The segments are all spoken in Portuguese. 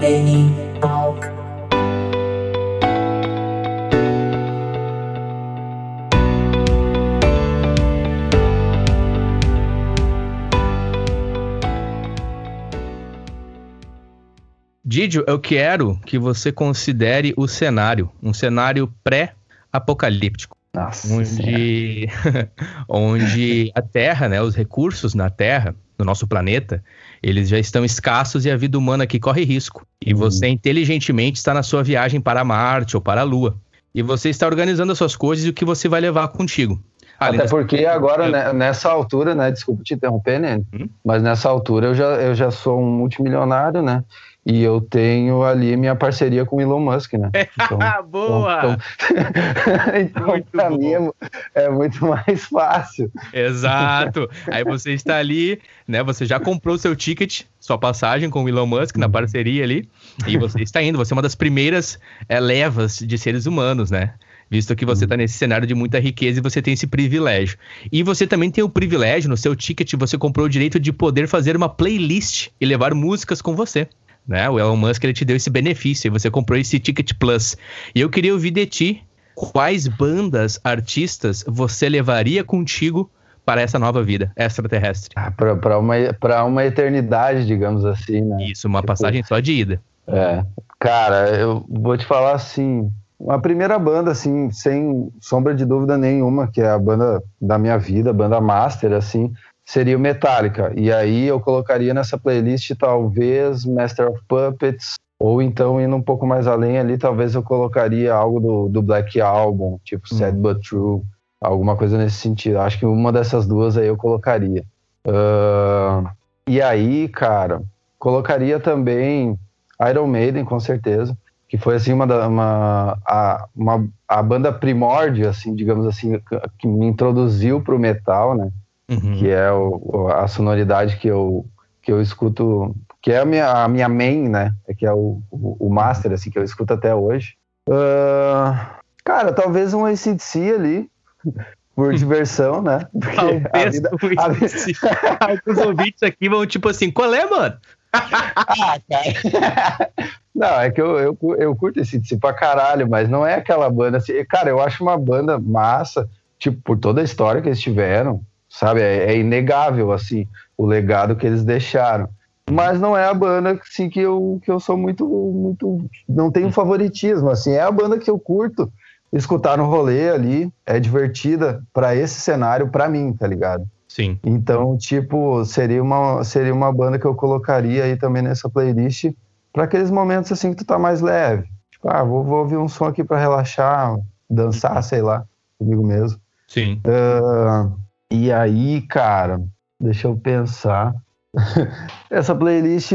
Penny Talk. Didio, eu quero que você considere o cenário, um cenário pré-apocalíptico. Nossa onde, onde a Terra, né, os recursos na Terra, no nosso planeta, eles já estão escassos e a vida humana aqui corre risco. E Uhum. você inteligentemente está na sua viagem para Marte ou para a Lua. E você está organizando as suas coisas e o que você vai levar contigo. Até porque agora, né, nessa altura, né? Desculpa te interromper, né? Hum? Mas nessa altura eu já, eu já sou um multimilionário, né? E eu tenho ali minha parceria com o Elon Musk, né? Então, Ah, boa! então Muito pra bom. mim é, é muito mais fácil. Exato. Aí você está ali, né? Você já comprou seu ticket, sua passagem com o Elon Musk na parceria ali, e você está indo. Você é uma das primeiras eh, levas de seres humanos, né? Visto que você está nesse cenário de muita riqueza e você tem esse privilégio. E você também tem o privilégio, no seu ticket, você comprou o direito de poder fazer uma playlist e levar músicas com você. Né? O Elon Musk ele te deu esse benefício e você comprou esse Ticket Plus. E eu queria ouvir de ti quais bandas, artistas você levaria contigo para essa nova vida extraterrestre. Ah, pra, uma, pra uma eternidade, digamos assim, né? Isso, uma Tipo- passagem só de ida. É. Cara, eu vou te falar assim. A primeira banda, assim, sem sombra de dúvida nenhuma, que é a banda da minha vida, a banda master, assim, seria o Metallica. E aí eu colocaria nessa playlist talvez Master of Puppets, ou então indo um pouco mais além ali, talvez eu colocaria algo do, do Black Album, tipo Sad But True, alguma coisa nesse sentido. Acho que uma dessas duas aí eu colocaria. Ah, e aí, cara, colocaria também Iron Maiden, com certeza, que foi assim uma da uma, a, uma a banda primórdia, assim, digamos assim, que me introduziu pro metal, né? Uhum. Que é o, a sonoridade que eu que eu escuto, que é a minha, a minha main, né? É que é o, o, o master, assim, que eu escuto até hoje. Ah, cara, talvez um ACDC ali, por diversão, né? Porque a Talvez vida, a vida- índice- Alguns ouvintes aqui vão tipo assim, qual é, mano? Ah, cara. Não, é que eu, eu, eu curto esse tipo pra caralho, mas não é aquela banda assim. Cara, eu acho uma banda massa, tipo, por toda a história que eles tiveram, sabe? É, é inegável, assim, o legado que eles deixaram. Mas não é a banda assim, que, eu, que eu sou muito, muito. Não tenho favoritismo, assim. É a banda que eu curto escutar no rolê ali, é divertida pra esse cenário, pra mim, tá ligado? Sim. Então, tipo, seria uma, seria uma banda que eu colocaria aí também nessa playlist para aqueles momentos assim que tu tá mais leve. Tipo, ah, vou, vou ouvir um som aqui para relaxar, dançar, sei lá, comigo mesmo. Sim. Ah, e aí, cara, deixa eu pensar. Essa playlist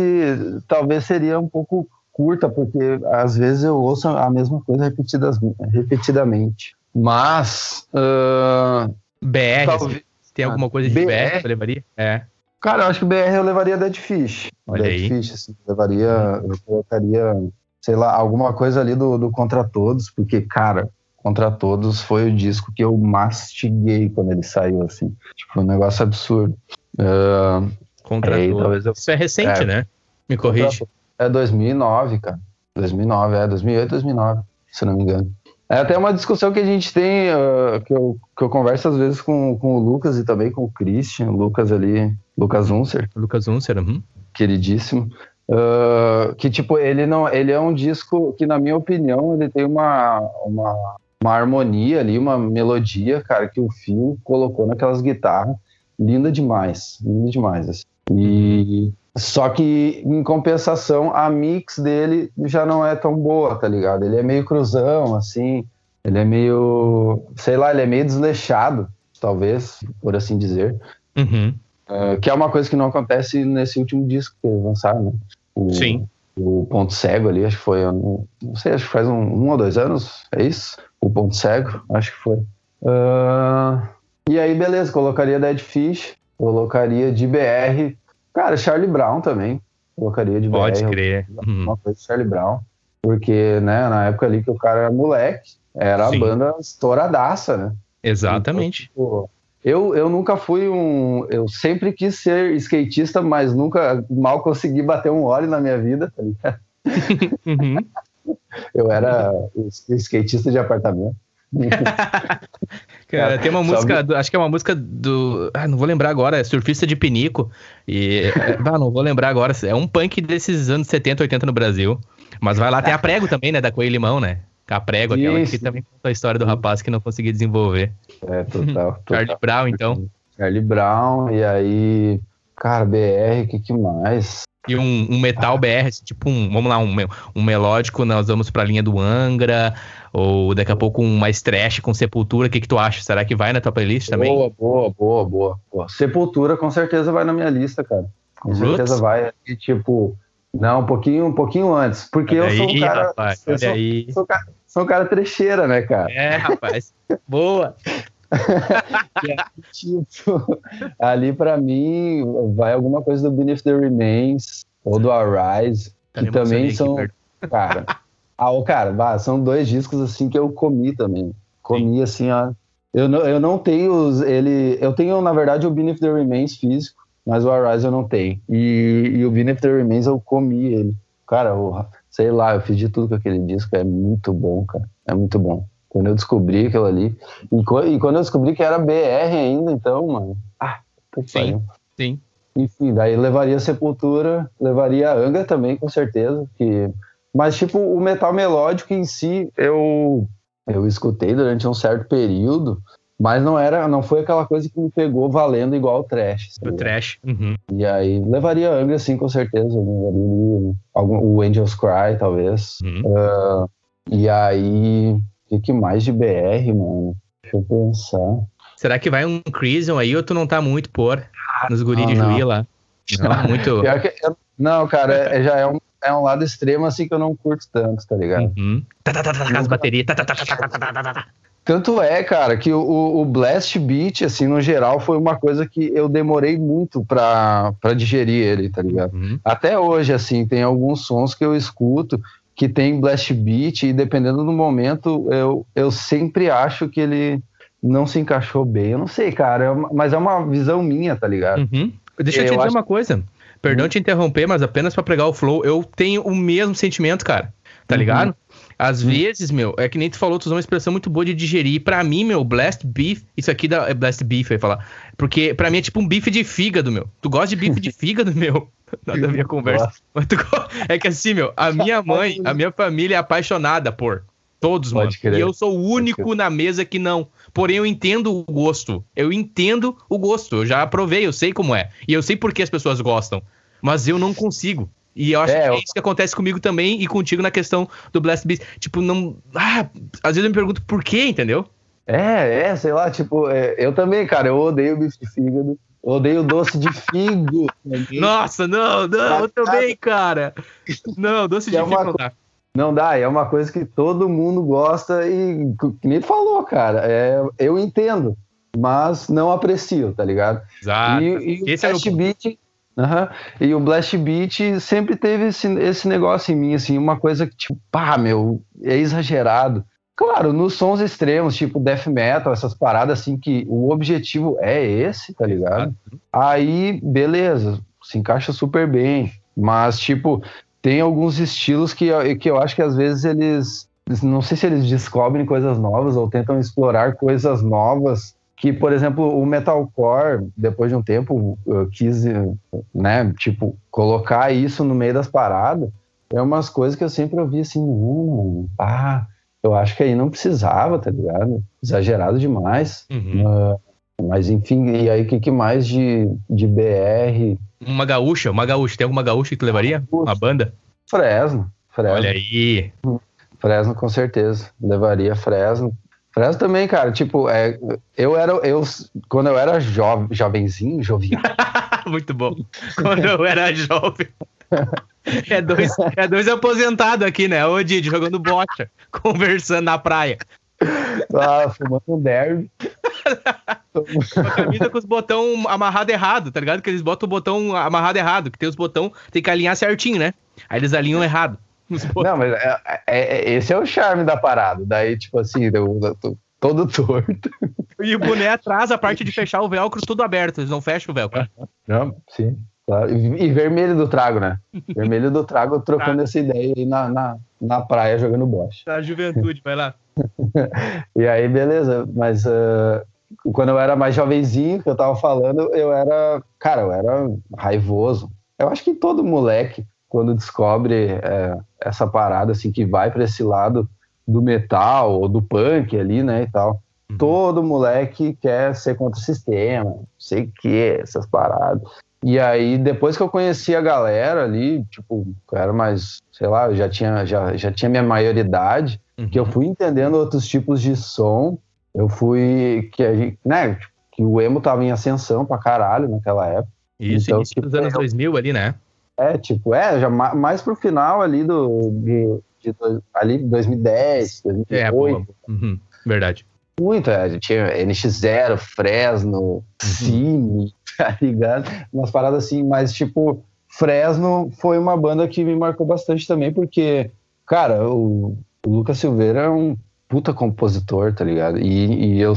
talvez seria um pouco curta, porque às vezes eu ouço a mesma coisa repetidas, repetidamente. Mas, ah, BR, talvez. assim, tem alguma coisa de BR? BR que levaria? É. Cara, eu acho que BR eu levaria Dead Fish. Olha Dead aí. Fish, assim, levaria, eu colocaria, sei lá, alguma coisa ali do, do Contra Todos, porque, cara, Contra Todos foi o disco que eu mastiguei quando ele saiu, assim. Tipo, um negócio absurdo. Ah, Contra Aí, tudo. talvez eu- Isso é recente, É. né? Me corrige. é 2009, cara. 2009, é 2008, 2009, se não me engano. É até uma discussão que a gente tem, ah, que, eu, que eu converso às vezes com, com o Lucas e também com o Christian, o Lucas ali, Lucas Unser, Lucas Unser. Uhum. queridíssimo. ah, que tipo, ele não. Ele é um disco que, na minha opinião, ele tem uma, uma, uma harmonia ali, uma melodia, cara, que o Phil colocou naquelas guitarras. Linda demais, linda demais. assim. E só que, em compensação, a mix dele já não é tão boa, tá ligado? Ele é meio cruzão, assim. Ele é meio. Sei lá, ele é meio desleixado, talvez, por assim dizer. Uhum. Uh, que é uma coisa que não acontece nesse último disco que eles lançaram, né? O, Sim. O Ponto Cego ali, acho que foi, não sei, acho que faz um, um ou dois anos, é isso? O Ponto Cego, acho que foi. Uh, e aí, beleza, colocaria Dead Fish, colocaria de BR, cara, Charlie Brown também, colocaria de Pode BR, crer. Uhum. uma coisa de Charlie Brown, porque, né, na época ali que o cara era moleque, era Sim. a banda estouradaça, né? Exatamente. Então, tipo, eu, eu nunca fui um. Eu sempre quis ser skatista, mas nunca mal consegui bater um óleo na minha vida, tá ligado? uhum. Eu era skatista de apartamento. Cara, tem uma música, do, acho que é uma música do. Ah, não vou lembrar agora, é Surfista de Pinico. E. Ah, não vou lembrar agora. É um punk desses anos 70, 80 no Brasil. Mas vai lá, tem a prego também, né? Da Coelho Limão, né? A prego, aquela Isso. que também conta a história do rapaz que não conseguia desenvolver. É, total. total. Charlie Brown, então. Charlie Brown, e aí. Cara, BR, o que, que mais? E um, um metal BR, assim, tipo um, vamos lá, um, um melódico, nós vamos pra linha do Angra, ou daqui a pouco um mais trash com Sepultura, o que, que tu acha? Será que vai na tua playlist também? Boa, boa, boa, boa, boa. Sepultura com certeza vai na minha lista, cara. Com Roots? certeza vai. E, tipo, não, um pouquinho, um pouquinho antes. Porque olha eu sou um cara. Rapaz, eu sou, aí. Sou, sou, sou um cara trecheira, né, cara? É, rapaz. boa. tipo, ali para mim vai alguma coisa do Beneath the Remains ou do Arise, que também são, cara, ah, cara, são dois discos assim que eu comi também. Comi Sim. assim, ó. Eu não, eu não tenho os, ele, eu tenho na verdade o Beneath the Remains físico, mas o Arise eu não tenho. E, e o Beneath the Remains eu comi ele. Cara, eu, sei lá, eu fiz de tudo com aquele disco, é muito bom, cara. É muito bom. Quando eu descobri aquilo ali. E, e quando eu descobri que era BR ainda, então, mano. Ah, sim, sim. Enfim, daí levaria Sepultura, levaria Anga também, com certeza. Que... Mas, tipo, o metal melódico em si, eu, eu escutei durante um certo período, mas não era, não foi aquela coisa que me pegou valendo igual o trash. O trash. Uhum. E aí levaria Angra, sim, com certeza. Levaria algum, o Angels Cry, talvez. Uhum. Uh, e aí que, que mais de BR, mano? Deixa eu pensar. Será que vai um Crisium aí ou tu não tá muito por nos guri de Juí lá? Não, muito. Eu, não, cara, é, já é um, é um lado extremo assim que eu não curto tanto, tá ligado? Uhum. Tá, tá, tá, tá, as baterias. Tá, tá, tá, tá, Tanto é, cara, que o, o Blast Beat, assim, no geral, foi uma coisa que eu demorei muito pra, pra digerir ele, tá ligado? Uhum. Até hoje, assim, tem alguns sons que eu escuto que tem blast beat e dependendo do momento, eu, eu sempre acho que ele não se encaixou bem. Eu não sei, cara, é mas é uma visão minha, tá ligado? Uhum. Deixa eu te dizer acho... uma coisa. Perdão uhum. te interromper, mas apenas para pregar o flow, eu tenho o mesmo sentimento, cara. Tá uhum. ligado? Às uhum. vezes, meu, é que nem tu falou, tu usou uma expressão muito boa de digerir. Pra mim, meu, blast beef, isso aqui da é blast beef, eu ia falar. Porque pra mim é tipo um bife de fígado, meu. Tu gosta de bife de fígado, meu? Nada a ver a conversa. Mas tu... É que assim, meu, a minha mãe, a minha família é apaixonada por todos, Pode mano. Querer. E eu sou o único na mesa que não. Porém, eu entendo o gosto. Eu entendo o gosto. Eu já provei, eu sei como é. E eu sei por que as pessoas gostam. Mas eu não consigo. E eu acho é, que é isso que acontece comigo também e contigo na questão do Blast Beast. Tipo, não. Ah, às vezes eu me pergunto por quê, entendeu? É, é, sei lá, tipo, é, eu também, cara, eu odeio bife de fígado. Odeio doce de figo. Nossa, não, não, eu também, cara. Não, doce de é figo não dá. Não dá, é uma coisa que todo mundo gosta e que nem falou, cara. É, eu entendo, mas não aprecio, tá ligado? Exato. E, e Esse o Blast é Beat, uh -huh, e o Blast Beat sempre teve esse, esse negócio em mim, assim, uma coisa que, tipo, pá, meu, é exagerado. Claro, nos sons extremos, tipo death metal, essas paradas assim que o objetivo é esse, tá ligado? Aí, beleza, se encaixa super bem. Mas, tipo, tem alguns estilos que, que eu acho que às vezes eles. Não sei se eles descobrem coisas novas ou tentam explorar coisas novas. Que, por exemplo, o metalcore, depois de um tempo, quis, né, tipo, colocar isso no meio das paradas. É umas coisas que eu sempre ouvi assim, hum, pá, eu acho que aí não precisava, tá ligado? Exagerado demais. Uhum. Uh, mas enfim, e aí o que, que, mais de, de BR? Uma gaúcha, uma gaúcha. Tem alguma gaúcha que tu levaria? Uma banda? Fresno, Fresno. Olha aí. Fresno com certeza. Levaria Fresno. Fresno também, cara, tipo, é, eu era, eu, quando eu era jovem, jovenzinho, jovial. Muito bom. Quando eu era jovem. É dois, é dois aposentados aqui, né? Ô Didi, jogando bocha, conversando na praia. Ah, fumando um derby. Uma camisa com os botão amarrado errado, tá ligado? Que eles botam o botão amarrado errado, que tem os botão, tem que alinhar certinho, né? Aí eles alinham errado. Não, mas é, é, é, esse é o charme da parada. Daí, tipo assim, eu, eu tô todo torto. E o boné atrás, a parte de fechar o velcro, tudo aberto. Eles não fecham o velcro. Não, sim. claro. E, e vermelho do trago, né? vermelho do trago trocando essa ideia aí na, na, na praia jogando bocha. Da juventude, vai lá. e aí, beleza, mas uh, quando eu era mais jovenzinho, que eu tava falando, eu era, cara, eu era raivoso. Eu acho que todo moleque, quando descobre é, essa parada, assim, que vai para esse lado do metal ou do punk ali, né, e tal, uhum. todo moleque quer ser contra o sistema, sei que, essas paradas. E aí, depois que eu conheci a galera ali, tipo, eu era mais, sei lá, eu já tinha, já, já tinha minha maioridade, uhum. que eu fui entendendo outros tipos de som, eu fui, que a gente, né, que o emo tava em ascensão pra caralho naquela época. Isso, então, início tipo, dos anos 2000 ali, né? É, tipo, é, já mais pro final ali do, de, de, ali 2010, 2008. É. Uhum, verdade. Muito, é, tinha NX0, Fresno, uhum. Cine, tá ligado? Umas paradas assim, mas tipo, Fresno foi uma banda que me marcou bastante também, porque, cara, o, o Lucas Silveira é um puta compositor, tá ligado? E, e eu,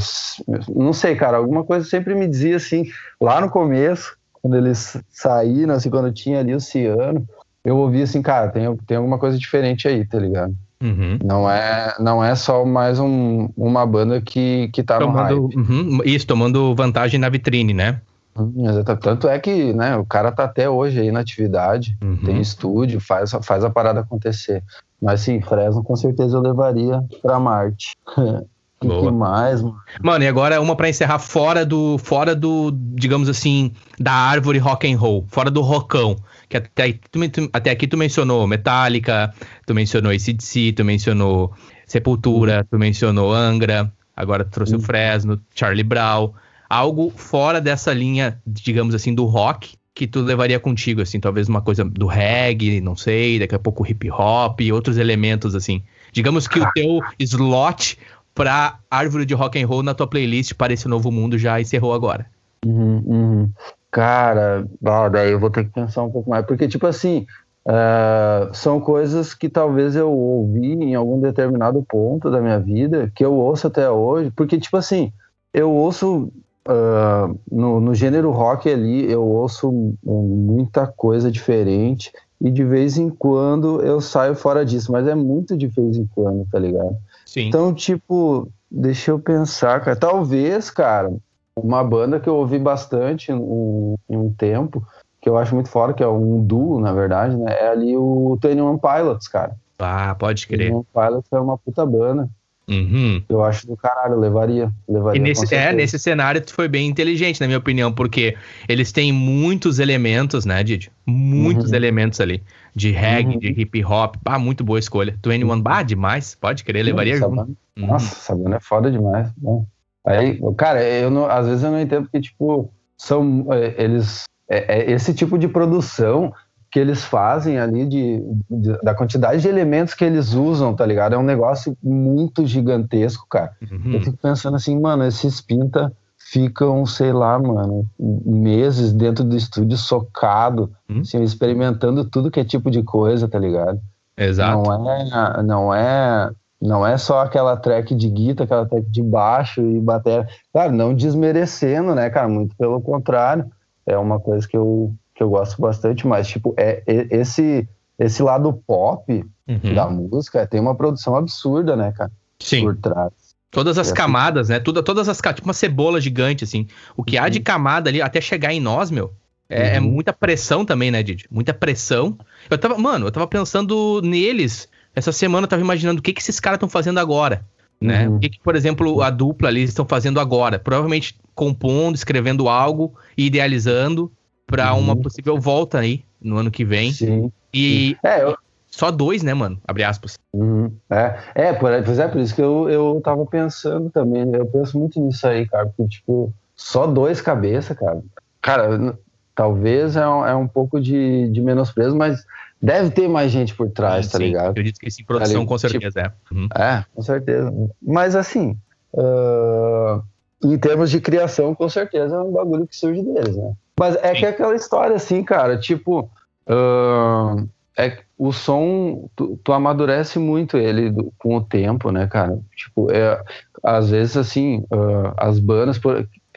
não sei, cara, alguma coisa sempre me dizia assim, lá no começo, quando eles saíram, assim, quando tinha ali o Ciano, eu ouvi assim, cara, tem, tem alguma coisa diferente aí, tá ligado? Uhum. Não, é, não é só mais um, uma banda que, que tá tomando. Uhum, isso, tomando vantagem na vitrine, né? Uhum. Tanto é que né, o cara tá até hoje aí na atividade, uhum. tem estúdio, faz, faz a parada acontecer. Mas sim, Fresno com certeza eu levaria pra Marte. O que mais, mano? Mano, e agora uma para encerrar fora do, fora do, digamos assim, da árvore rock and roll, fora do rockão. Que até, tu, até aqui tu mencionou Metallica, tu mencionou ACDC, tu mencionou Sepultura, tu mencionou Angra, agora tu trouxe uhum. o Fresno, Charlie Brown. Algo fora dessa linha, digamos assim, do rock, que tu levaria contigo, assim, talvez uma coisa do reggae, não sei, daqui a pouco hip hop, outros elementos, assim. Digamos que o teu slot pra árvore de rock and roll na tua playlist para esse novo mundo já encerrou agora? Uhum, uhum. Cara, ah, daí eu vou ter que pensar um pouco mais, porque tipo assim, uh, são coisas que talvez eu ouvi em algum determinado ponto da minha vida, que eu ouço até hoje, porque tipo assim, eu ouço uh, no, no gênero rock ali, eu ouço muita coisa diferente e de vez em quando eu saio fora disso, mas é muito de vez em quando, tá ligado? Sim. Então, tipo, deixa eu pensar, cara. Talvez, cara, uma banda que eu ouvi bastante em um, um, tempo, que eu acho muito fora, que é um duo, na verdade, né? É ali o Twenty One Pilots, cara. Ah, pode crer. One Pilots é uma puta banda. Uhum. Eu acho do caralho, levaria. levaria e nesse, é, nesse cenário tu foi bem inteligente, na minha opinião, porque eles têm muitos elementos, né, Didi? Muitos uhum. elementos ali. De reggae, uhum. de hip hop. Ah, muito boa escolha. 21, bah, demais. Pode crer, levaria Nossa, junto. Uhum. Nossa, Sabana é foda demais. Bom. Aí, cara, eu não, às vezes eu não entendo porque, tipo, são. É, eles. É, é esse tipo de produção que eles fazem ali de, de, da quantidade de elementos que eles usam, tá ligado? É um negócio muito gigantesco, cara. Uhum. Eu fico pensando assim, mano, esses pinta ficam, sei lá, mano, meses dentro do estúdio socado, uhum. assim, experimentando tudo que é tipo de coisa, tá ligado? Exato. Não é, não é, não é só aquela track de guitarra, aquela track de baixo e bateria. Claro, não desmerecendo, né, cara? Muito pelo contrário. É uma coisa que eu que eu gosto bastante, mas, tipo, é, é esse, esse lado pop uhum. da música tem uma produção absurda, né, cara? Sim. Por trás. Todas as é assim. camadas, né? Tudo, todas as tipo uma cebola gigante, assim. O que uhum. há de uhum. camada ali, até chegar em nós, meu, é, é, uhum. muita pressão também, né, Didi? Muita pressão. Eu tava, mano, eu tava pensando neles. Essa semana eu tava imaginando o que, que esses caras estão fazendo agora. Né? Uhum. O que, que, por exemplo, a dupla ali estão fazendo agora? Provavelmente compondo, escrevendo algo, idealizando, para uhum. uma possível volta aí no ano que vem. Sim. E é, eu... só dois, né, mano? Abre aspas. Uhum. É, é, por, pois é, por isso que eu, eu tava pensando também. Eu penso muito nisso aí, cara, porque, tipo, só dois cabeça, cara. Cara, talvez é um, é um pouco de, de menosprezo, mas deve ter mais gente por trás, sim, tá ligado? Eu disse que sim, produção Ali, com tipo, certeza tipo, é. Uhum. É, com certeza. Mas assim, uh, em termos de criação, com certeza é um bagulho que surge deles, né? Mas é Sim. que é aquela história assim, cara, tipo, uh, é, o som, tu, tu, amadurece muito ele do, com o tempo, né, cara? Tipo, é, às vezes, assim, uh, as bandas,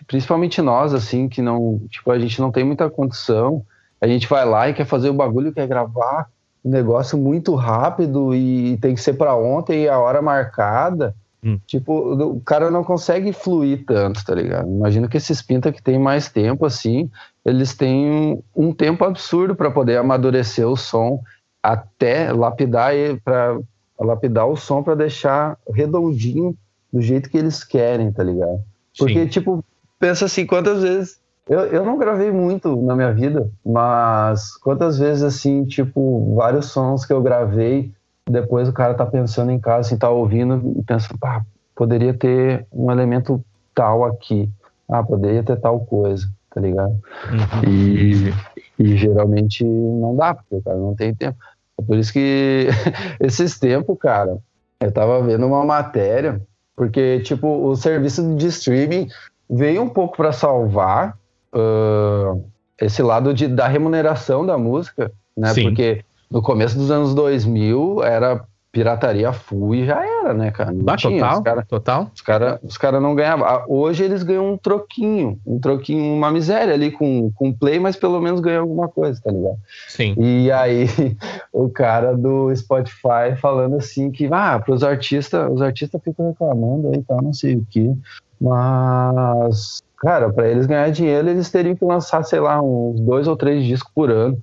principalmente nós, assim, que não, tipo, a gente não tem muita condição a gente vai lá e quer fazer o bagulho, quer gravar um negócio muito rápido e tem que ser para ontem e a hora marcada. Hum. Tipo, o cara não consegue fluir tanto, tá ligado? Imagina que esses pinta que tem mais tempo, assim, eles têm um tempo absurdo para poder amadurecer o som até lapidar para lapidar o som para deixar redondinho do jeito que eles querem, tá ligado? Porque, Sim. tipo, pensa assim, quantas vezes. Eu, eu não gravei muito na minha vida, mas quantas vezes, assim, tipo, vários sons que eu gravei, depois o cara tá pensando em casa, assim, tá ouvindo e pensa, pá, poderia ter um elemento tal aqui. Ah, poderia ter tal coisa, tá ligado? Uhum. E, e geralmente não dá, porque o cara não tem tempo. É por isso que esses tempos, cara, eu tava vendo uma matéria, porque, tipo, o serviço de streaming veio um pouco para salvar uh, esse lado de, da remuneração da música, né? Sim. Porque no começo dos anos 2000 era pirataria full e já era, né, cara? Não tinha. Total, os cara, total. Os caras os cara não ganhavam. Ah, hoje eles ganham um troquinho, um troquinho, uma miséria ali com, com play, mas pelo menos ganham alguma coisa, tá ligado? Sim. E aí o cara do Spotify falando assim que, ah, para os artistas, os artistas ficam reclamando aí, tá, não sei o que, mas cara, para eles ganhar dinheiro, eles teriam que lançar, sei lá, uns dois ou três discos por ano.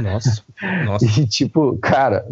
Nossa, nossa. E tipo, cara.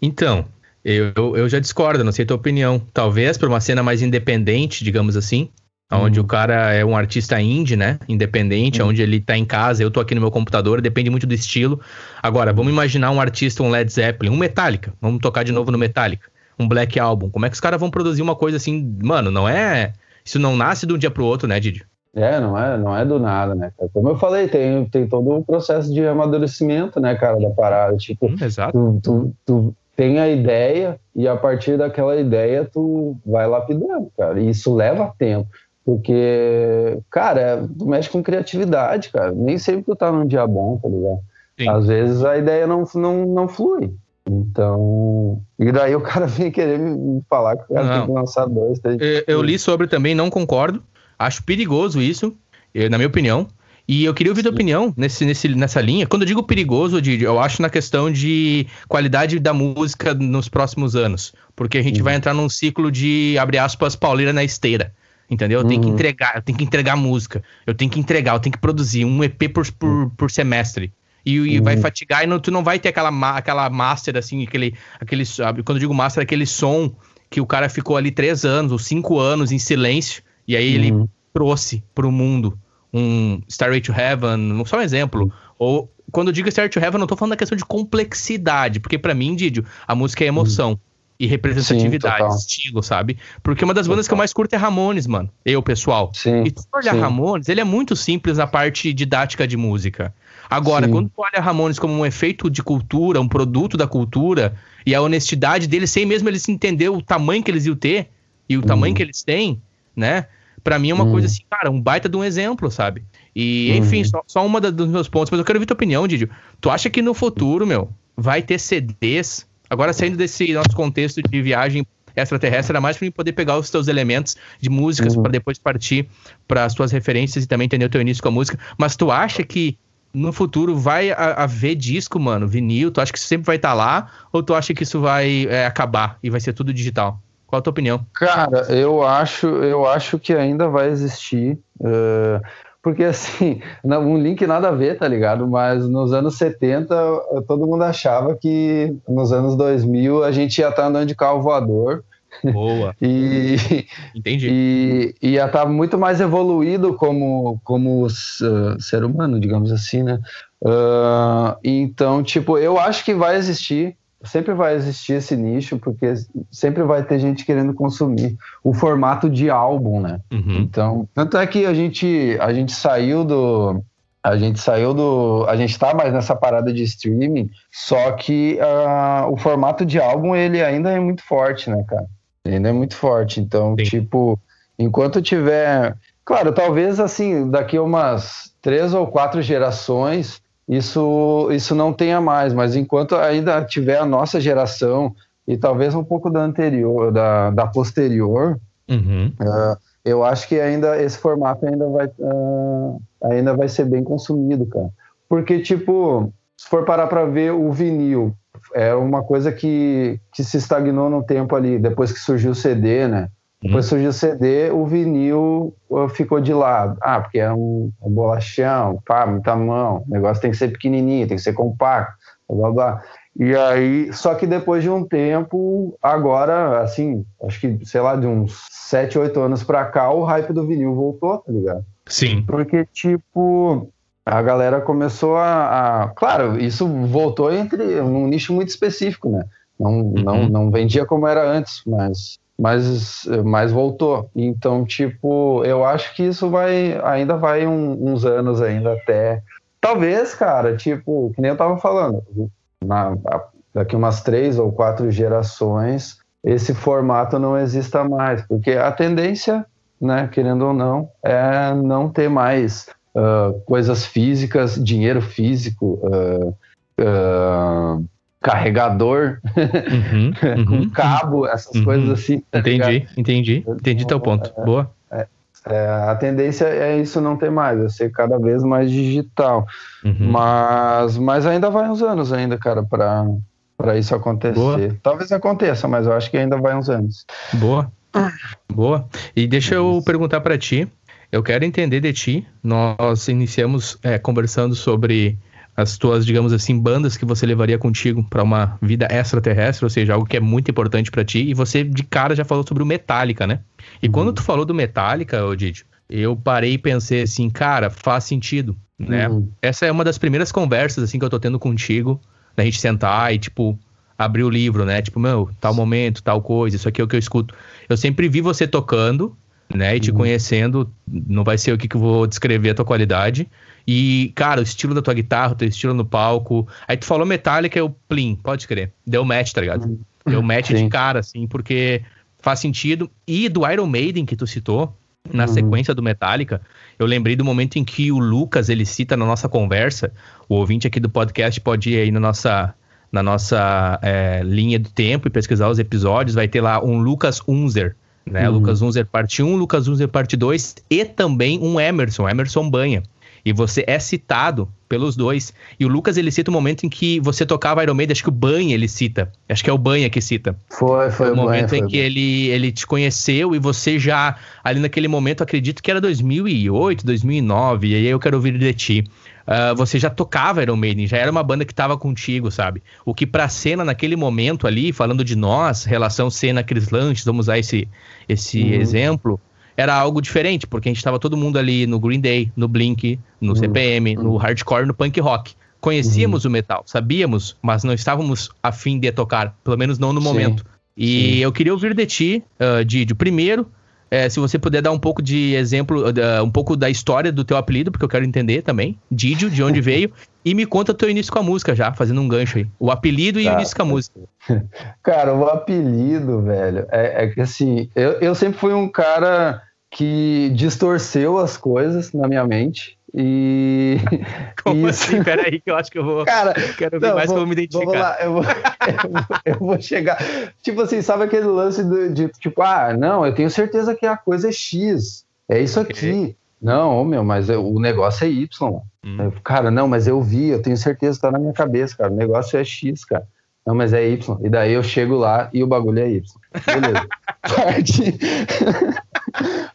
Então, eu, eu já discordo, não sei a tua opinião. Talvez para uma cena mais independente, digamos assim, onde hum. o cara é um artista indie, né? Independente, hum. onde ele tá em casa, eu tô aqui no meu computador, depende muito do estilo. Agora, vamos imaginar um artista, um Led Zeppelin, um Metallica. Vamos tocar de novo no Metallica. Um Black Album. Como é que os caras vão produzir uma coisa assim? Mano, não é isso não nasce de um dia pro outro, né, Didi? É, não é, não é do nada, né? Como eu falei, tem, tem todo o um processo de amadurecimento, né, cara, da parada. Tipo, hum, exato. Tu, tu, tu, tem a ideia e a partir daquela ideia tu vai lapidando, cara. E isso leva tempo. Porque, cara, tu mexe com criatividade, cara. Nem sempre tu tá num dia bom, tá ligado? Sim. Às vezes a ideia não, não, não flui. Então. E daí o cara vem querer me falar que o cara não. tem que lançar dois, três. Eu, eu li sobre também, não concordo. Acho perigoso isso, na minha opinião. E eu queria ouvir Sim. tua opinião nesse, nesse, nessa linha. Quando eu digo perigoso, eu acho na questão de qualidade da música nos próximos anos. Porque a gente uhum. vai entrar num ciclo de, abre aspas, pauleira na esteira. Entendeu? Eu tenho que uhum. entregar, eu tenho que entregar música. Eu tenho que entregar, eu tenho que produzir um EP por, por, uhum. por semestre e, e vai uhum. fatigar e não, tu não vai ter aquela, aquela master, assim, aquele, aquele. Quando eu digo master, aquele som que o cara ficou ali três anos ou cinco anos em silêncio, e aí ele uhum. trouxe pro mundo um Starway to Heaven, só um exemplo. Uhum. Ou quando eu digo Starway to Heaven, eu não tô falando da questão de complexidade, porque para mim, Didio, a música é emoção. Uhum. E representatividade, sim, estilo, sabe? Porque uma das bandas que eu mais curto é Ramones, mano. Eu, pessoal. Sim, e tu olha Ramones, ele é muito simples na parte didática de música. Agora, Sim. quando tu olha Ramones como um efeito de cultura, um produto da cultura, e a honestidade deles, sem mesmo eles entender o tamanho que eles iam ter e o uhum. tamanho que eles têm, né? Pra mim é uma uhum. coisa assim, cara, um baita de um exemplo, sabe? E, enfim, só, só uma dos meus pontos, mas eu quero ouvir tua opinião, Didio. Tu acha que no futuro, meu, vai ter CDs? Agora, saindo desse nosso contexto de viagem extraterrestre, era mais para poder pegar os teus elementos de músicas uhum. para depois partir para as tuas referências e também entender o teu início com a música. Mas tu acha que no futuro vai haver disco, mano, vinil? Tu acha que isso sempre vai estar tá lá? Ou tu acha que isso vai é, acabar e vai ser tudo digital? Qual a tua opinião? Cara, eu acho, eu acho que ainda vai existir. Uh, porque assim, um link nada a ver, tá ligado? Mas nos anos 70, todo mundo achava que nos anos 2000 a gente ia estar tá andando de carro voador Boa. e, Entendi. E ia estar tá muito mais evoluído como, como uh, ser humano, digamos assim, né? Uh, então, tipo, eu acho que vai existir, sempre vai existir esse nicho, porque sempre vai ter gente querendo consumir o formato de álbum, né? Uhum. Então, tanto é que a gente, a gente saiu do. A gente saiu do. A gente tá mais nessa parada de streaming, só que uh, o formato de álbum ele ainda é muito forte, né, cara? Ainda é muito forte. Então, Sim. tipo, enquanto tiver. Claro, talvez assim, daqui a umas três ou quatro gerações, isso, isso não tenha mais, mas enquanto ainda tiver a nossa geração e talvez um pouco da anterior, da, da posterior, uhum. uh, eu acho que ainda esse formato ainda vai, uh, ainda vai ser bem consumido, cara. porque, tipo, se for parar para ver o vinil, é uma coisa que, que se estagnou no tempo ali, depois que surgiu o CD, né? Depois surgiu o CD, o vinil uh, ficou de lado. Ah, porque é um, um bolachão, pá, muita mão, o negócio tem que ser pequenininho, tem que ser compacto, blá blá. E aí, só que depois de um tempo, agora, assim, acho que, sei lá, de uns 7, 8 anos pra cá, o hype do vinil voltou, tá ligado? Sim. Porque, tipo, a galera começou a, a, Claro, isso voltou entre um nicho muito específico, né? Não, uhum. não, não vendia como era antes, mas, mas, mas voltou. Então, tipo, eu acho que isso vai. Ainda vai um, uns anos ainda até. Talvez, cara, tipo, que nem eu tava falando, na, daqui umas três ou quatro gerações, esse formato não exista mais, porque a tendência, né, querendo ou não, é não ter mais uh, coisas físicas, dinheiro físico, uh, uh, carregador, uhum, uhum, cabo, essas uhum. coisas assim. Tá entendi, ligado? entendi, entendi teu ponto. É, Boa. É, é, a tendência é isso não ter mais, é ser cada vez mais digital. Uhum. Mas, mas ainda vai uns anos ainda, cara, para para isso acontecer. Boa. Talvez aconteça, mas eu acho que ainda vai uns anos. Boa. Boa. E deixa eu perguntar para ti, eu quero entender de ti. Nós iniciamos é, conversando sobre as tuas, digamos assim, bandas que você levaria contigo para uma vida extraterrestre, ou seja, algo que é muito importante para ti. E você de cara já falou sobre o Metallica, né? E uhum. quando tu falou do Metallica, ô Didi, eu parei e pensei assim, cara, faz sentido, né? Uhum. Essa é uma das primeiras conversas assim que eu tô tendo contigo, da gente sentar e tipo abrir o livro, né? Tipo, meu, tal momento, tal coisa, isso aqui é o que eu escuto. Eu sempre vi você tocando né? E te uhum. conhecendo, não vai ser o que, que eu vou descrever a tua qualidade. E, cara, o estilo da tua guitarra, o teu estilo no palco. Aí tu falou Metallica, eu, plim, pode crer. Deu match, tá ligado? Uhum. Deu match Sim. de cara, assim, porque faz sentido. E do Iron Maiden que tu citou, na uhum. sequência do Metallica, eu lembrei do momento em que o Lucas, ele cita na nossa conversa, o ouvinte aqui do podcast pode ir aí na nossa, na nossa é, linha do tempo e pesquisar os episódios, vai ter lá um Lucas Unzer, né? Uhum. Lucas Unzer parte 1, Lucas Unzer parte 2 e também um Emerson, Emerson Banha. E você é citado pelos dois. E o Lucas, ele cita o momento em que você tocava Iron Maiden, acho que o Banha ele cita. Acho que é o Banha que cita. Foi, foi o, o momento em que ele, ele te conheceu e você já, ali naquele momento, acredito que era 2008, 2009, e aí eu quero ouvir de ti uh, você já tocava Iron Maiden, já era uma banda que estava contigo, sabe? O que pra cena naquele momento ali, falando de nós, relação cena Chris Lanches, vamos usar esse, esse uhum. exemplo, era algo diferente, porque a gente estava todo mundo ali no Green Day, no Blink, no uhum. CPM, no hardcore, no punk rock. Conhecíamos uhum. o metal, sabíamos, mas não estávamos afim de tocar, pelo menos não no momento. Sim. E Sim. eu queria ouvir de ti, uh, Didio, primeiro, é, se você puder dar um pouco de exemplo, uh, um pouco da história do teu apelido, porque eu quero entender também. Didio, de onde veio. E me conta o teu início com a música já, fazendo um gancho aí. O apelido e tá. o início com a música. Cara, o apelido, velho, é, é que assim, eu, eu sempre fui um cara que distorceu as coisas na minha mente. E. Como isso... assim? Peraí, que eu acho que eu vou. Cara, quero ver não, mais vou, como me identificar. Lá, eu vou, eu, vou, eu vou, chegar. Tipo assim, sabe aquele lance de, de, tipo, ah, não, eu tenho certeza que a coisa é X. É isso okay. aqui. Não, meu, mas o negócio é Y. Hum. Cara, não, mas eu vi, eu tenho certeza que tá na minha cabeça, cara. O negócio é X, cara. Não, mas é Y. E daí eu chego lá e o bagulho é Y. Beleza.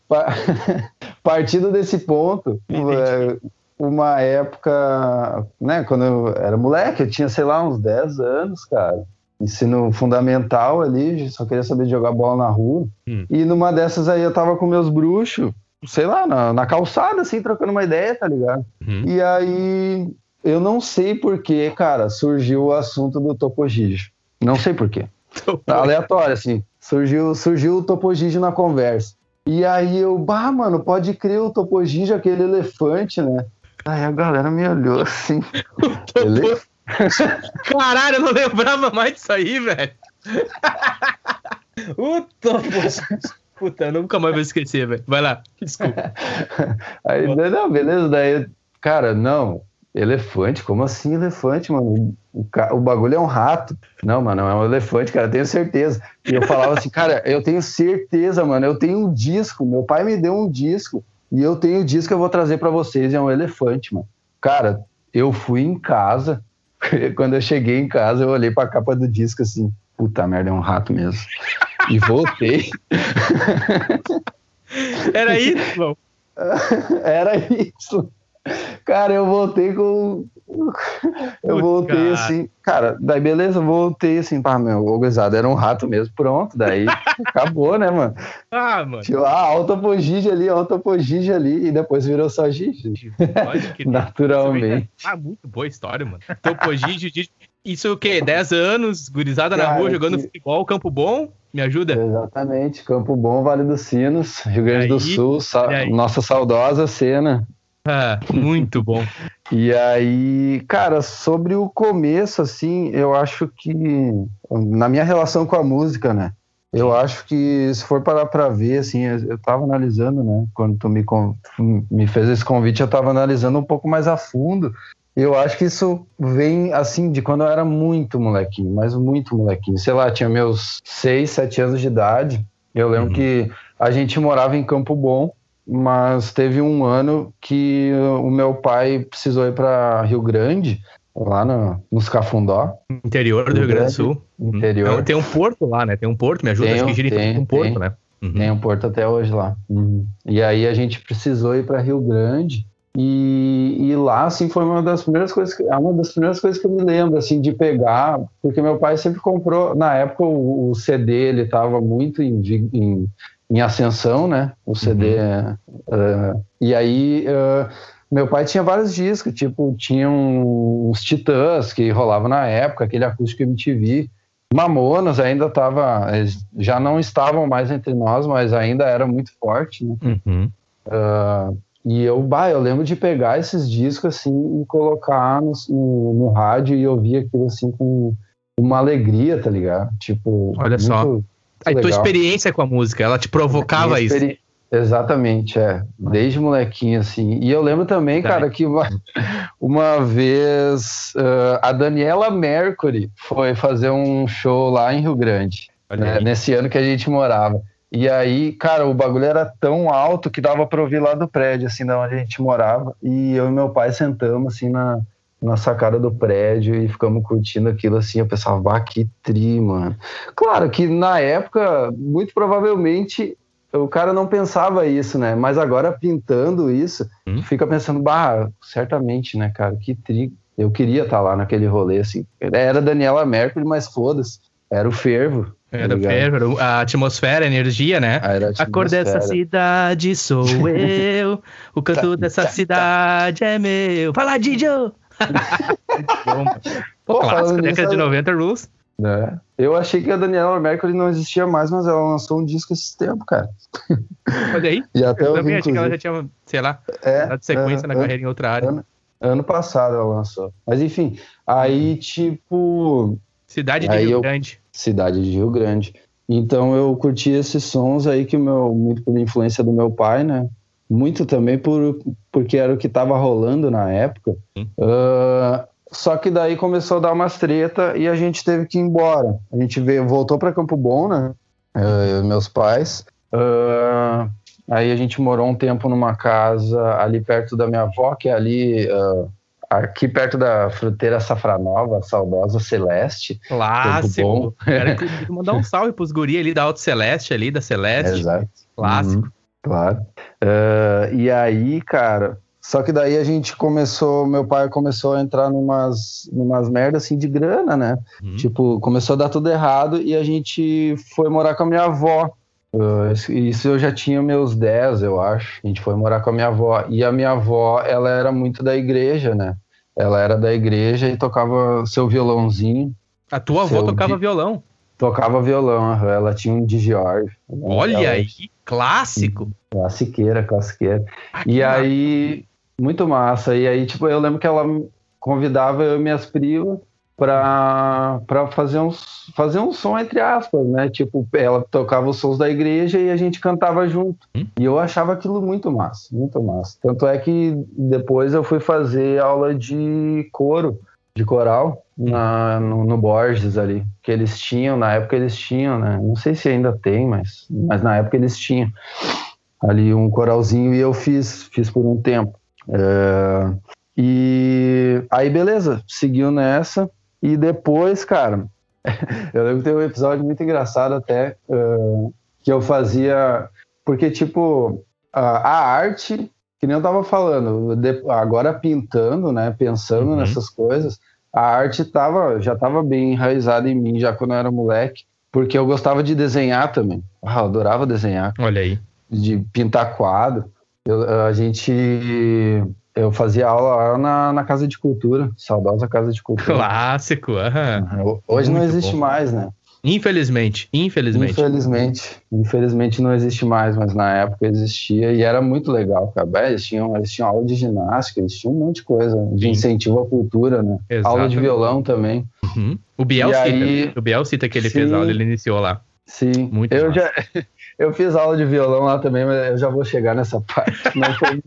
Parte... Partindo desse ponto, é, uma época, né, quando eu era moleque, eu tinha, sei lá, uns 10 anos, cara. Ensino fundamental ali, só queria saber jogar bola na rua. Hum. E numa dessas aí eu tava com meus bruxos, sei lá, na, na calçada, assim, trocando uma ideia, tá ligado? Hum. E aí eu não sei porquê, cara, surgiu o assunto do Topo Gigi. Não sei porquê. Aleatório, assim. Surgiu, surgiu o Topo Gigi na conversa. E aí eu, bah, mano, pode crer o Topo aquele elefante, né? Aí a galera me olhou assim. Ele... Caralho, eu não lembrava mais disso aí, velho. o Topo Puta, eu nunca mais vou esquecer, velho. Vai lá, desculpa. Aí, não, beleza, daí, cara, não, Elefante? Como assim elefante, mano? O, o, bagulho é um rato. Não, mano, é um elefante, cara, tenho certeza. E eu falava assim, cara, eu tenho certeza, mano, eu tenho um disco. Meu pai me deu um disco e eu tenho o disco que eu vou trazer para vocês. É um elefante, mano. Cara, eu fui em casa. Quando eu cheguei em casa, eu olhei pra capa do disco assim, puta merda, é um rato mesmo. E voltei. Era isso, Era isso. Cara, eu voltei com. Eu voltei assim. Cara, daí beleza, voltei assim, pá, meu, o era um rato mesmo, pronto. Daí acabou, né, mano? Ah, mano. Tipo, ah, autopogige ali, autopogige ali, e depois virou só gige. Naturalmente. Ah, muito boa história, mano. Autopogige, isso o quê? 10 anos, gurizada cara, na rua, jogando que... futebol, Campo Bom? Me ajuda? Exatamente, Campo Bom, Vale dos Sinos, Rio Grande aí, do Sul, sa nossa saudosa cena. Ah, muito bom. e aí, cara, sobre o começo, assim, eu acho que na minha relação com a música, né? Eu acho que se for parar para ver, assim, eu tava analisando, né? Quando tu me, me fez esse convite, eu tava analisando um pouco mais a fundo. Eu acho que isso vem, assim, de quando eu era muito molequinho, mas muito molequinho. Sei lá, tinha meus seis, sete anos de idade. Eu lembro uhum. que a gente morava em Campo Bom mas teve um ano que o meu pai precisou ir para Rio Grande, lá no, nos Cafundó. Interior do Rio, Rio Grande do Sul. Interior. Então, tem um porto lá, né? Tem um porto, me ajuda, tem, gira tem, um porto, tem, né? Uhum. Tem um porto até hoje lá. Uhum. E aí a gente precisou ir para Rio Grande. E, e, lá, assim, foi uma das primeiras coisas, que, é uma das primeiras coisas que eu me lembro, assim, de pegar, porque meu pai sempre comprou, na época o, o CD, ele estava muito em, em em ascensão, né? O CD. Uhum. Uh, e aí, uh, meu pai tinha vários discos, tipo, tinha uns Titãs que rolava na época, aquele acústico MTV. Mamonas ainda estava, já não estavam mais entre nós, mas ainda era muito forte, né? Uhum. Uh, e eu, bah, eu lembro de pegar esses discos assim e colocar no, no, no rádio e ouvir aquilo assim com uma alegria, tá ligado? Tipo, olha muito, só a tua experiência com a música, ela te provocava isso. Exatamente, é. Desde molequinho, assim. E eu lembro também, tá. cara, que uma, uma vez uh, a Daniela Mercury foi fazer um show lá em Rio Grande, né, nesse ano que a gente morava. E aí, cara, o bagulho era tão alto que dava pra ouvir lá do prédio, assim, da onde a gente morava. E eu e meu pai sentamos, assim, na, na sacada do prédio e ficamos curtindo aquilo assim. Eu pensava, bah, que tri, mano. Claro que na época, muito provavelmente, o cara não pensava isso, né? Mas agora pintando isso, hum? fica pensando, bah, certamente, né, cara, que tri. Eu queria estar tá lá naquele rolê, assim. Era Daniela Mercury, mas foda-se. Era o fervo. Tá era o fervo, a atmosfera, a energia, né? Ah, a, cor dessa cidade sou eu, o canto tá, dessa tá. cidade é meu. Fala, Didio! Bom, Pô, clássico, década de 90 Rules. É. Eu achei que a Daniela Mercury não existia mais, mas ela lançou um disco esse tempo, cara. Olha aí. E até eu também achei que ela já tinha, sei lá, é, dado sequência é, na carreira em outra área. Ano, ano, passado ela lançou. Mas enfim, aí tipo. Cidade de Rio eu, Grande. Cidade de Rio Grande. Então eu curti esses sons aí que o meu, muito por influência do meu pai, né? Muito também por, porque era o que estava rolando na época. Uh, só que daí começou a dar umas treta e a gente teve que ir embora. A gente veio, voltou para Campo Bom, né? Uh, meus pais. Uh, aí a gente morou um tempo numa casa ali perto da minha avó, que é ali aqui perto da fruteira Safranova, saudosa Celeste. Clássico. Era mandar um salve pros guri ali da Alto Celeste, ali da Celeste. Exato. Clássico. Uhum. Claro. Uh, e aí, cara, só que daí a gente começou, meu pai começou a entrar numas, numas merdas assim de grana, né? Uhum. Tipo, começou a dar tudo errado e a gente foi morar com a minha avó. Uh, isso eu já tinha meus 10, eu acho. A gente foi morar com a minha avó. E a minha avó, ela era muito da igreja, né? Ela era da igreja e tocava seu violãozinho. A tua avó tocava di... violão? Tocava violão, ela tinha um Digior. Olha ela... aí, clássico. Classiqueira, classiqueira. Ah, e aí, muito massa. E aí, tipo, eu lembro que ela convidava eu e minhas primas para fazer, uns, fazer um som, entre aspas, né? Tipo, ela tocava os sons da igreja e a gente cantava junto. Hum? E eu achava aquilo muito massa, muito massa. Tanto é que depois eu fui fazer aula de coro de coral na, no, no, Borges ali, que eles tinham, na época eles tinham, né? Não sei se ainda tem, mas, mas na época eles tinham ali um coralzinho e eu fiz, fiz por um tempo. É, E aí, beleza, seguiu nessa. E depois, cara, eu lembro que tem um episódio muito engraçado até, uh, que eu fazia. Porque, tipo, a, a arte, que nem eu tava falando, agora pintando, né, pensando uhum. nessas coisas, a arte tava, já tava bem enraizada em mim, já quando eu era moleque, porque eu gostava de desenhar também. Ah, eu adorava desenhar. Olha aí. De pintar quadro. Eu, a gente eu fazia aula na, na Casa de Cultura, saudosa Casa de Cultura. Clássico, uhum. Hoje Muito não existe bom. mais, né? Infelizmente, infelizmente. Infelizmente, infelizmente não existe mais, mas na época existia e era muito legal, cara. Eles tinham, eles tinham aula de ginástica, eles tinham um monte de coisa de Sim. incentivo à cultura, né? Exatamente. Aula de violão também. Uhum. O Biel cita, aí... o Biel cita que ele Sim. fez aula, ele iniciou lá. Sim, muito eu já eu fiz aula de violão lá também, mas eu já vou chegar nessa parte. Não foi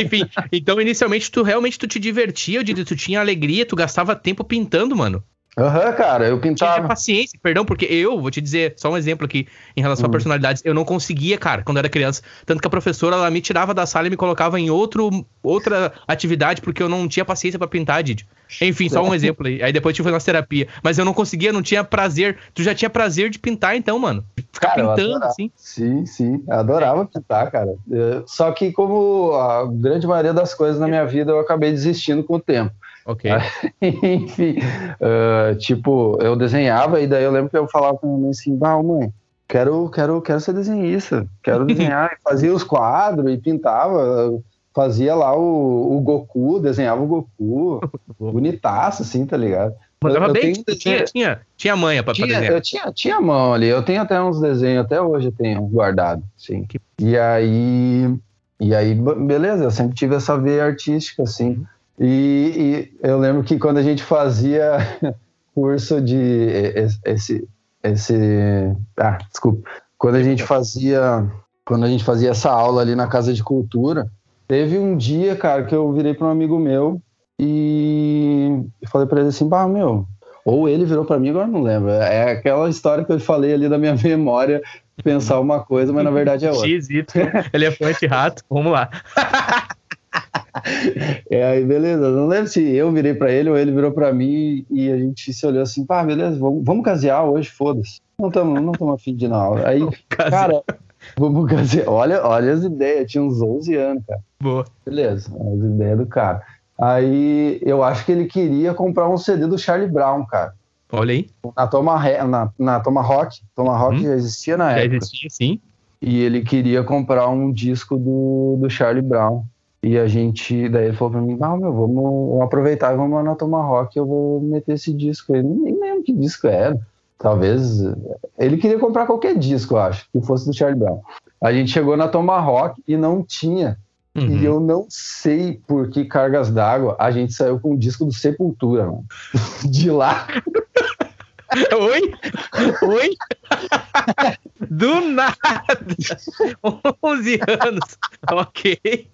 Enfim, então inicialmente tu realmente tu te divertia, eu tu tinha alegria, tu gastava tempo pintando, mano. Aham, uhum, cara, eu pintava. Tinha paciência, perdão, porque eu, vou te dizer, só um exemplo aqui, em relação uhum. a personalidades, eu não conseguia, cara, quando eu era criança. Tanto que a professora, ela me tirava da sala e me colocava em outro, outra atividade, porque eu não tinha paciência para pintar, Didi. Enfim, só um exemplo aí. Aí depois tive nossa terapia. Mas eu não conseguia, não tinha prazer. Tu já tinha prazer de pintar, então, mano? Ficar cara, pintando, assim. Sim, sim. Adorava pintar, cara. Só que, como a grande maioria das coisas na minha vida, eu acabei desistindo com o tempo. Ok. Enfim, uh, tipo, eu desenhava e daí eu lembro que eu falava com a mãe assim, ah, mãe, quero, quero, quero ser desenhista, quero desenhar. fazia os quadros e pintava, fazia lá o, o Goku, desenhava o Goku, bonitaço, assim, tá ligado? Mandava bem, tipo, tinha, tinha, tinha manha pra, tinha, desenhar. Eu tinha, tinha mão ali, eu tenho até uns desenhos, até hoje eu tenho guardado, sim. E aí, e aí, beleza, eu sempre tive essa veia artística, assim. E, e, eu lembro que quando a gente fazia curso de esse esse ah, desculpa, quando a gente fazia quando a gente fazia essa aula ali na casa de cultura, teve um dia, cara, que eu virei para um amigo meu e falei para ele assim, bah, meu, ou ele virou para mim, agora não lembro. É aquela história que eu falei ali da minha memória, pensar uma coisa, mas na verdade é outra. X, Y, elefante, rato, vamos lá. É, aí beleza, não lembro se eu virei para ele ou ele virou para mim e a gente se olhou assim, pá, beleza, vamos, vamos casear hoje, foda-se. Não estamos não tamo afim de ir na aula. Aí, cara, vamos casear. Olha, olha as ideias, tinha uns 11 anos, cara. Boa. Beleza, as ideias do cara. Aí eu acho que ele queria comprar um CD do Charlie Brown, cara. Olha aí. Na Toma, na, na Tomahawk. Tomahawk hum, já existia na já época. Já existia, sim. E ele queria comprar um disco do, do Charlie Brown. E a gente, daí ele falou pra mim, ah, meu, vamos aproveitar e vamos lá na Tomahawk, eu vou meter esse disco aí. Nem lembro que disco era. Talvez. Ele queria comprar qualquer disco, eu acho, que fosse do Charlie Brown. A gente chegou na Tomahawk e não tinha. Uhum. E eu não sei por que cargas d'água a gente saiu com o disco do Sepultura, mano. De lá. Oi? Oi? Do nada! 11 anos. Ok.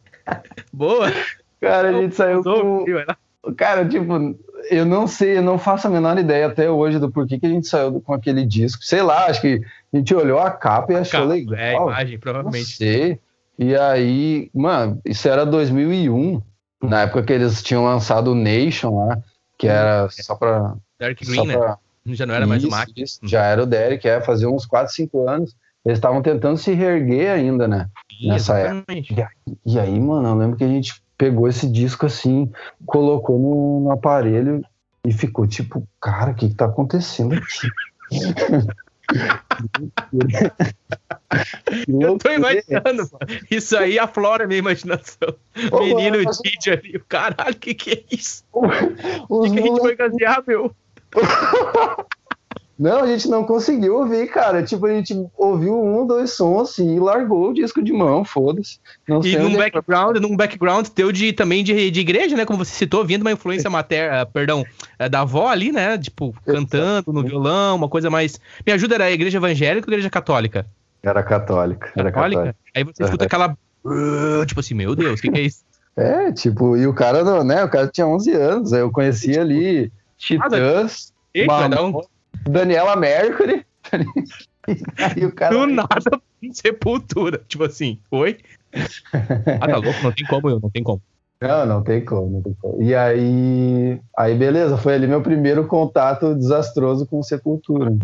Boa. Cara, a gente saiu com... Cara, tipo, eu não sei, eu não faço a menor ideia até hoje do porquê que a gente saiu com aquele disco. Sei lá, acho que a gente olhou a capa e achou capa, legal. É, a imagem, provavelmente. Não sei. E aí, mano, isso era 2001, na época que eles tinham lançado o Nation lá, que era só pra... Derek Green, né? pra... né? Já não era mais o Mac. já era o Derek, é, fazia uns 4, 5 anos. Eles estavam tentando se reerguer ainda, né? Nessa Exatamente. época. E aí, mano, eu lembro que a gente pegou esse disco assim, colocou no, no aparelho e ficou tipo, cara, o que, que tá acontecendo aqui? eu tô imaginando, mano. Isso aí aflora a minha imaginação. Ô, Menino mano, Didi ali, o caralho, o que, que é isso? O que, que a gente vai gasear, meu? Não, a gente não conseguiu ouvir, cara. Tipo, a gente ouviu um, dois sons assim, e largou o disco de mão, foda-se. E num background, num background teu de, também de, de igreja, né? Como você citou, vindo uma influência materna, perdão, é, da avó ali, né? Tipo, cantando no violão, uma coisa mais. Me ajuda, era a igreja evangélica ou igreja católica? Era católica. Era católica. Aí você escuta aquela. Tipo assim, meu Deus, o que, que é isso? É, tipo, e o cara, né? O cara tinha 11 anos, eu conhecia ali Titãs. Eita, não. Daniela Mercury. Aí o cara. Do nada, sepultura. Tipo assim, oi? Ah, tá louco? Não tem como eu, não tem como. Não, não tem como, não tem como. E aí, aí beleza, foi ali meu primeiro contato desastroso com Sepultura.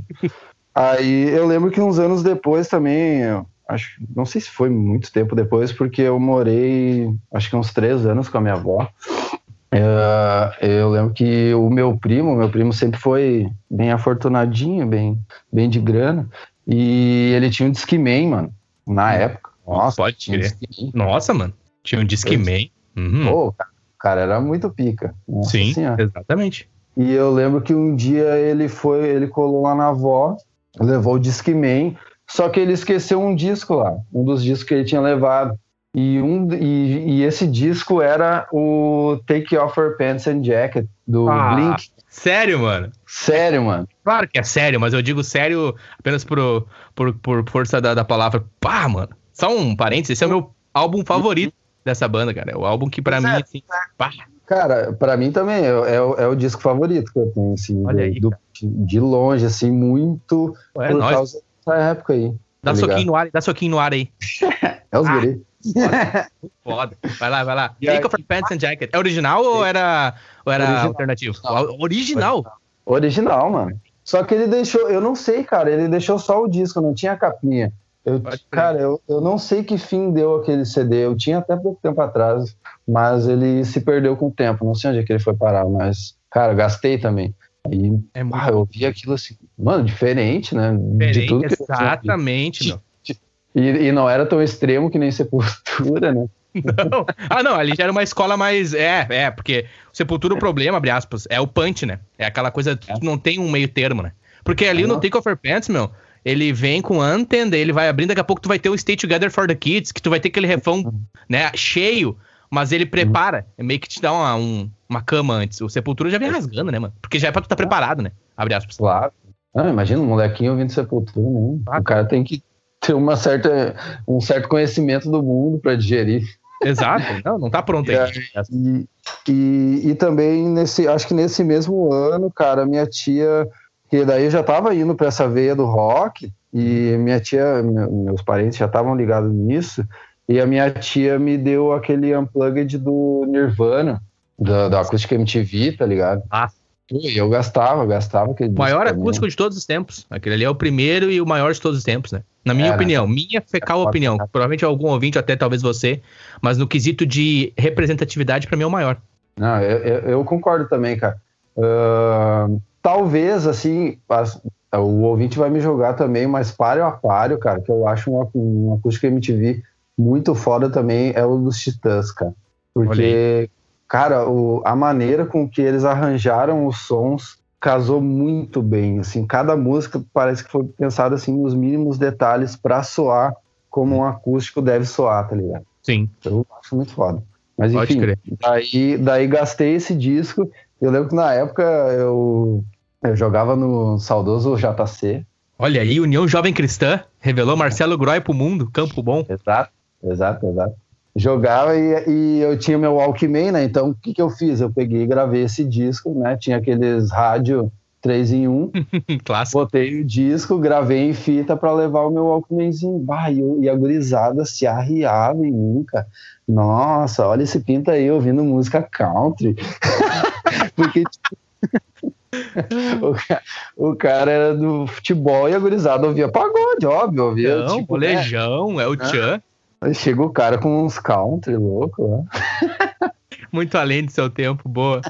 aí eu lembro que uns anos depois também, acho, não sei se foi muito tempo depois, porque eu morei, acho que uns três anos com a minha avó. Uh, eu lembro que o meu primo, meu primo sempre foi bem afortunadinho, bem, bem de grana, e ele tinha um Discman, mano, na época. Nossa, pode crer. Um Nossa, mano, tinha um Discman. Uhum. Pô, cara, era muito pica. Nossa Sim, senhora. exatamente. E eu lembro que um dia ele foi, ele colou lá na avó, levou o Discman, só que ele esqueceu um disco lá, um dos discos que ele tinha levado. E, um, e, e esse disco era o Take Off Your Pants and Jacket, do ah, Blink. Sério, mano? Sério, mano. Claro que é sério, mas eu digo sério apenas por, por, por força da, da palavra. Pá, mano. Só um parênteses, esse é o meu álbum favorito dessa banda, cara. É o álbum que pra mim, é, assim, pá. Cara, pra mim também é, é, é, o disco favorito que eu tenho, assim. Olha aí, do, de longe, assim, muito é por nóis. causa dessa época aí. Dá tá soquinho no ar, dá soquinho no ar aí. é os ah. guri. Foda. Foda. Vai lá, vai lá. Take off pants and jacket. É original ou era, ou era original. alternativo? Original. original. Original, mano. Só que ele deixou, eu não sei, cara, ele deixou só o disco, não tinha capinha. Eu, cara, eu, eu não sei que fim deu aquele CD. Eu tinha até pouco tempo atrás, mas ele se perdeu com o tempo. Não sei onde é que ele foi parar, mas, cara, gastei também. Aí, é ah, eu vi aquilo assim, mano, diferente, né? Diferente, de tudo exatamente, meu. E, e não era tão extremo que nem Sepultura, né? Não. Ah, não, ali já era uma escola mais. É, é, porque Sepultura, o problema, abre aspas, é o punch, né? É aquela coisa que não tem um meio termo, né? Porque ali no Take Off Your Pants, meu, ele vem com Anthem, ele vai abrindo, daqui a pouco tu vai ter o Stay Together for the Kids, que tu vai ter aquele refrão, né, cheio, mas ele prepara, é meio que te dá uma, um, uma cama antes. O Sepultura já vem rasgando, né, mano? Porque já é pra tu estar tá preparado, né? Abre aspas. Claro. Ah, imagina um molequinho ouvindo Sepultura, né? Ah, o cara tem que ter uma certa, um certo conhecimento do mundo para digerir. Exato, não, não tá pronto ainda. E, e, e, também nesse, acho que nesse mesmo ano, cara, minha tia, que daí eu já tava indo para essa veia do rock, e minha tia, meus parentes já estavam ligados nisso, e a minha tia me deu aquele unplugged do Nirvana, da, da Acústica MTV, tá ligado? Ah, eu gastava, gastava aquele. O maior acústico de todos os tempos. Aquele ali é o primeiro e o maior de todos os tempos, né? Na minha é, opinião, né? minha fecal é opinião. Provavelmente algum ouvinte, até talvez você, mas no quesito de representatividade, para mim é o maior. Não, eu, eu, eu concordo também, cara. Uh, talvez, assim, as, o ouvinte vai me jogar também, mas páreo a páreo, cara, que eu acho um, um acústico MTV muito foda também é o dos Titãs, cara. Porque cara, o, a maneira com que eles arranjaram os sons casou muito bem. Assim, cada música parece que foi pensada assim nos mínimos detalhes para soar como um acústico deve soar, tá ligado? Sim. Eu acho muito foda. Mas enfim, daí, daí gastei esse disco. Eu lembro que na época eu, eu jogava no saudoso JC. Olha aí, União Jovem Cristã revelou Marcelo Groy pro mundo, Campo Bom. Exato, exato, exato jogava e, e, eu tinha meu Walkman, né? Então o que, que eu fiz? Eu peguei e gravei esse disco, né? Tinha aqueles rádio 3 em 1. Clássico. Botei o disco, gravei em fita para levar o meu Walkmanzinho. Bah, e, eu, e a gurizada se arriava em mim, cara. Nossa, olha esse pinta aí ouvindo música country. Porque, tipo, o, cara, o, cara, era do futebol e a gurizada ouvia pagode, óbvio. Ouvia, Não, tipo, né? Lejão, é o Tchan. Chega o cara com uns country louco, né? Muito além do seu tempo, boa.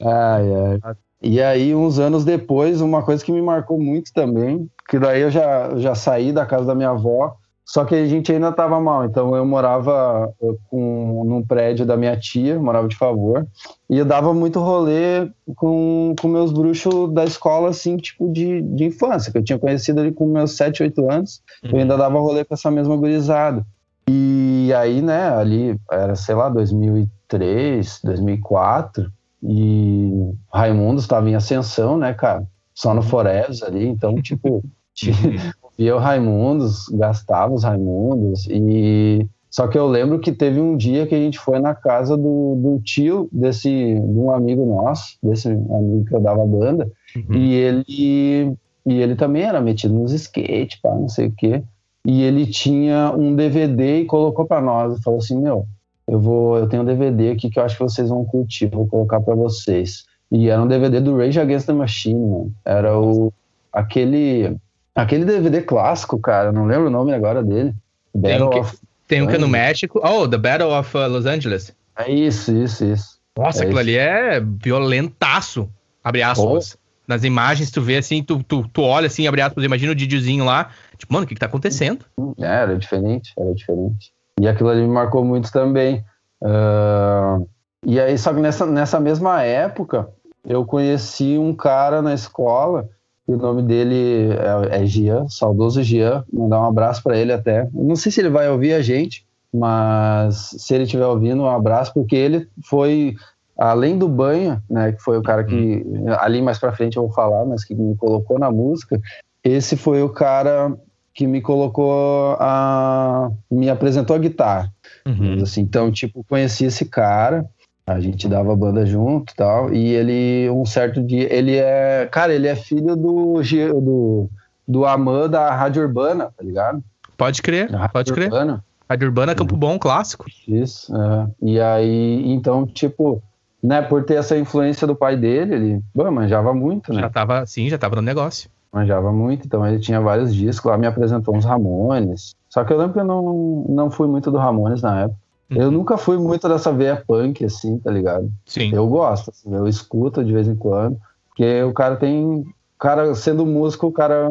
ai, ai. E aí, uns anos depois, uma coisa que me marcou muito também, que daí eu já, já saí da casa da minha avó só que a gente ainda estava mal, então eu morava com, num prédio da minha tia, morava de favor, e eu dava muito rolê com, com meus bruxos da escola, assim, tipo de, de infância, que eu tinha conhecido ali com meus 7, 8 anos, uhum. eu ainda dava rolê com essa mesma gurizada. E aí, né, ali era, sei lá, 2003, 2004, e Raimundo estava em ascensão, né, cara, só no Forever ali, então, tipo, via o Raimundos, gastava os Raimundos, e só que eu lembro que teve um dia que a gente foi na casa do, do tio desse de um amigo nosso, desse amigo que eu dava banda, uhum. e ele e ele também era metido nos skate, pá, não sei o quê. E ele tinha um DVD e colocou para nós e falou assim: "Meu, eu vou, eu tenho um DVD aqui que eu acho que vocês vão curtir, vou colocar para vocês. E era um DVD do Rage Against the Machine, mano. Era o aquele aquele DVD clássico, cara, não lembro o nome agora dele. Battle tem, of tem um que é no México. Oh, The Battle of uh, Los Angeles. É isso, isso, isso. Nossa, é aquilo isso. ali é violentaço. Abre aspas. Oh. Nas imagens, tu vê assim, tu, tu, tu olha assim, abre aspas, imagina o Didiozinho lá. Tipo, mano, o que que tá acontecendo? É, era diferente, era diferente. E aquilo ali me marcou muito também. Uh, e aí, só que nessa, nessa mesma época, eu conheci um cara na escola, e o nome dele é, é Gian, saudoso Gian, mandar um abraço para ele até. não sei se ele vai ouvir a gente, mas se ele estiver ouvindo, um abraço, porque ele foi, além do banho, né, que foi o cara que, uhum. ali mais para frente eu vou falar, mas que me colocou na música, esse foi o cara que me colocou a. me apresentou a guitarra. Uhum. Assim, então, tipo, conheci esse cara, a gente dava banda junto e tal, e ele, um certo dia, ele é. Cara, ele é filho do. do, do Amã da Rádio Urbana, tá ligado? Pode crer, pode crer. Urbana. Rádio Urbana, Campo uhum. Bom, clássico. Isso, é. E aí, então, tipo, né, por ter essa influência do pai dele, ele bom, manjava muito, né? Já tava, sim, já tava no negócio manjava muito, então ele tinha vários discos, lá me apresentou uns Ramones. Só que eu lembro que eu não, não fui muito do Ramones na época. Uhum. Eu nunca fui muito dessa veia punk, assim, tá ligado? Sim. Eu gosto, assim, eu escuto de vez em quando, porque o cara tem. O cara, sendo músico, o cara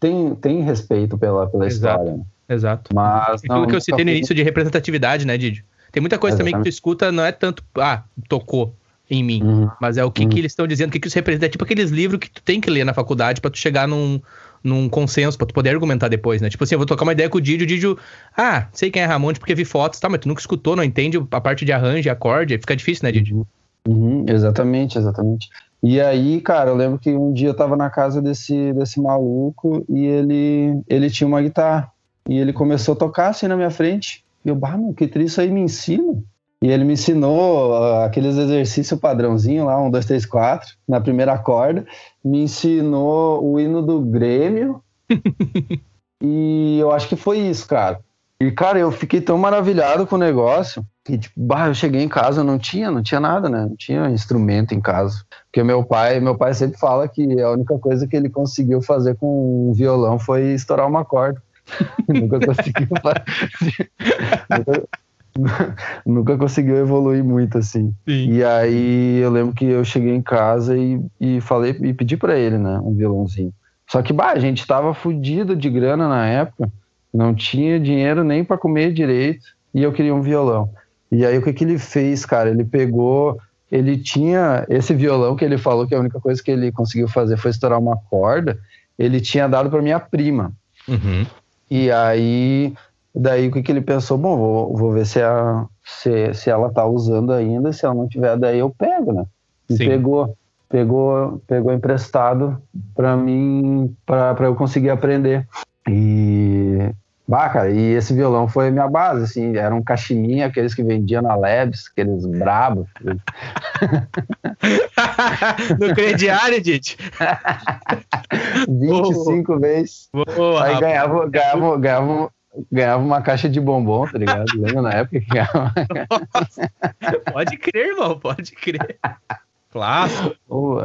tem, tem respeito pela, pela Exato. história. Né? Exato. Mas. Aquilo não, que eu citei no início de representatividade, né, Didi? Tem muita coisa Exatamente. também que tu escuta, não é tanto, ah, tocou em mim. Uhum. Mas é o que, uhum. que eles estão dizendo, o que, que isso representa. É tipo aqueles livros que tu tem que ler na faculdade para tu chegar num, num consenso, pra tu poder argumentar depois, né? Tipo assim, eu vou tocar uma ideia com o Didio, o Didio, ah, sei quem é Ramones porque vi fotos, tá, mas tu nunca escutou, não entende a parte de arranjo acorde, fica difícil, né, Didio? Uhum, exatamente, exatamente. E aí, cara, eu lembro que um dia eu tava na casa desse, desse maluco e ele, ele tinha uma guitarra. E ele começou a tocar assim na minha frente. E eu, bah, meu, que triste aí me ensina. E ele me ensinou uh, aqueles exercícios padrãozinho lá, um, dois, três, quatro, na primeira corda. Me ensinou o hino do Grêmio. e eu acho que foi isso, cara. E, cara, eu fiquei tão maravilhado com o negócio que, tipo, bah, eu cheguei em casa, não tinha, não tinha nada, né? Não tinha instrumento em casa. Porque meu pai, meu pai sempre fala que a única coisa que ele conseguiu fazer com um violão foi estourar uma corda. nunca conseguiu fazer. nunca, nunca conseguiu evoluir muito assim. Sim. E aí eu lembro que eu cheguei em casa e, e falei e pedi para ele, né, um violãozinho. Só que bah, a gente tava fudido de grana na época, não tinha dinheiro nem para comer direito e eu queria um violão. E aí o que que ele fez, cara? Ele pegou, ele tinha esse violão que ele falou que a única coisa que ele conseguiu fazer foi estourar uma corda. Ele tinha dado para minha prima. Uhum. E aí Daí o que, que ele pensou? Bom, vou, vou ver se, a, se, se ela tá usando ainda, se ela não tiver, daí eu pego, né? E Sim. pegou, pegou, pegou emprestado para mim, para eu conseguir aprender. E Baca, e esse violão foi a minha base, assim, era um cachininha, aqueles que vendiam na Labs, aqueles brabos. no crediário, Dite? 25 oh, vezes. Aí ganhava, ganhava, ganhava, ganhava uma caixa de bombom, tá ligado? Lembra na época que ganhava? pode crer, irmão, pode crer. Clássico.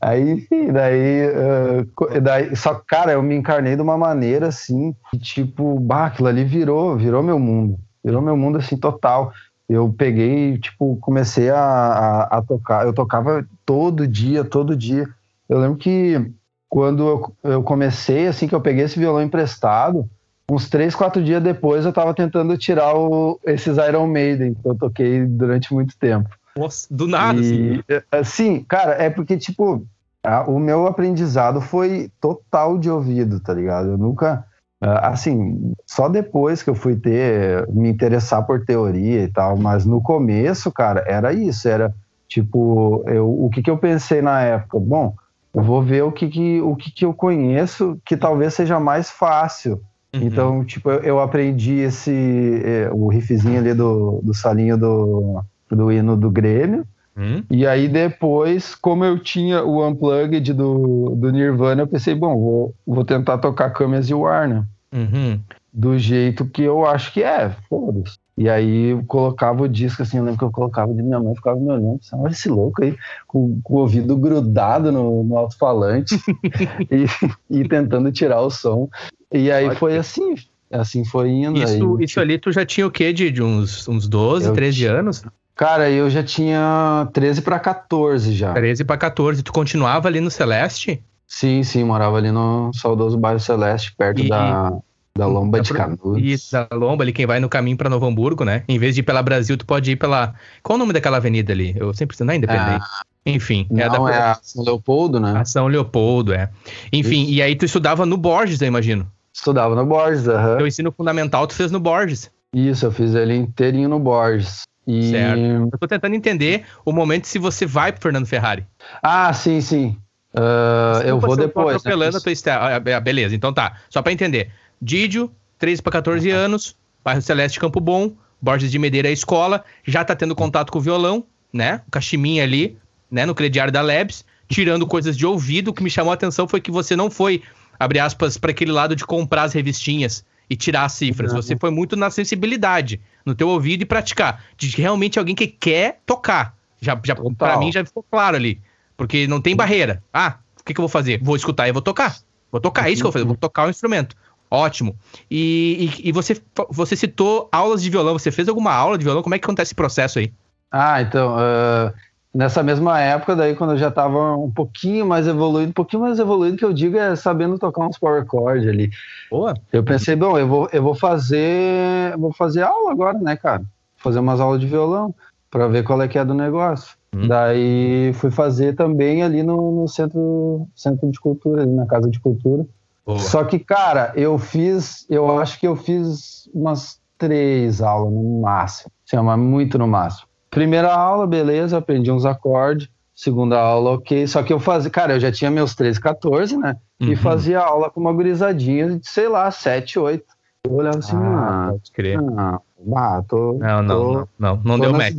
Aí, enfim, daí, uh, daí. Só que, cara, eu me encarnei de uma maneira assim, que, tipo, bah, aquilo ali virou, virou meu mundo. Virou meu mundo assim, total. Eu peguei, tipo, comecei a, a, a tocar. Eu tocava todo dia, todo dia. Eu lembro que quando eu, eu comecei, assim, que eu peguei esse violão emprestado, uns três, quatro dias depois eu tava tentando tirar o, esses Iron Maiden que eu toquei durante muito tempo. Nossa, do nada, e, assim. Assim, cara, é porque, tipo, a, o meu aprendizado foi total de ouvido, tá ligado? Eu nunca. Assim, só depois que eu fui ter, me interessar por teoria e tal, mas no começo, cara, era isso, era tipo, eu, o que, que eu pensei na época? Bom, eu vou ver o que, que, o que, que eu conheço que talvez seja mais fácil Uhum. Então, tipo, eu, eu aprendi esse é, o riffzinho ali do, do salinho do, do hino do Grêmio. Uhum. E aí depois, como eu tinha o Unplugged do, do Nirvana, eu pensei, bom, vou, vou tentar tocar Camas e War, né? Uhum. Do jeito que eu acho que é, foda-se. E aí eu colocava o disco assim, eu lembro que eu colocava de minha mãe, ficava me olhando, pensava, olha esse louco aí, com, com o ouvido grudado no, no alto-falante e, e, tentando tirar o som. E aí foi assim, assim foi indo. Isso, aí, isso ali tu já tinha o quê? De, de uns, uns 12, eu 13 tinha, anos? Cara, eu já tinha 13 para 14 já. 13 para 14. Tu continuava ali no Celeste? Sim, sim, morava ali no saudoso bairro Celeste, perto e... da, da Lomba de Canudos. Isso, da Lomba ali, quem vai no caminho para Novo Hamburgo, né? Em vez de ir pela Brasil, tu pode ir pela... Qual o nome daquela avenida ali? Eu sempre não é Independente. Ah, Enfim. Não, é, da... é a São Leopoldo, né? A São Leopoldo, é. Enfim, Isso. e aí tu estudava no Borges, eu imagino. Estudava no Borges, aham. Uhum. Teu ensino fundamental tu fez no Borges. Isso, eu fiz ele inteirinho no Borges. E... Certo. Eu tô tentando entender o momento se você vai pro Fernando Ferrari. Ah, sim, sim. Uh, eu vou depois. Né? atropelando a tua. Ah, beleza, então tá. Só para entender. Didio, 13 para 14 uhum. anos, bairro Celeste Campo Bom, Borges de Medeira é escola, já tá tendo contato com o violão, né? O cachiminha ali, né? No crediário da Labs, tirando coisas de ouvido. O que me chamou a atenção foi que você não foi, abre aspas, para aquele lado de comprar as revistinhas e tirar as cifras. Você foi muito na sensibilidade, no teu ouvido e praticar. De realmente alguém que quer tocar. Já, já para mim já ficou claro ali. Porque não tem barreira. Ah, o que, que eu vou fazer? Vou escutar e vou tocar. Vou tocar, é isso que eu vou fazer. Vou tocar o instrumento. Ótimo. E, e, e, você, você citou aulas de violão. Você fez alguma aula de violão? Como é que acontece esse processo aí? Ah, então. Uh, nessa mesma época, daí, quando eu já estava um pouquinho mais evoluído, um pouquinho mais evoluído que eu digo é sabendo tocar uns power chord ali. Boa. Eu pensei, bom, eu vou, eu vou fazer. Vou fazer aula agora, né, cara? Fazer umas aulas de violão para ver qual é que é do negócio. Hum. Daí fui fazer também ali no, no, centro, centro de cultura, ali na casa de cultura. Boa. Só que, cara, eu fiz, eu acho que eu fiz umas três aulas no máximo. Mas muito no máximo. Primeira aula, beleza, aprendi uns acordes. Segunda aula, ok. Só que eu fazia, cara, eu já tinha meus 13, 14, né? Uhum. E fazia aula com uma gurizadinha de, sei lá, 7, 8. Eu olhava assim, ah, pode crer. Não, ah, tô, não, não, tô, não, não, não deu match.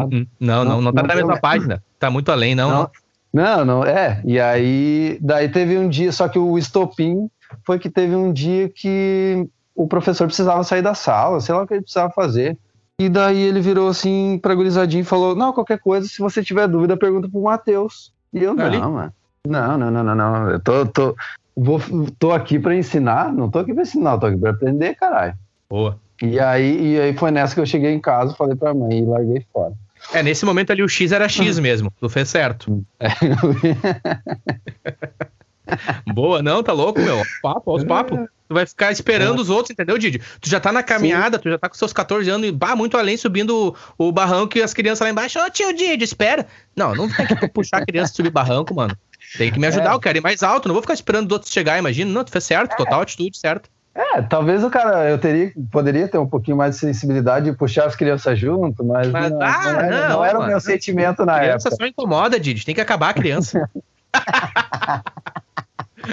Uhum. Não, não, não, não tá na mesma página. Tá muito além, não, não. Não, não, é. E aí, daí teve um dia, só que o estopim foi que teve um dia que o professor precisava sair da sala, sei lá o que ele precisava fazer. E daí ele virou assim pra gurizadinho e falou: Não, qualquer coisa, se você tiver dúvida, pergunta pro Matheus. E eu, tá não, mano. Não, não, não, não, não. Eu tô, tô, vou, tô aqui pra ensinar, não tô aqui pra ensinar, tô aqui pra aprender, caralho. Boa. E aí, e aí foi nessa que eu cheguei em casa, falei pra mãe e larguei fora. É, nesse momento ali o X era X mesmo, tu fez certo. É. Boa, não, tá louco, meu. Papo, aos papos. Tu vai ficar esperando é. os outros, entendeu, Didi? Tu já tá na caminhada, Sim. tu já tá com seus 14 anos e bah, muito além, subindo o, o barranco e as crianças lá embaixo. Ô, oh, tio Didi, espera. Não, não tem que puxar a criança subir barranco, mano. Tem que me ajudar, é. eu quero ir mais alto, não vou ficar esperando os outros chegar, imagina. Não, tu fez certo, é. total atitude, certo. É, talvez o cara, eu teria, poderia ter um pouquinho mais de sensibilidade e puxar as crianças junto, mas, mas não, ah, não, era, não, não era o meu sentimento na criança época. Criança só incomoda, Didi, tem que acabar a criança.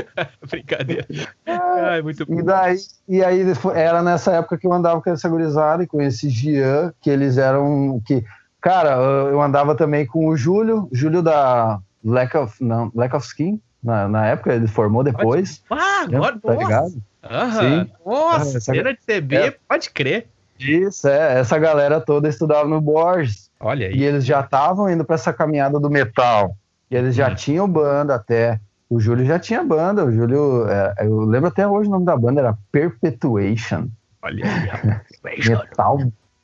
Brincadeira. Ai, muito e daí, e aí era nessa época que eu andava com essa gurizada e com esse Gian, que eles eram que cara, eu andava também com o Júlio, Júlio da Black of, não, Black of Skin, na, na época ele formou depois. Ah, agora, tá ligado? Aham. Sim. Nossa, essa, de CB, é, pode crer. Isso, é, essa galera toda estudava no Borges. Olha aí. E eles já estavam indo para essa caminhada do metal. E eles já hum. tinham banda até. O Júlio já tinha banda. O Júlio, é, eu lembro até hoje o nome da banda era Perpetuation. Olha aí. metal,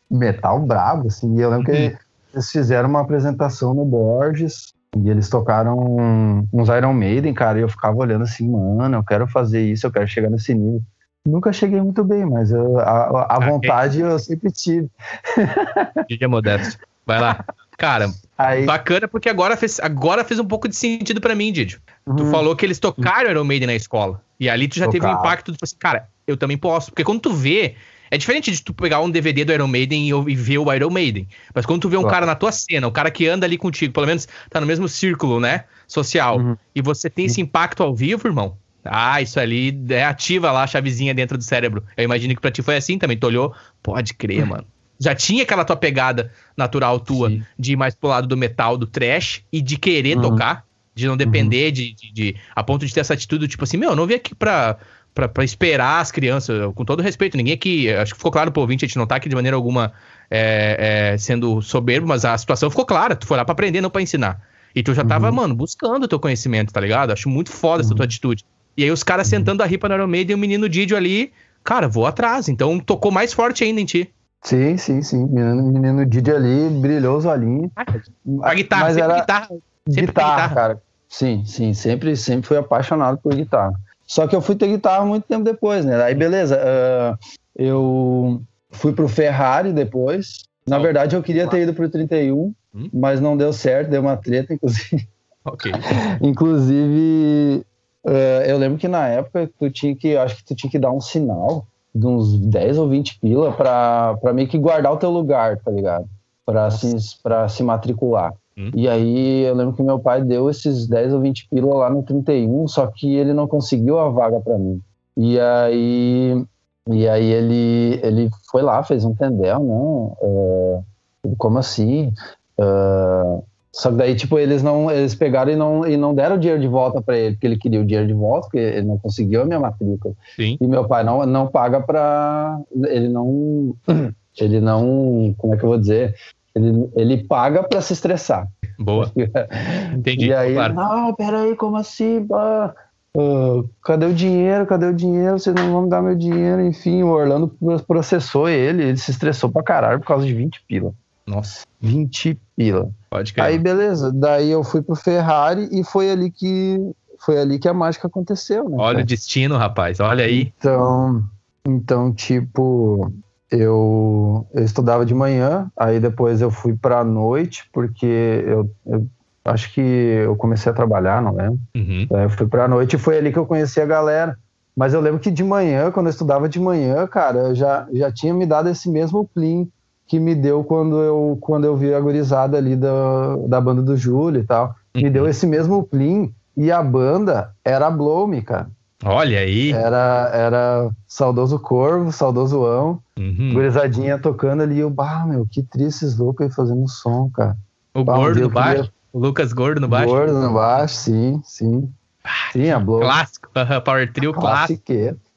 metal brabo, assim. E eu lembro que hum. eles fizeram uma apresentação no Borges. E eles tocaram uns Iron Maiden, cara, e eu ficava olhando assim, mano, eu quero fazer isso, eu quero chegar nesse nível. Nunca cheguei muito bem, mas eu, a, a vontade eu sempre tive. Dia modesto. Vai lá. Cara, Aí... bacana porque agora fez, agora fez um pouco de sentido para mim, Didio. Uhum. Tu falou que eles tocaram Iron Maiden na escola. E ali tu já teve um impacto, tipo assim, cara, eu também posso. Porque quando tu vê, é diferente de tu pegar um DVD do Iron Maiden e, ver o Iron Maiden. Mas quando tu vê um claro. cara na tua cena, o cara que anda ali contigo, pelo menos tá no mesmo círculo, né? Social, uhum. e você tem esse impacto ao vivo, irmão. Ah, isso ali é ativa lá a chavezinha dentro do cérebro. Eu imagino que pra ti foi assim também. Tu olhou, pode crer, mano. Já tinha aquela tua pegada natural tua Sim. de ir mais pro lado do metal, do trash e de querer uhum. tocar, de não depender, uhum. de, de, de, a ponto de ter essa atitude, tipo assim, meu, eu não vim aqui pra, para esperar as crianças, com todo respeito, ninguém aqui, acho que ficou claro pro ouvinte, a gente não tá aqui de maneira alguma é, é, sendo soberbo, mas a situação ficou clara, tu foi lá pra aprender, não pra ensinar. E tu já tava, uhum. mano, buscando o teu conhecimento, tá ligado? Acho muito foda uhum. essa tua atitude. E aí os caras uhum. sentando a ripa no Iron Maiden e o menino Didio ali, cara, vou atrás. Então tocou mais forte ainda em ti. Sim, sim, sim. Menino, menino Didi ali brilhou os olhinhos. A guitarra, mas era guitarra. Sempre guitarra, guitarra, cara. Sim, sim, sempre, sempre fui apaixonado por guitarra. Só que eu fui ter guitarra muito tempo depois, né? Aí beleza, uh, eu fui pro Ferrari depois. Na verdade, eu queria ter ido pro 31, hum? mas não deu certo, deu uma treta, inclusive. Ok. inclusive, uh, eu lembro que na época tu tinha que, acho que tu tinha que dar um sinal de uns 10 ou 20 pila pra, pra meio que guardar o teu lugar, tá ligado? Pra, se, pra se matricular. Hum. E aí eu lembro que meu pai deu esses 10 ou 20 pila lá no 31, só que ele não conseguiu a vaga para mim. E aí, e aí ele, ele foi lá, fez um tendel, né? É, como assim? Uh, só que daí, tipo, eles não, eles pegaram e não, e não deram o dinheiro de volta para ele, porque ele queria o dinheiro de volta, porque ele não conseguiu a minha matrícula. Sim. E meu pai não, não paga para ele não, ele não, como é que eu vou dizer? Ele, ele paga para se estressar. Boa. Entendi. E aí, claro. não, peraí, como assim? Uh, cadê o dinheiro? Cadê o dinheiro? Vocês não vão me dar meu dinheiro. Enfim, o Orlando processou ele, ele se estressou pra caralho por causa de 20 pila. Nossa. 20 pila. Pode crer. Aí, beleza. Daí eu fui pro Ferrari e foi ali que foi ali que a mágica aconteceu, né? Olha cara? o destino, rapaz. Olha aí. Então, então tipo, eu, eu estudava de manhã, aí depois eu fui para noite, porque eu, eu, acho que eu comecei a trabalhar, não lembro. Uhum. eu fui para noite e foi ali que eu conheci a galera. Mas eu lembro que de manhã, quando eu estudava de manhã, cara, eu já, já tinha me dado esse mesmo plim que me deu quando eu, quando eu vi a gurizada ali da, da banda do Júlio e tal. Uhum. Me deu esse mesmo plim e a banda era a Blow Me, cara. Olha aí. Era, era saudoso Corvo, saudoso Ão, uhum. gurizadinha tocando ali. E eu, bah, meu, que triste esses loucos aí fazendo som, cara. O bah, gordo um no baixo? Queria... O Lucas Gordo no baixo? Gordo no baixo, sim, sim. Ah, sim, a Blow. Clássico, Power Trio clássico.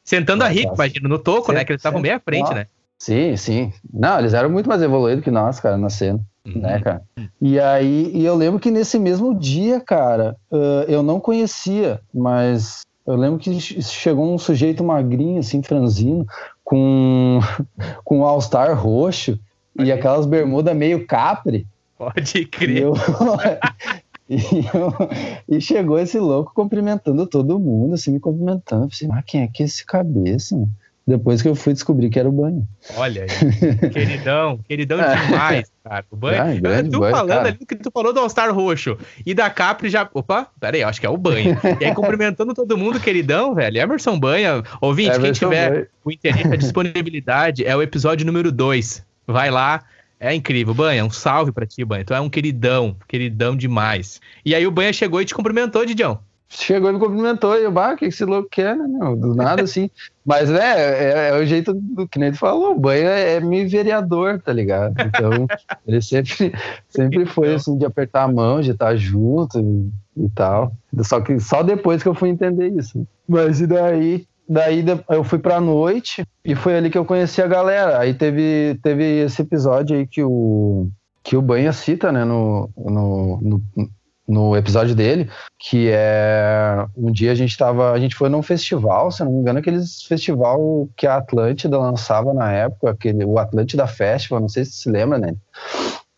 Sentando a rico, imagina, no toco, né? Que eles estavam bem à frente, né? Sim, sim. Não, eles eram muito mais evoluídos que nós, cara, na cena. Uhum. Né, cara? E aí, e eu lembro que nesse mesmo dia, cara, uh, eu não conhecia, mas eu lembro que chegou um sujeito magrinho, assim, franzino, com, com um All-Star roxo Pode e aquelas bermudas meio capri. Pode crer. E, eu, e, eu, e, chegou esse louco cumprimentando todo mundo, assim, me cumprimentando. Eu pensei, mas quem é que é esse cabeça? Mano? Depois que eu fui descobrir que era o banho. Olha aí, queridão, queridão demais, cara. O banho. Ah, grande tu banho, falando cara. ali que tu falou do All-Star roxo e da Capri já. Opa, peraí, acho que é o banho. E aí, cumprimentando todo mundo, queridão, velho. Emerson Banha. Ouvinte, Emerson quem tiver banho. o interesse, a disponibilidade, é o episódio número 2. Vai lá. É incrível, Banha, um salve pra ti, Banha. Tu é um queridão, queridão demais. E aí o Banha chegou e te cumprimentou, Didião chegou e me cumprimentou, e eu, bah, o que esse louco quer, né, meu? Do nada, assim. Mas, né, é, é, o jeito do que nem ele falou, o banho é, é meio vereador, tá ligado? Então, ele sempre, sempre foi, assim, de apertar a mão, de estar junto e, e, tal. Só que só depois que eu fui entender isso. Mas e daí, daí eu fui pra noite e foi ali que eu conheci a galera. Aí teve, teve esse episódio aí que o, que o Banha cita, né, no, no, no no episódio dele, que é um dia a gente tava, a gente foi num festival, se não me engano, aqueles festival que a Atlântida lançava na época, aquele, o Atlântida Festival, não sei se se lembra, né?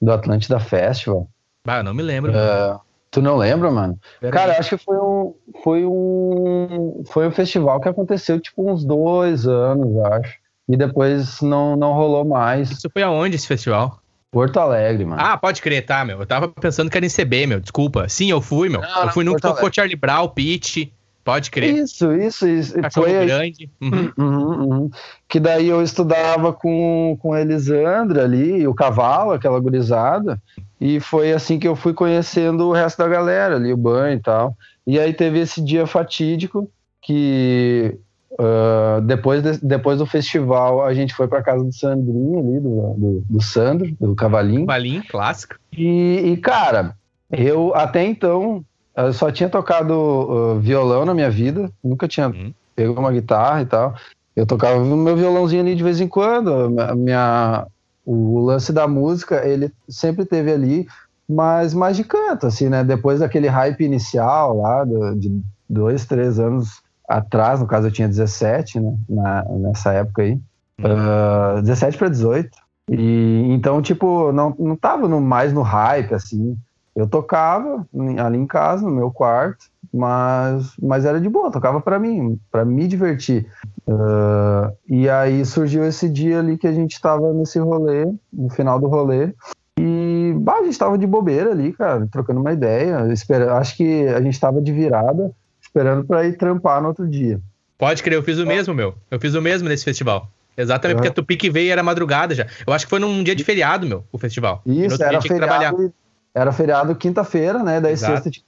Do Atlântida Festival. Ah, não me lembro. Uh, tu não lembra, mano? Pera Cara, aí. acho que foi um, foi um, foi um festival que aconteceu tipo uns dois anos, acho. E depois não, não rolou mais. Isso foi aonde esse festival? Porto Alegre, mano. Ah, pode crer, tá, meu. Eu tava pensando que era em CB, meu. Desculpa. Sim, eu fui, meu. Não, eu fui no que tocou Charlie Brown, Pitch. Pode crer. Isso, isso, isso. Cachorro foi grande. Uhum. Uhum, uhum. Que daí eu estudava com, com a Elisandra ali, o cavalo, aquela gurizada. E foi assim que eu fui conhecendo o resto da galera ali, o banho e tal. E aí teve esse dia fatídico que Uh, depois, de, depois do festival, a gente foi para casa do Sandrinho ali, do, do, do Sandro, do Cavalinho. Cavalinho, clássico. E, e, cara, eu até então eu só tinha tocado uh, violão na minha vida, nunca tinha uhum. pegou uma guitarra e tal. Eu tocava no meu violãozinho ali de vez em quando. A minha, o lance da música, ele sempre teve ali, mas mais de canto, assim, né? Depois daquele hype inicial lá, de dois, três anos atrás, no caso eu tinha 17, né? Na, nessa época aí. Uh, 17 para 18. E então, tipo, não, não tava no, mais no hype, assim. Eu tocava ali em casa, no meu quarto, mas, mas era de boa, tocava para mim, para me divertir. Uh, e aí surgiu esse dia ali que a gente tava nesse rolê, no final do rolê, e bah, a gente tava de bobeira ali, cara, trocando uma ideia. Espera, acho que a gente tava de virada, esperando para ir trampar no outro dia. Pode crer, eu fiz o mesmo, meu. Eu fiz o mesmo nesse festival. Exatamente, porque a Tupi veio era madrugada já. Eu acho que foi num dia de feriado, meu, o festival. Isso, era feriado, era feriado quinta-feira, né? Daí Exato. sexta tinha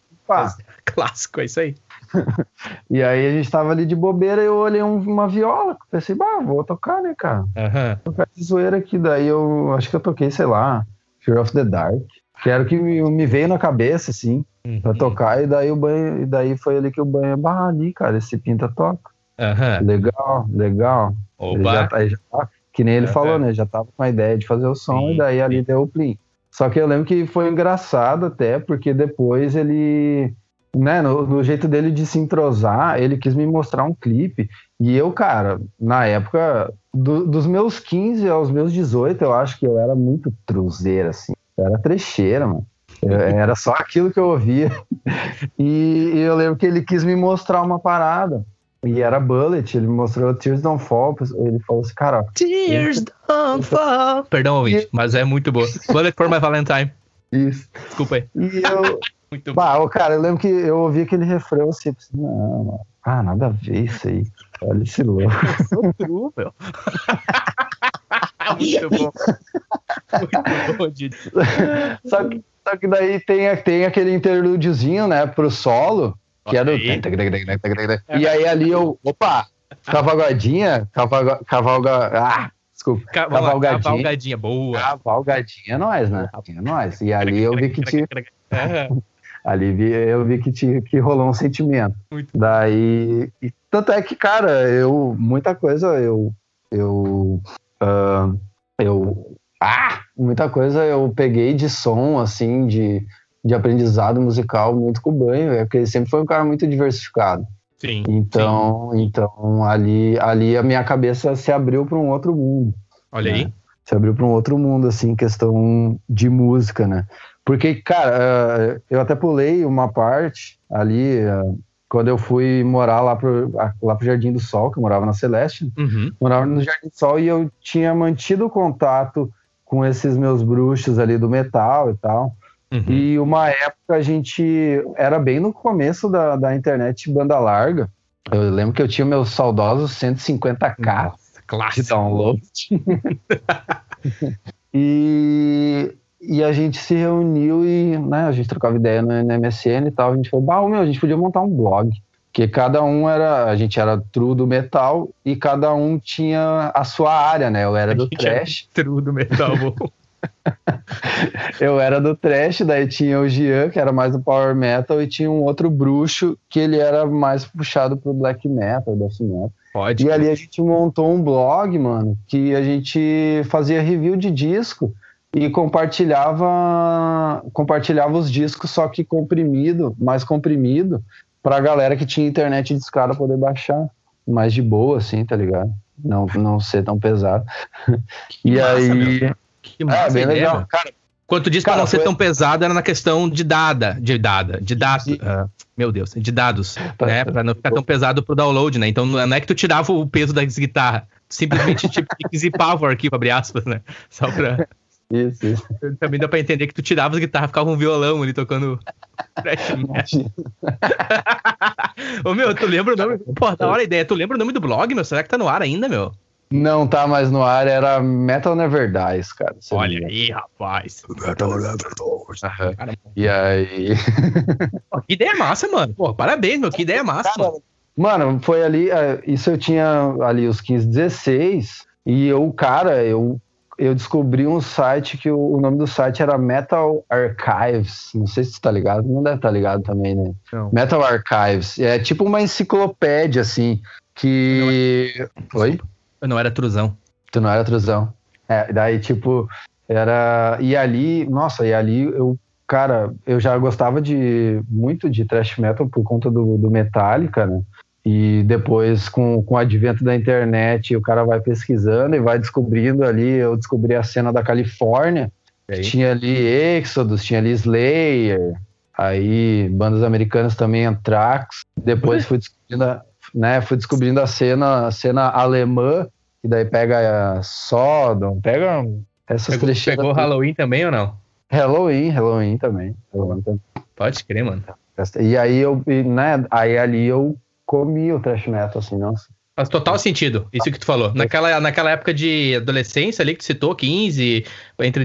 que Clássico, é isso aí. e aí a gente tava ali de bobeira e eu olhei um, uma viola. Pensei, bah, vou tocar, né, cara? Uhum. Tocar de zoeira aqui. Daí eu acho que eu toquei, sei lá, Fear of the Dark. Que era o que me, me veio na cabeça, assim, uhum. pra tocar. E daí o banho, e daí foi ali que o banho, bah, ali, cara, esse pinta toca. Uhum. Legal, legal. Ele já, tá, já tá, que nem ele uhum. falou, né? Já tava com a ideia de fazer o som sim, e daí ali sim. deu o plim. Só que eu lembro que foi engraçado até, porque depois ele, né, no, no, jeito dele de se entrosar, ele quis me mostrar um clipe. E eu, cara, na época, do, dos meus 15 aos meus 18, eu acho que eu era muito truzeira, assim. Eu era trecheira, mano. Eu, era só aquilo que eu ouvia. E, e eu lembro que ele quis me mostrar uma parada. E era Bullet, ele mostrou Tears Don't Fall, ele falou assim, cara... Tears Don't Fall... Perdão, ouvinte, mas é muito boa. Bullet for my Valentine. Isso. Desculpa aí. E eu... muito bah, bom. cara, eu lembro que eu ouvi aquele refrão assim, não, mano, ah, nada a ver isso aí. Olha esse louco. Eu sou true, meu. muito bom. Muito bom, Didi. Só que, só que daí tem, tem aquele interlúdiozinho, né, pro solo, que era o. E aí ali eu. Opa! Cavalgadinha, cavalga, cavalga, ah, desculpa, cavalgadinha. Cavalgadinha, boa. Cavalgadinha é nós, né? É nós. E ali eu vi que tinha. ali vi, eu vi que, tinha, que rolou um sentimento. Muito Daí. E, tanto é que, cara, eu. Muita coisa eu. Eu. Uh, eu. Ah! Muita coisa eu peguei de som, assim, de de aprendizado musical muito com o banho, é porque ele sempre foi um cara muito diversificado. Sim. Então, sim. então ali, ali a minha cabeça se abriu para um outro mundo. Olha né? aí. Se abriu para um outro mundo, assim, questão de música, né? Porque, cara, eh, eu até pulei uma parte ali, eh, quando eu fui morar lá pro, lá pro Jardim do Sol, que eu morava na Celeste, uhum. morava no Jardim do Sol e eu tinha mantido contato com esses meus bruxos ali do metal e tal. Uhum. E uma época a gente era bem no começo da, da internet banda larga. Eu lembro que eu tinha meus saudosos 150k Nossa, de download. e, e a gente se reuniu e né, a gente trocava ideia no, no MSN e tal. A gente falou, bah, meu, a gente podia montar um blog. Que cada um era, a gente era true do metal e cada um tinha a sua área, né? Eu era do trash. True do metal, eu era do trash, daí tinha o Gian, que era mais do power metal, e tinha um outro bruxo que ele era mais puxado pro black metal, death metal. Pode. E ali a gente montou um blog, mano, que a gente fazia review de disco e compartilhava compartilhava os discos só que comprimido, mais comprimido, pra galera que tinha internet de escada poder baixar, mais de boa assim, tá ligado? Não não ser tão pesado. Que e massa, aí meu. Que massa é, bem ideia, legal. Cara, Quanto diz para não ser tão pesado, era na questão de dada, de dada, de dados. Uh, meu Deus, de dados, né? Pra não ficar tão pesado pro download, né? Então não é que tu tirava o peso da guitarra, simplesmente tipo, zipava o arquivo, abre aspas, né? Só pra. Isso, isso. Também dá pra entender que tu tirava as guitarras, ficava um violão ali tocando. Ô meu, tu lembra o nome? Pô, da hora a ideia. Tu lembra o nome do blog, meu? Será que tá no ar ainda, meu? Não tá mais no ar, era Metal Never Dies, cara. Olha aí, rapaz. Metal Never Dies. E aí. Pô, que ideia massa, mano. Pô, parabéns, meu. Que ideia massa, cara, mano. Mano, foi ali. É, isso eu tinha ali os 15, 16. E eu, cara, eu, eu descobri um site que o, o nome do site era Metal Archives. Não sei se você tá ligado. Não deve estar tá ligado também, né? Não. Metal Archives. É tipo uma enciclopédia, assim que. Não Oi? Eu não era truzão. Tu não era truzão. É, daí, tipo, era. E ali, nossa, e ali eu, cara, eu já gostava de muito de thrash metal por conta do, do Metallica, né? E depois, com, com o advento da internet, o cara vai pesquisando e vai descobrindo ali. Eu descobri a cena da Califórnia. Tinha ali Exodus, tinha ali Slayer, aí bandas americanas também, Anthrax. Depois fui descobrindo, a, né, fui descobrindo a cena, a cena alemã, que daí pega Sodom, pega essas pegou, Pegou Halloween também ou não? Halloween, Halloween também. Halloween também. Pode crer, mano. E aí eu, né, aí ali eu comi o thrash metal, assim, nossa. Faz total sentido, isso que tu falou. Naquela, naquela época de adolescência ali que tu citou, 15, entre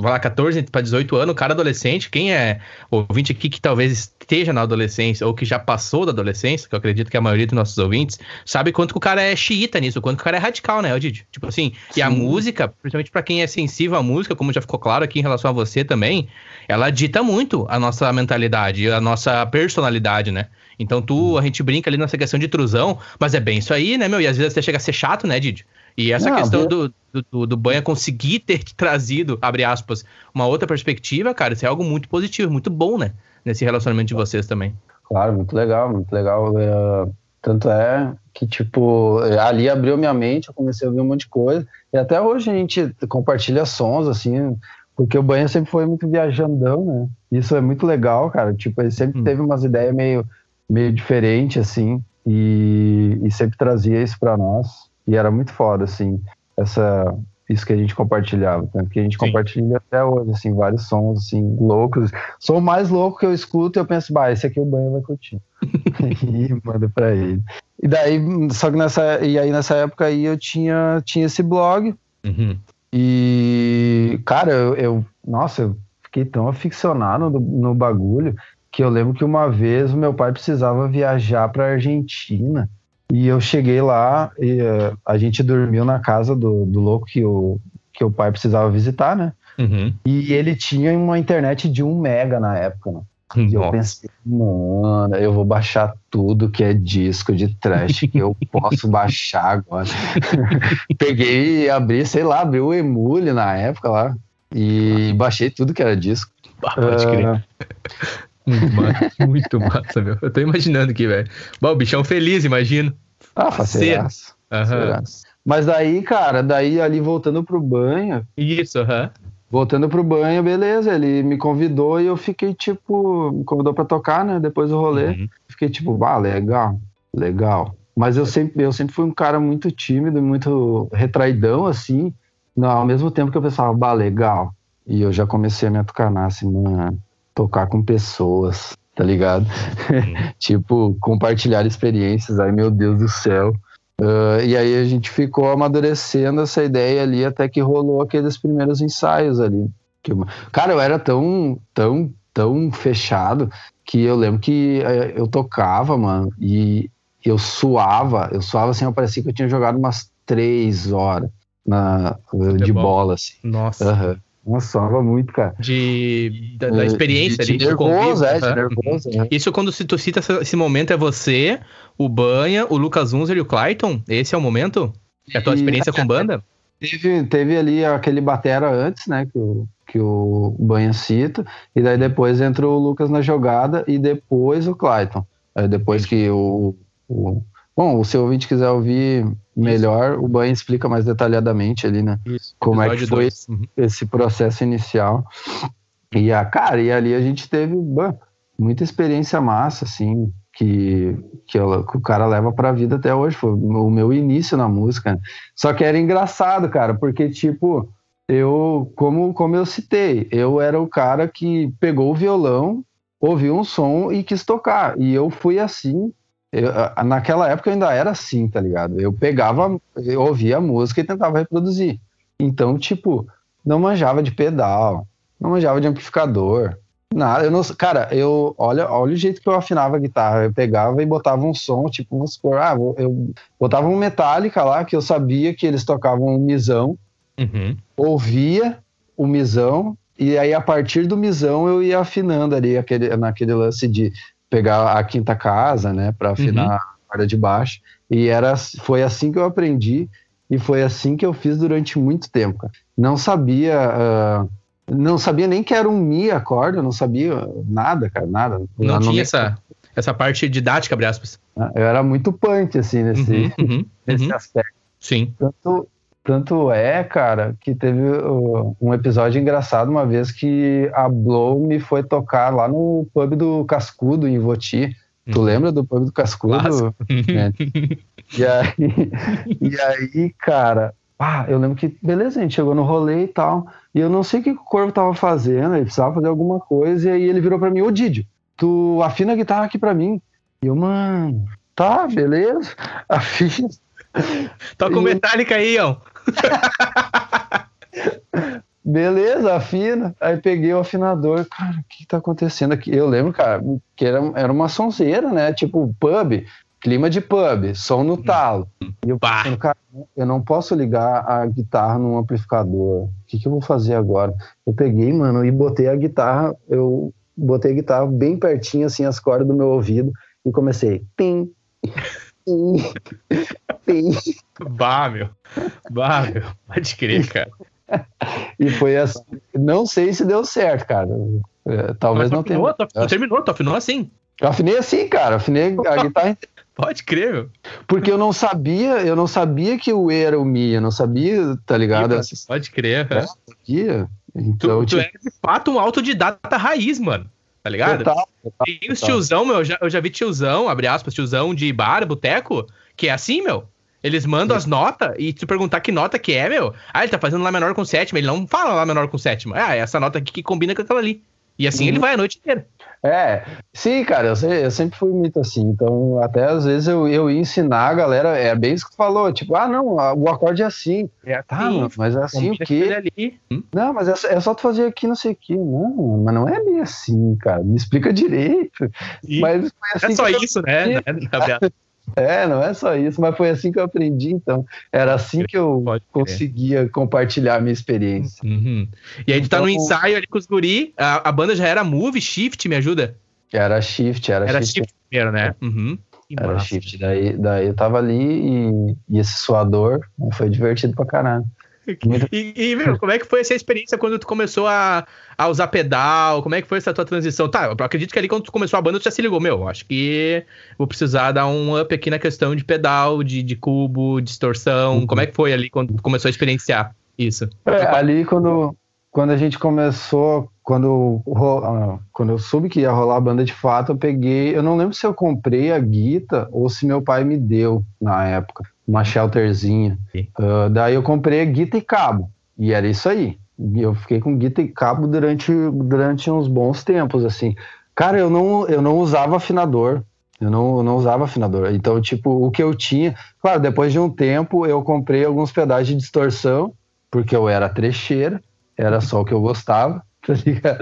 lá, 14 para 18 anos, o cara adolescente, quem é ouvinte aqui que talvez esteja na adolescência ou que já passou da adolescência, que eu acredito que a maioria dos nossos ouvintes, sabe quanto que o cara é xiita nisso, quanto que o cara é radical, né, Didi? Tipo assim, Sim. e a música, principalmente para quem é sensível à música, como já ficou claro aqui em relação a você também, ela dita muito a nossa mentalidade, a nossa personalidade, né? Então tu, a gente brinca ali nessa questão de trusão, mas é bem isso aí, né, meu? E às vezes até chega a ser chato, né, Didi? E essa Não, questão do, do, do Banha conseguir ter trazido, abre aspas, uma outra perspectiva, cara, isso é algo muito positivo, muito bom, né? Nesse relacionamento de vocês também. Claro, muito legal, muito legal. É, tanto é que, tipo, ali abriu minha mente, eu comecei a ouvir um monte de coisa. E até hoje a gente compartilha sons, assim, porque o Banha sempre foi muito viajandão, né? Isso é muito legal, cara. Tipo, ele sempre hum. teve umas ideias meio meio diferente, assim, e, e sempre trazia isso para nós. E era muito foda, assim, essa, isso que a gente compartilhava, tanto que a gente Sim. compartilha até hoje, assim, vários sons, assim, loucos. Som mais louco que eu escuto e eu penso, bah, esse aqui o banho vai curtir. e manda pra ele. E daí, só que nessa, e aí nessa época aí eu tinha, tinha esse blog, uhum. e, cara, eu, eu, nossa, eu fiquei tão aficionado no, no bagulho, que eu lembro que uma vez o meu pai precisava viajar para Argentina e eu cheguei lá e uh, a gente dormiu na casa do, do louco que o, que o pai precisava visitar, né? Uhum. E ele tinha uma internet de um mega na época, né? E eu pensei, mano, eu vou baixar tudo que é disco de trash que eu posso baixar agora. Peguei e abri, sei lá, abri o Emule na época lá e baixei tudo que era disco. Ah, pode crer. Uh, muito massa, muito massa, meu. Eu tô imaginando aqui, velho. Bom, o bichão feliz, imagino. Ah, faceiraço. Uhum. Mas daí, cara, daí ali voltando pro banho. Isso, aham. Uhum. Voltando pro banho, beleza. Ele me convidou e eu fiquei tipo. Me convidou pra tocar, né? Depois do rolê. Uhum. Fiquei tipo, ah, legal, legal. Mas eu sempre, eu sempre fui um cara muito tímido, muito retraidão, assim. Não, ao mesmo tempo que eu pensava, bah, legal. E eu já comecei a me atucanar, assim, mano tocar com pessoas, tá ligado? Uhum. tipo, compartilhar experiências, ai meu Deus do céu. Uh, e aí a gente ficou amadurecendo essa ideia ali até que rolou aqueles primeiros ensaios ali. Que, cara, eu era tão, tão, tão fechado que eu lembro que uh, eu tocava, mano, e eu suava, eu suava assim, eu parecia que eu tinha jogado umas três horas na, de bola, assim. Nossa. Uhum. Nossa, muito, cara. De, da, da experiência de, de, de nervoso, é, de nervoso. Uhum. Isso quando tu cita esse momento é você, o Banha, o Lucas Unzer e o Clayton? Esse é o momento? É a tua experiência e, com banda? Teve, teve ali aquele batera antes, né, que o, que o Banha cita, e daí depois entra o Lucas na jogada e depois o Clayton. Aí depois que o, o Bom, se o ouvinte quiser ouvir melhor, Isso. o Banho explica mais detalhadamente ali, né? Isso. Como é que foi uhum. esse processo inicial. E, a, cara, e ali a gente teve muita experiência massa, assim, que, que, eu, que o cara leva pra vida até hoje. Foi o meu início na música. Só que era engraçado, cara, porque, tipo, eu, como, como eu citei, eu era o cara que pegou o violão, ouviu um som e quis tocar. E eu fui assim eu, naquela época eu ainda era assim, tá ligado? Eu pegava, eu ouvia a música e tentava reproduzir. Então, tipo, não manjava de pedal, não manjava de amplificador, nada. Eu não, cara, eu olha, olha o jeito que eu afinava a guitarra. Eu pegava e botava um som, tipo, vamos supor, ah, eu botava um Metallica lá que eu sabia que eles tocavam um misão, uhum. ouvia o misão e aí a partir do misão eu ia afinando ali aquele, naquele lance de pegar a quinta casa, né, para afinar corda de baixo. E era, foi assim que eu aprendi e foi assim que eu fiz durante muito tempo. Cara. Não sabia, uh, não sabia nem que era um mi a corda, não sabia nada, cara, nada. Não, não tinha essa, essa parte didática, abre aspas. Eu era muito punk, assim, nesse, uhum, uhum, nesse uhum. aspecto. Sim. Tanto, tanto é, cara, que teve uh, um episódio engraçado uma vez que a Blow me foi tocar lá no pub do Cascudo, em Voti. Tu uhum. lembra do pub do Cascudo? É. E aí, e aí, cara, ah, eu lembro que, beleza, a gente chegou no rolê e tal, e eu não sei o que o Corvo tava fazendo, ele precisava fazer alguma coisa, e aí ele virou pra mim, ô Didio, tu afina a guitarra aqui pra mim. E eu, mano, tá, beleza, afina. Toca o Metallica aí, ó. Beleza, afina. Aí peguei o afinador. Cara, o que tá acontecendo aqui? Eu lembro, cara, que era, era uma sonzeira, né? Tipo, pub, clima de pub, som no talo. E eu pensando, cara, eu não posso ligar a guitarra num amplificador. O que, que eu vou fazer agora? Eu peguei, mano, e botei a guitarra, eu botei a guitarra bem pertinho, assim, as cordas do meu ouvido, e comecei. Pim, pim, pim. Bah, meu. Bah, meu. Pode crer, cara. e foi assim. Não sei se deu certo, cara. É, talvez não tenha. Tu terminou, tu afinou assim. Eu afinei assim, cara. Afinei a guitarra. Pode crer, meu. Porque eu não sabia, eu não sabia que o E era o Mi, eu não sabia, tá ligado? Pode crer, cara. Então, tu, tu tipo... é de fato um autodidata raiz, mano. Tá ligado? Total, total, Tem os tiozão, meu, eu já, eu já vi tiozão, abre aspas, tiozão de bar, boteco, que é assim, meu. Eles mandam as notas e tu perguntar que nota que é, meu. Ah, ele tá fazendo Lá menor com sétima. Ele não fala Lá menor com sétima. Ah, é essa nota aqui que combina com aquela ali. E assim uhum. ele vai a noite inteira. É, sim, cara, eu, eu, sempre fui muito assim. Então, até às vezes eu, eu ia ensinar a galera, é bem isso que tu falou, tipo, ah, não, o acorde é assim. É tá, assim, mas é assim o quê? Hum? Não, mas é, é, só tu fazer aqui, não sei o quê. Não, mas não é bem assim, cara. Me explica direito. E mas assim é só isso, né? É, não é só isso, mas foi assim que eu aprendi, então. Era assim que eu conseguia compartilhar a minha experiência. Uhum. E aí tu tá no então, ensaio ali com os guri, a, a, banda já era Move, Shift, me ajuda? Era Shift, era, era Shift. Shift primeiro, né? Uhum. Era. Shift, daí, daí eu tava ali e, e esse suador foi divertido pra caralho. E, e, meu, como é que foi essa experiência quando tu começou a, a usar pedal? Como é que foi essa tua transição? Tá, eu acredito que ali quando tu começou a banda, tu já se ligou, meu, acho que vou precisar dar um up aqui na questão de pedal, de, de cubo, distorção. Uhum. Como é que foi ali quando tu começou a experienciar isso? É, ali quando, quando a gente começou, quando, ah, quando eu soube que ia rolar a banda de fato, eu peguei, eu não lembro se eu comprei a guita ou se meu pai me deu na época uma shelterzinha. Uh, daí eu comprei guita e cabo, e era isso aí. E eu fiquei com guita e cabo durante, durante uns bons tempos, assim. Cara, eu não, eu não usava afinador, eu não, eu não usava afinador. Então, tipo, o que eu tinha... Claro, depois de um tempo, eu comprei alguns pedais de distorção, porque eu era trecheira, era só o que eu gostava, tá ligado?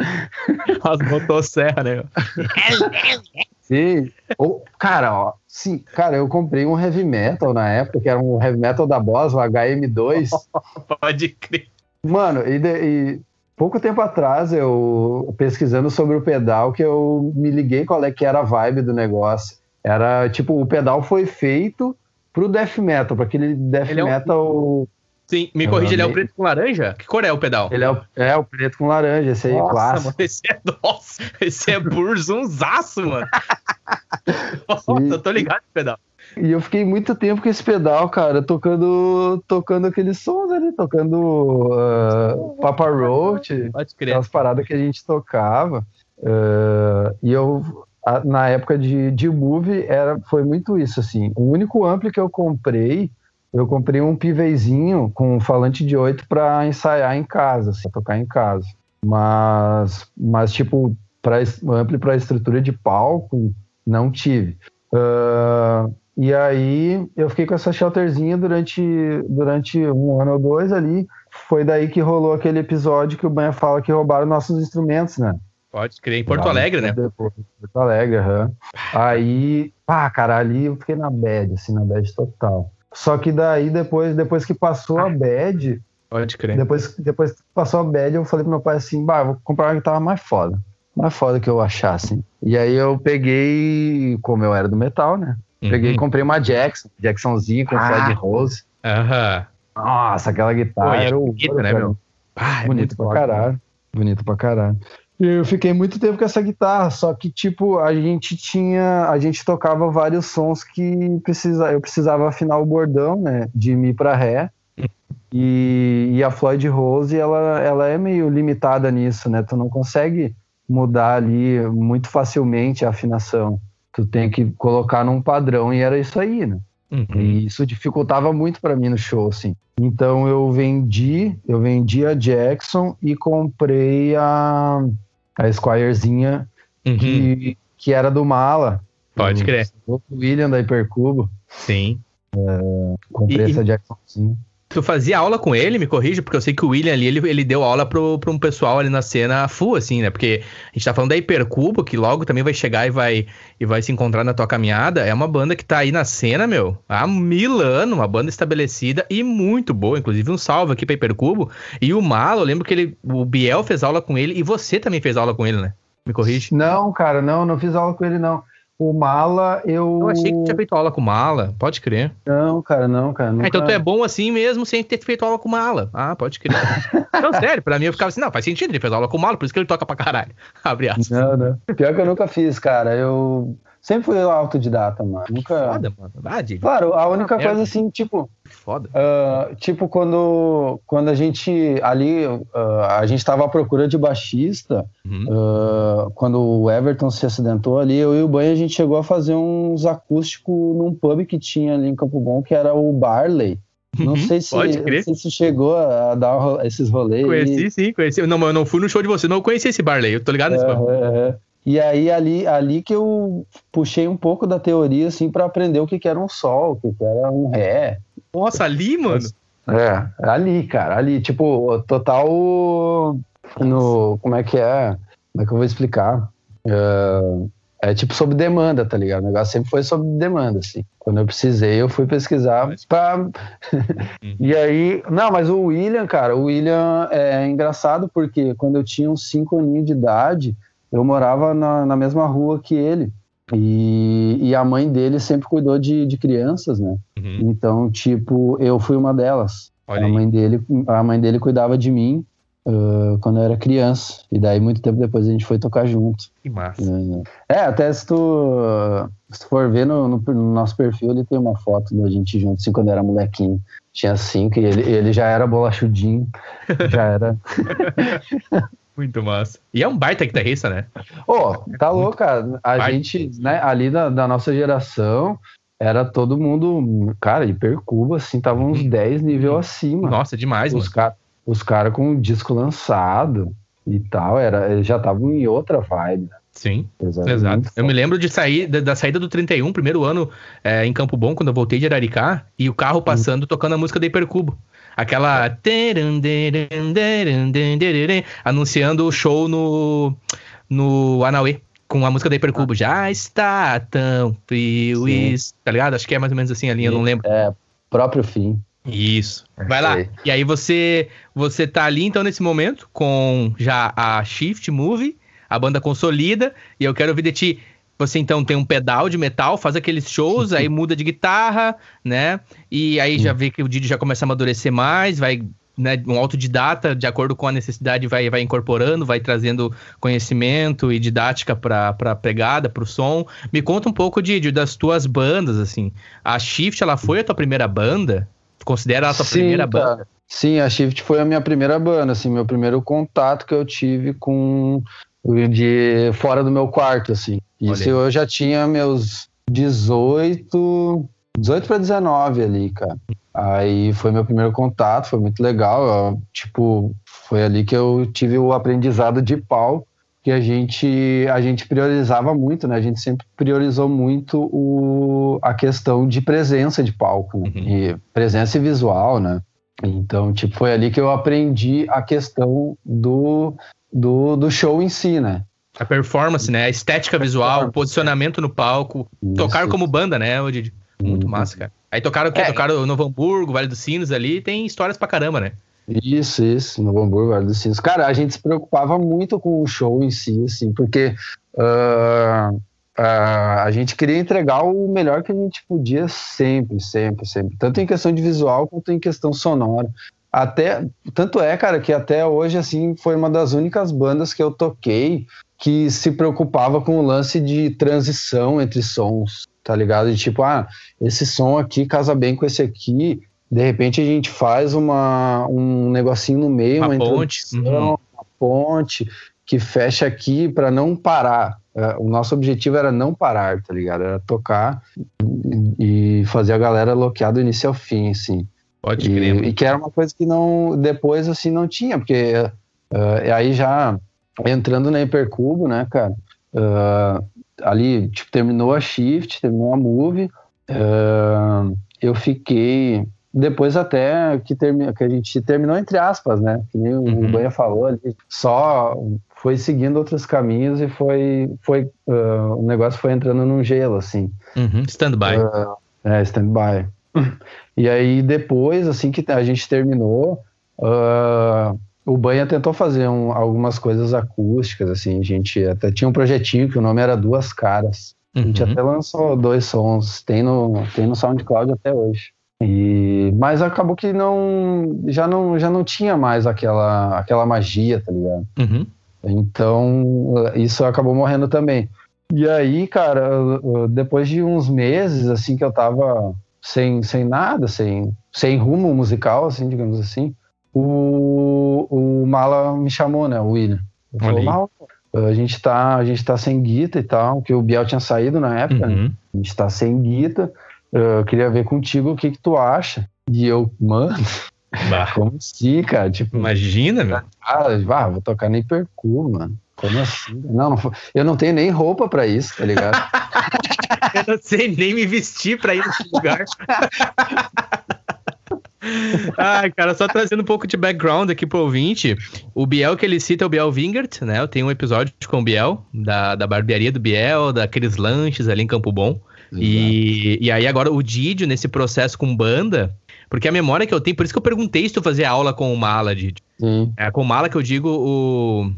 As motosserras, né? Sim. Ou, cara, ó, sim, cara, eu comprei um heavy metal na época, que era um heavy metal da Boss, o HM2. Pode crer. Mano, e, e, pouco tempo atrás, eu pesquisando sobre o pedal, que eu me liguei qual é que era a vibe do negócio. Era tipo, o pedal foi feito pro death metal, para aquele death Ele metal. É um Sim, me corrija, ele é o preto com laranja? Que cor é o pedal? Ele é o, é o preto com laranja, esse aí é clássico. Mano, esse é, nossa, esse é burzunzaço, mano. nossa, eu tô ligado no pedal. E eu fiquei muito tempo com esse pedal, cara, tocando, tocando aqueles sons ali, tocando uh, Papa Roach, aquelas paradas que a gente tocava. Uh, e eu, na época de, de Move, era, foi muito isso, assim. O único ampli que eu comprei eu comprei um pivezinho com um falante de 8 para ensaiar em casa, assim, tocar em casa. Mas, mas tipo, para ampli para estrutura de palco, não tive. Uh, e aí eu fiquei com essa shelterzinha durante, durante um ano ou dois ali. Foi daí que rolou aquele episódio que o Banha fala que roubaram nossos instrumentos, né? Pode crer, em Porto Alegre, né? Depois, Porto Alegre, aham. Aí, pá, cara, ali eu fiquei na bad, assim, na bad total. Só que daí, depois, depois que passou a bad. Pode crer. Depois, depois que passou a bad, eu falei pro meu pai assim: bah, vou comprar uma guitarra mais foda. Mais foda que eu achasse. E aí eu peguei, como eu era do metal, né? Uhum. Peguei e comprei uma Jackson, Jacksonzinha com ah. Fred Rose. Aham. Nossa, aquela guitarra Pô, é era bonita, né, meu? Ah, é bonito pra caralho. Bonito pra caralho. Eu fiquei muito tempo com essa guitarra, só que tipo, a gente tinha, a gente tocava vários sons que precisa, eu precisava afinar o bordão, né, de mi para ré. E, e, a Floyd Rose, ela, ela é meio limitada nisso, né? Tu não consegue mudar ali muito facilmente a afinação. Tu tem que colocar num padrão e era isso aí, né? Uhum. E isso dificultava muito para mim no show, assim. Então eu vendi, eu vendi a Jackson e comprei a, a Squirezinha uhum. que, que era do Mala. Pode crer. O William da Hipercubo. Sim. É, comprei e, essa Jacksonzinha. Tu fazia aula com ele, me corrija, porque eu sei que o William ali, ele, ele deu aula pro, pro um pessoal ali na cena full, assim, né? Porque a gente tá falando da Hipercubo, que logo também vai chegar e vai, e vai se encontrar na tua caminhada. É uma banda que tá aí na cena, meu, há mil anos, uma banda estabelecida e muito boa. Inclusive, um salve aqui pra Hipercubo. E o Malo, eu lembro que ele, o Biel fez aula com ele e você também fez aula com ele, né? Me corrige? Não, cara, não, não fiz aula com ele, não. O Mala, eu. Eu achei que tinha feito aula com Mala, pode crer. Não, cara, não, cara. Nunca... Ah, então tu é bom assim mesmo sem ter feito aula com Mala. Ah, pode crer. não, sério, pra mim eu ficava assim, não, faz sentido, ele fez aula com Mala, por isso que ele toca pra caralho. Abre aspas. Não, não. Pior que eu nunca fiz, cara. Eu Sempre fui autodidata, mano. Nunca... Foda, mano. Ah, claro, a única coisa assim, tipo. Foda. Uh, tipo, quando, quando a gente ali. Uh, a gente tava à procura de baixista. Uhum. Uh, quando o Everton se acidentou ali, eu e o Banho, a gente chegou a fazer uns acústicos num pub que tinha ali em Campo Bom, que era o Barley. Não uhum, sei se, não sei se chegou a dar esses rolês. Conheci, sim, conheci. Não, eu não fui no show de você, não conheci esse Barley. Eu tô ligado nesse pub. E aí ali, ali que eu puxei um pouco da teoria assim para aprender o que, que era um sol, o que, que era um ré. Nossa, ali, mano. É, ali, cara, ali, tipo, total no como é que é? Como é que eu vou explicar? Uh, é tipo sob demanda, tá ligado? O negócio sempre foi sob demanda, assim. Quando eu precisei, eu fui pesquisar pra... E aí... Não, mas o William, cara, o William é engraçado porque quando eu tinha uns 5 aninhos de idade, eu morava na, na mesma rua que ele. E, e, a mãe dele sempre cuidou de, de crianças, né? Uhum. Então, tipo, eu fui uma delas. Olha a mãe dele, a mãe dele cuidava de mim uh, quando eu era criança. E daí, muito tempo depois, a gente foi tocar junto. Que massa. É, até se tu, se tu for ver no, no, no, nosso perfil, ele tem uma foto da gente junto, assim, quando eu era molequinho. Tinha cinco e ele, ele já era bolachudinho. já era. Muito massa. E é um baita guitarrista, né? Ô, oh, tá louco, cara. A baita. gente, né, ali da, da, nossa geração, era todo mundo, cara, hipercuba, assim, tava uns 10 uhum. nível acima. Nossa, demais, os mano. os caras com o disco lançado e tal, era, já estavam em outra vibe. Sim, exato. Eu me lembro de sair da, da, saída do 31, primeiro ano é, em Campo Bom, quando eu voltei de Araricá, e o carro passando hum. tocando a música da Hipercubo. Aquela. Anunciando o show no, no Anauê. Com a música da Hipercubo. Ah. Já está tão frio isso. Tá ligado? Acho que é mais ou menos assim a linha, eu não lembro. É, próprio fim. Isso. Vai lá. E aí você você tá ali então nesse momento com já a Shift Move, a banda consolida, e eu quero ouvir de ti você então tem um pedal de metal, faz aqueles shows, aí muda de guitarra, né? E aí já vê que o Didi já começa a amadurecer mais, vai né, um autodidata, de acordo com a necessidade, vai, vai incorporando, vai trazendo conhecimento e didática para a pegada, para o som. Me conta um pouco, Didi, das tuas bandas, assim. A Shift, ela foi a tua primeira banda? Tu considera ela a tua Sim, primeira cara. banda? Sim, a Shift foi a minha primeira banda, assim, meu primeiro contato que eu tive com de fora do meu quarto, assim. Isso eu já tinha meus 18, 18 para 19 ali, cara. Aí foi meu primeiro contato, foi muito legal. Eu, tipo, foi ali que eu tive o aprendizado de pau, que a gente a gente priorizava muito, né? A gente sempre priorizou muito o, a questão de presença de palco, né? uhum. e presença visual, né? Então, tipo, foi ali que eu aprendi a questão do, do, do show em si, né? A performance, né? A estética visual, o posicionamento no palco. Isso. Tocaram como banda, né, Didi? Muito uhum. massa, cara. Aí tocaram o quê? É. Tocaram Novo Hamburgo, Vale dos Sinos ali, tem histórias pra caramba, né? Isso, isso, Novo Hamburgo, Vale dos Sinos. Cara, a gente se preocupava muito com o show em si, assim, porque uh, a, a gente queria entregar o melhor que a gente podia sempre, sempre, sempre. Tanto em questão de visual quanto em questão sonora. Até, tanto é, cara, que até hoje, assim, foi uma das únicas bandas que eu toquei que se preocupava com o lance de transição entre sons, tá ligado? De tipo, ah, esse som aqui casa bem com esse aqui, de repente a gente faz uma, um negocinho no meio, uma, uma ponte, uhum. uma ponte que fecha aqui para não parar. É, o nosso objetivo era não parar, tá ligado? Era tocar e fazer a galera loquear do início ao fim, assim. Pode crer. E, e que era uma coisa que não depois assim não tinha, porque uh, aí já entrando na Hipercubo, né, cara? Uh, ali tipo terminou a Shift, terminou a Move, uh, eu fiquei depois até que, termi que a gente terminou entre aspas, né? Que nem uhum. o Banha falou, ali, só foi seguindo outros caminhos e foi, foi uh, o negócio foi entrando num gelo, assim. Uhum. Stand-by. é, stand-by. E aí depois, assim que a gente terminou, uh, o Banha tentou fazer um, algumas coisas acústicas, assim, a gente até tinha um projetinho que o nome era Duas Caras. Uhum. A gente uhum. até lançou dois sons, tem no, tem no SoundCloud até hoje. E, mas acabou que não já não já não tinha mais aquela aquela magia, tá ligado? Uhum. Então isso acabou morrendo também. E aí, cara, depois de uns meses assim que eu tava sem, sem nada, sem, sem rumo musical, assim, digamos assim, o, o Mala me chamou, né, o William. Ele falou, Mal, a gente tá, a gente tá sem guita e tal, que o Biel tinha saído na época, né? uhum. né? a gente tá sem guita, eu queria ver contigo o que que tu acha. E eu, mano, bah. como assim, cara? Tipo, Imagina, meu. Ah, vou tocar nem percu, mano. Como assim? Não, não, eu não tenho nem roupa pra isso, tá ligado? eu não sei nem me vestir pra ir nesse lugar. Ai, cara, só trazendo um pouco de background aqui pro ouvinte. O Biel que ele cita é o Biel Wingert, né? Eu tenho um episódio com o Biel, da, da barbearia do Biel, daqueles lanches ali em Campo Bom. E, e aí agora o Didio, nesse processo com banda, porque a memória que eu tenho, por isso que eu perguntei se tu fazia aula com o Mala, Didio. É com o Mala que eu digo o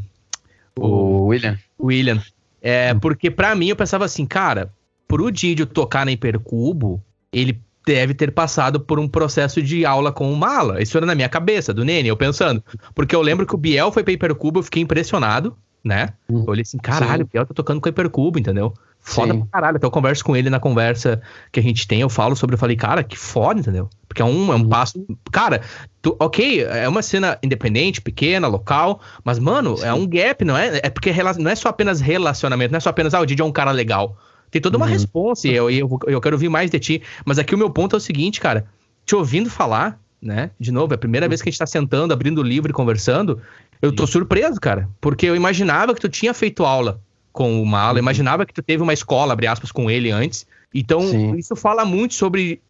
o William. William. É, porque para mim eu pensava assim, cara, pro Didio tocar na Hipercubo, ele deve ter passado por um processo de aula com o Mala. Isso era na minha cabeça, do Nene, eu pensando. Porque eu lembro que o Biel foi pra Hipercubo, eu fiquei impressionado, né? Uhum. Eu olhei assim, caralho, Sim. o Biel tá tocando com a Hipercubo, entendeu? Foda Sim. pra caralho. Então eu converso com ele na conversa que a gente tem, eu falo sobre, eu falei, cara, que foda, entendeu? Porque é um, é um uhum. passo. Cara, tu, ok, é uma cena independente, pequena, local, mas, mano, Sim. é um gap, não é? É porque não é só apenas relacionamento, não é só apenas, ah, o Didi é um cara legal. Tem toda uma uhum. resposta e eu, eu, eu quero ouvir mais de ti. Mas aqui o meu ponto é o seguinte, cara, te ouvindo falar, né? De novo, é a primeira uhum. vez que a gente tá sentando, abrindo o livro e conversando. Eu tô surpreso, cara, porque eu imaginava que tu tinha feito aula com o Malo. Uhum. Imaginava que tu teve uma escola, abre aspas, com ele antes. Então, Sim. isso fala muito sobre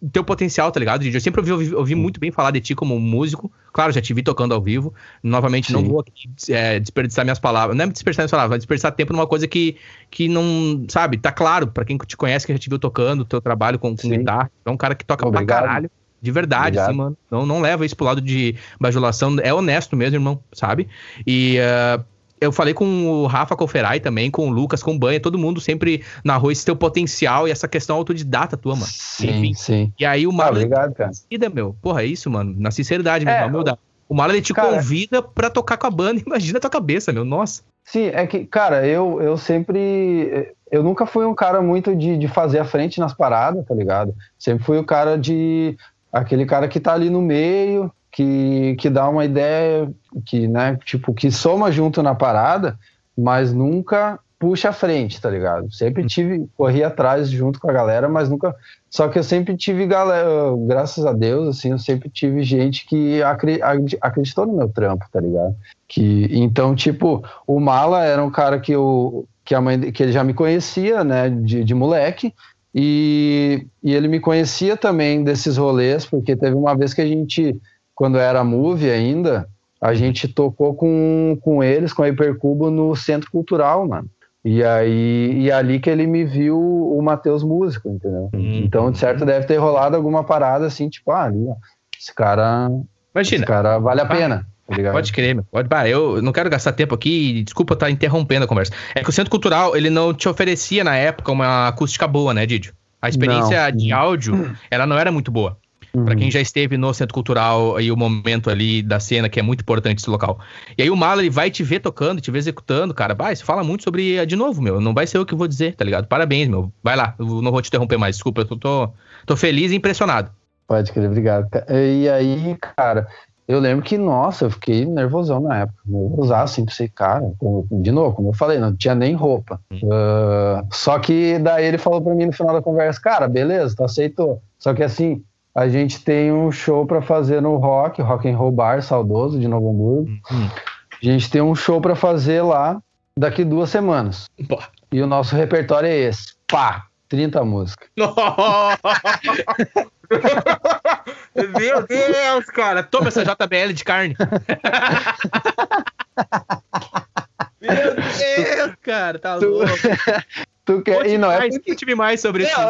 o teu potencial, tá ligado, Eu sempre ouvi, ouvi, ouvi, muito bem falar de ti como músico. Claro, já te vi tocando ao vivo. Novamente, Sim. não vou aqui é, desperdiçar minhas palavras. Não é desperdiçar minhas palavras, vai desperdiçar tempo numa coisa que, que não, sabe, tá claro para quem te conhece, que já te viu tocando, teu trabalho com, com guitarra. É um cara que toca Obrigado. pra caralho. De verdade, assim, mano. Não, não leva isso pro lado de bajulação. É honesto mesmo, irmão, sabe? E uh, eu falei com o Rafa Colferai também, com o Lucas, com o Banha, todo mundo sempre narrou esse teu potencial e essa questão autodidata tua, mano. Sim, Enfim. sim. E aí o Marlon. Ah, obrigado, cara. Convida, meu. Porra, é isso, mano. Na sinceridade mesmo, é, humildade. O Marlon te cara, convida pra tocar com a banda. Imagina a tua cabeça, meu. Nossa. Sim, é que, cara, eu, eu sempre. Eu nunca fui um cara muito de, de fazer a frente nas paradas, tá ligado? Sempre fui o cara de. Aquele cara que tá ali no meio, que, que dá uma ideia, que, né, tipo, que soma junto na parada, mas nunca puxa a frente, tá ligado? Sempre uhum. tive, corri atrás junto com a galera, mas nunca. Só que eu sempre tive galera, graças a Deus, assim, eu sempre tive gente que acreditou no meu trampo, tá ligado? Que, então, tipo, o Mala era um cara que eu. Que, a mãe, que ele já me conhecia, né, de, de moleque, e, e ele me conhecia também desses rolês, porque teve uma vez que a gente quando era Move ainda, a gente tocou com, com eles, com a Hipercubo, no Centro Cultural, mano. E aí, e ali que ele me viu o Matheus Músico, entendeu? Uhum. Então, de certo, deve ter rolado alguma parada assim, tipo, ah, ali, ó, esse cara. Imagina. Esse cara vale a pena. Tá pode crer, meu. Pode, bah, eu não quero gastar tempo aqui, desculpa estar tá interrompendo a conversa. É que o Centro Cultural, ele não te oferecia na época uma acústica boa, né, Didio? A experiência não. de áudio, ela não era muito boa. Uhum. Para quem já esteve no Centro Cultural e o momento ali da cena, que é muito importante esse local. E aí o Malo, ele vai te ver tocando, te ver executando, cara. Vai, você fala muito sobre, de novo, meu. Não vai ser eu que vou dizer, tá ligado? Parabéns, meu. Vai lá, eu não vou te interromper mais, desculpa. Eu tô, tô, tô feliz e impressionado. Pode crer, obrigado. E aí, cara, eu lembro que, nossa, eu fiquei nervosão na época. Nervosar, assim, pensei, cara, de novo, como eu falei, não tinha nem roupa. Uh, só que daí ele falou pra mim no final da conversa, cara, beleza, tu aceitou. Só que assim, a gente tem um show para fazer no Rock, Rock and Roll Bar, saudoso, de Novo Hamburgo. Uhum. A gente tem um show para fazer lá daqui duas semanas. E o nosso repertório é esse. Pá! 30 músicas. Meu Deus, cara. Toma essa JBL de carne. Meu Deus, cara. Tá tu, louco. Tu quer... Conte e não mais, é porque... mais sobre isso.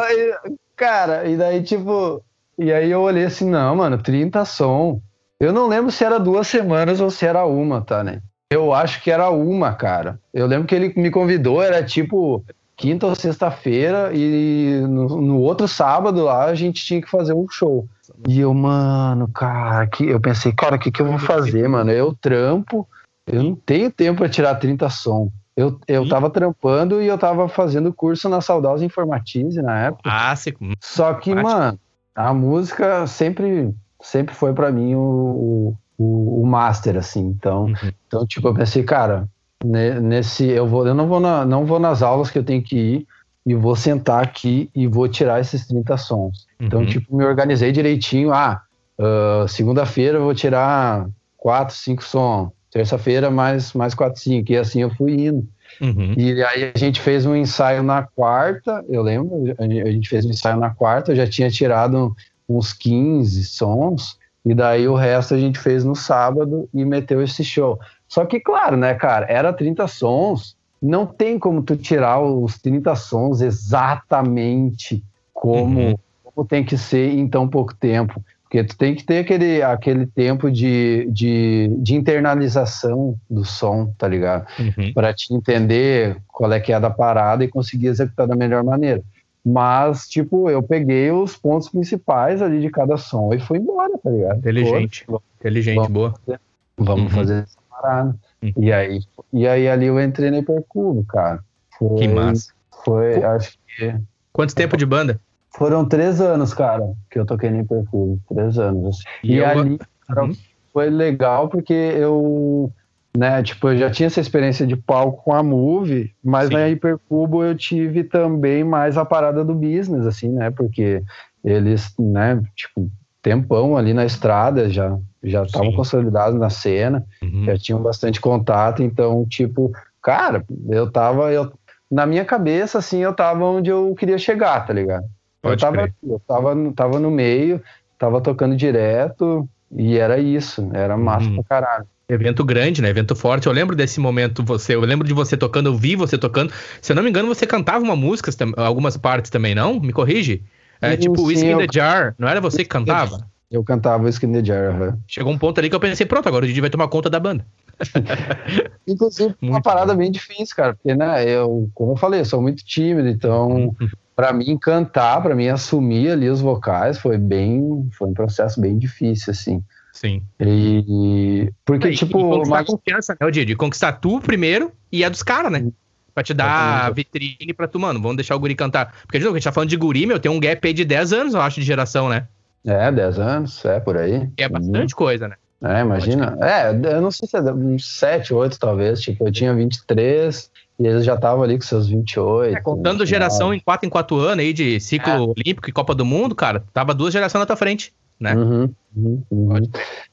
Cara, e daí, tipo... E aí eu olhei assim, não, mano, 30 som. Eu não lembro se era duas semanas ou se era uma, tá, né? Eu acho que era uma, cara. Eu lembro que ele me convidou, era tipo quinta ou sexta-feira, e no, no, outro sábado lá a gente tinha que fazer um show. E eu, mano, cara, que, eu pensei, cara, o que, que eu vou fazer, mano? Eu trampo, eu não tenho tempo para tirar 30 som. Eu, eu tava trampando e eu tava fazendo curso na Saudosa Informatize na época. Ah, sim. Só que, mano, a música sempre, sempre foi para mim o, o, o, master, assim. Então, uhum. então, tipo, eu pensei, cara, nesse eu vou eu não vou na, não vou nas aulas que eu tenho que ir e vou sentar aqui e vou tirar esses 30 sons. Então, uhum. Então, tipo, me organizei direitinho. Ah, uh, segunda-feira eu vou tirar quatro, cinco sons. Terça-feira mais mais quatro, cinco. E assim eu fui indo. Uhum. E aí a gente fez um ensaio na quarta, eu lembro, a gente fez um ensaio na quarta, eu já tinha tirado uns 15 sons, e daí o resto a gente fez no sábado e meteu esse show. Só que, claro, né, cara, era 30 sons, não tem como tu tirar os 30 sons exatamente como, uhum. como tem que ser em tão pouco tempo. Porque tu tem que ter aquele, aquele tempo de, de, de internalização do som, tá ligado? Uhum. Para te entender qual é que é da parada e conseguir executar da melhor maneira. Mas, tipo, eu peguei os pontos principais ali de cada som e fui embora, tá ligado? Inteligente. Pô, Inteligente, vamos boa. Fazer, vamos uhum. fazer essa parada. Uhum. E, aí, e aí ali eu entrei no Hipercubo, cara. Foi, que massa. Foi, acho que. Quanto tempo de banda? Foram três anos, cara, que eu toquei no Hipercubo. Três anos. Assim. E, e eu... ali uhum. foi legal porque eu né? Tipo, eu já tinha essa experiência de palco com a Move, mas Sim. na Hipercubo eu tive também mais a parada do business, assim, né? Porque eles, né, tipo, tempão ali na estrada, já já estavam consolidados na cena, uhum. já tinham bastante contato, então, tipo, cara, eu tava, eu, na minha cabeça, assim, eu tava onde eu queria chegar, tá ligado? Pode eu tava, eu tava, tava no meio, tava tocando direto, e era isso, era massa uhum. pra caralho. Evento grande, né? Evento forte. Eu lembro desse momento, você. Eu lembro de você tocando, eu vi você tocando. Se eu não me engano, você cantava uma música, algumas partes também, não? Me corrige? É, sim, tipo, Whiskey in the Jar, não era você que cantava? Eu cantava Whiskey in the Jar, uhum. Chegou um ponto ali que eu pensei, pronto, agora o Didi vai tomar conta da banda. Inclusive, muito uma parada bom. bem difícil, cara, porque, né, eu, como eu falei, eu sou muito tímido, então, uhum. Para mim cantar, para mim assumir ali os vocais, foi bem, foi um processo bem difícil, assim. Sim. E. Porque, e, tipo. E conquistar mas... confiança, né, Didi? Conquistar tu primeiro e é dos caras, né? Pra te dar vitrine pra tu, mano, vamos deixar o guri cantar. Porque, de novo, a gente tá falando de guri, meu, tem um gap aí de 10 anos, eu acho, de geração, né? É, 10 anos, é, por aí. É bastante uhum. coisa, né? É, imagina. É, eu não sei se é uns 7, 8 talvez. Tipo, eu tinha 23 e eles já estavam ali com seus 28. É, contando geração em 4 em 4 anos aí de ciclo é. olímpico e Copa do Mundo, cara, tava duas gerações na tua frente né? Uhum, uhum, uhum.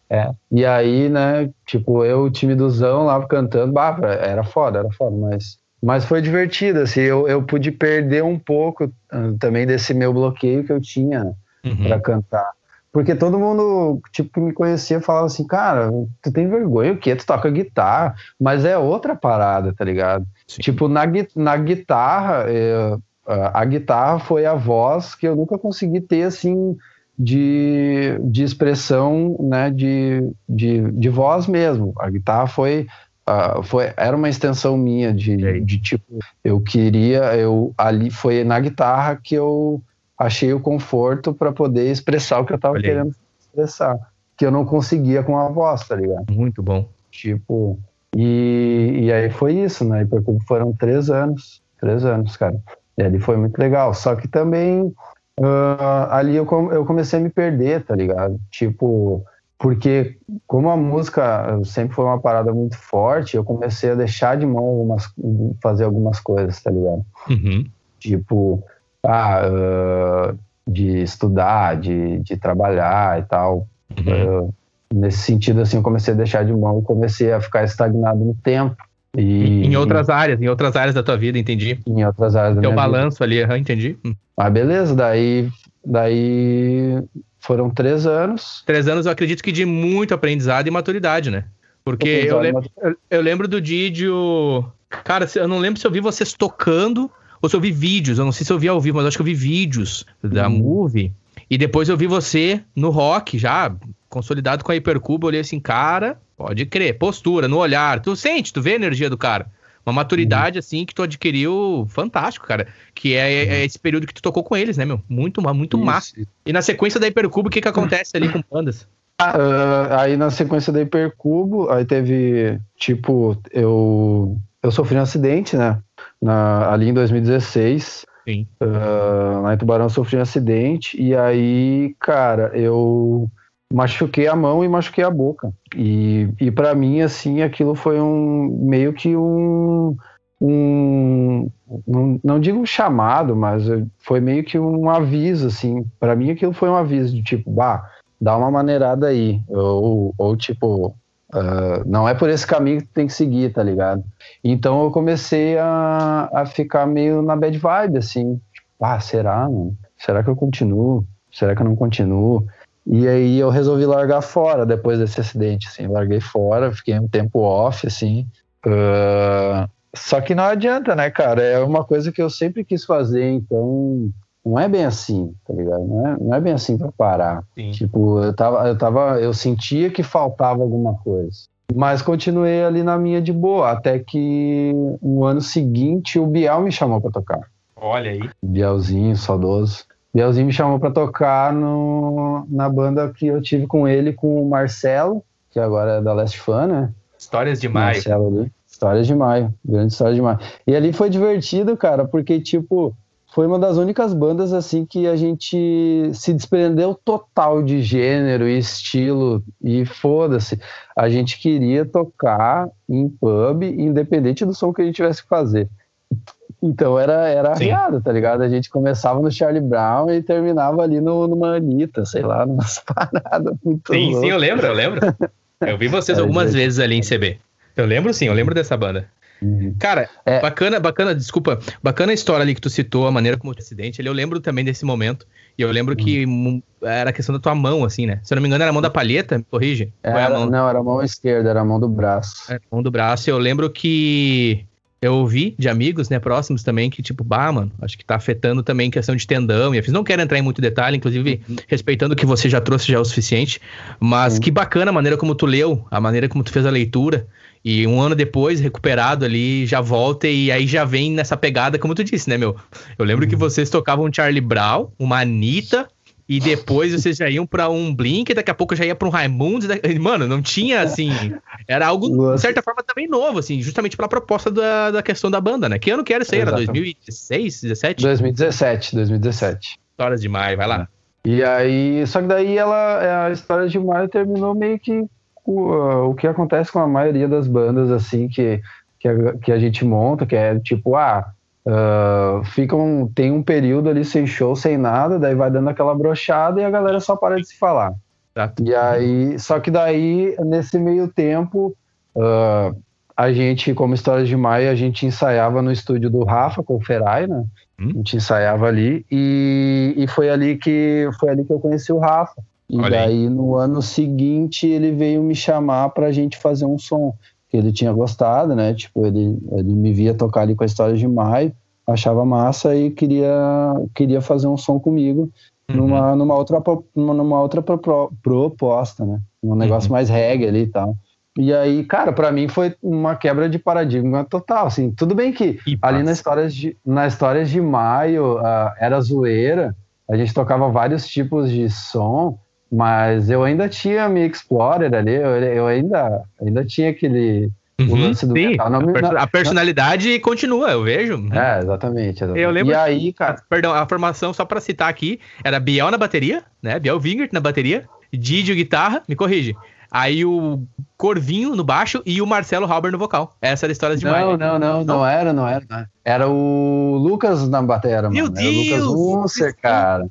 É. E aí, né, tipo, eu, timidozão lá cantando, bah, era foda, era foda, mas, mas foi divertido, assim, eu, eu pude perder um pouco uh, também desse meu bloqueio que eu tinha uhum. para cantar. Porque todo mundo, tipo, que me conhecia falava assim, cara, tu tem vergonha o quê? Tu toca guitarra, mas é outra parada, tá ligado? Sim. Tipo, na, na guitarra, eu, a guitarra foi a voz que eu nunca consegui ter, assim, de, de expressão, né, de, de, de voz mesmo. A guitarra foi Uh, foi, era uma extensão minha de, de, tipo, eu queria, eu ali foi na guitarra que eu achei o conforto para poder expressar o que eu tava Olha querendo expressar, que eu não conseguia com a voz, tá ligado? Muito bom. Tipo, e, e aí foi isso, né? Porque foram três anos, três anos, cara. E ali foi muito legal. Só que também uh, ali eu, eu comecei a me perder, tá ligado? Tipo, porque como a música sempre foi uma parada muito forte, eu comecei a deixar de mão algumas, fazer algumas coisas, tá ligado? Uhum. Tipo, ah, uh, de estudar, de, de trabalhar e tal. Uhum. Uh, nesse sentido, assim, eu comecei a deixar de mão, comecei a ficar estagnado no tempo. E, em outras áreas, em outras áreas da tua vida, entendi. Em outras áreas da Teu balanço vida. ali, uhum, entendi. Hum. Ah, beleza, daí, daí foram três anos. Três anos, eu acredito que de muito aprendizado e maturidade, né? Porque eu lembro, eu lembro do Didio. Cara, eu não lembro se eu vi vocês tocando ou se eu vi vídeos. Eu não sei se eu vi ao vivo, mas acho que eu vi vídeos da hum. movie. E depois eu vi você no rock, já consolidado com a Hipercuba. Eu olhei assim, cara, pode crer. Postura, no olhar. Tu sente, tu vê a energia do cara. Uma maturidade, uhum. assim, que tu adquiriu fantástico, cara. Que é, é, uhum. esse período que tu tocou com eles, né, meu? Muito, muito Isso. massa. E na sequência da Hipercubo, o que que acontece ali com Pandas? Ah, uh, aí na sequência da Hipercubo, aí teve, tipo, eu, eu sofri um acidente, né? Na, ali em 2016. Sim. Uh, lá em Tubarão eu sofri um acidente, e aí, cara, eu machuquei a mão e machuquei a boca. E, e para mim, assim, aquilo foi um meio que um, um não, não digo um chamado, mas foi meio que um aviso, assim. Para mim, aquilo foi um aviso de tipo, bah, dá uma maneirada aí. Ou, ou tipo, uh, não é por esse caminho que tem que seguir, tá ligado? Então eu comecei a, a ficar meio na bad vibe, assim. Tipo, ah, será, mano? Será que eu continuo? Será que eu não continuo? E aí eu resolvi largar fora depois desse acidente, assim, larguei fora, fiquei um tempo off, assim. Uh, só que não adianta, né, cara? É uma coisa que eu sempre quis fazer, então não é bem assim, tá ligado? Não é, não é bem assim pra parar. Sim. Tipo, eu tava, eu tava, eu sentia que faltava alguma coisa. Mas continuei ali na minha de boa, até que no ano seguinte o Biel me chamou para tocar. Olha aí. Bielzinho, saudoso. Bielzinho me chamou para tocar no, na banda que eu tive com ele, com o Marcelo, que agora é da Last Fan, né? Histórias de Maio. Marcelo ali. Histórias de Maio. Grande História de Maio. E ali foi divertido, cara, porque, tipo, foi uma das únicas bandas, assim, que a gente se desprendeu total de gênero e estilo. E foda-se. A gente queria tocar em pub, independente do som que a gente tivesse que fazer. Então era, era arriado, tá ligado? A gente começava no Charlie Brown e terminava ali no, numa Anitta, sei lá, numas paradas muito Sim, loucas. sim, eu lembro, eu lembro. Eu vi vocês algumas vezes ali em CB. Eu lembro sim, eu lembro dessa banda. Uhum. Cara, é. bacana, bacana, desculpa, bacana a história ali que tu citou, a maneira como o acidente, eu lembro também desse momento, e eu lembro uhum. que era a questão da tua mão, assim, né? Se eu não me engano, era a mão da palheta, me corrige? Era, não, era a mão esquerda, era a mão do braço. Era a mão do braço, eu lembro que eu ouvi de amigos, né, próximos também, que tipo, bah, mano, acho que tá afetando também questão de tendão. E eu fiz, não quero entrar em muito detalhe, inclusive uhum. respeitando o que você já trouxe já é o suficiente. Mas uhum. que bacana a maneira como tu leu, a maneira como tu fez a leitura. E um ano depois, recuperado ali, já volta e aí já vem nessa pegada, como tu disse, né, meu? Eu lembro uhum. que vocês tocavam Charlie Brown, uma Anitta, e depois vocês já iam para um Blink, e daqui a pouco já ia para um Raimundos. Mano, não tinha assim. Era algo, de certa forma, também novo, assim, justamente pela proposta da, da questão da banda, né? Que ano que era isso aí? Era 2016, 17? 2017, 2017. Histórias de Maio, vai lá. E aí, só que daí ela, a história de Maio terminou meio que o, o que acontece com a maioria das bandas, assim, que, que, a, que a gente monta, que é tipo, ah, Uh, ficam, tem um período ali sem show, sem nada, daí vai dando aquela brochada e a galera só para de se falar. E aí, só que daí, nesse meio tempo, uh, a gente, como Histórias de Maio, a gente ensaiava no estúdio do Rafa com o Ferai, né? Hum? A gente ensaiava ali e, e foi ali que foi ali que eu conheci o Rafa. E Olha daí, aí. no ano seguinte, ele veio me chamar pra gente fazer um som que ele tinha gostado, né? Tipo, ele, ele me via tocar ali com a história de Maio, achava massa e queria, queria fazer um som comigo. uhum. numa, numa outra, numa outra pro, pro, proposta, né? Um negócio uhum. mais reggae ali e tal. E aí, cara, para mim foi uma quebra de paradigma total, assim. Tudo bem que e ali nas histórias de, na histórias de maio uh, era zoeira, a gente tocava vários tipos de som, mas eu ainda tinha me Explorer ali, eu, eu ainda, ainda tinha aquele Uhum, sim, metal. Não, a, perso a, personalidade não... continua, eu vejo. É, exatamente, exatamente. Eu lembro. E aí, cara. Perdão, a formação, só pra citar aqui, era Biel na bateria, né? Biel Wingert na bateria, Didio guitarra, me corrige. Aí o Corvinho no baixo e o Marcelo Halber no vocal. Essa era a história de Não, não, não, não, não era, não era. Não. Era o Lucas na bateria, Meu mano. Deus! Era o Lucas Unser, cara.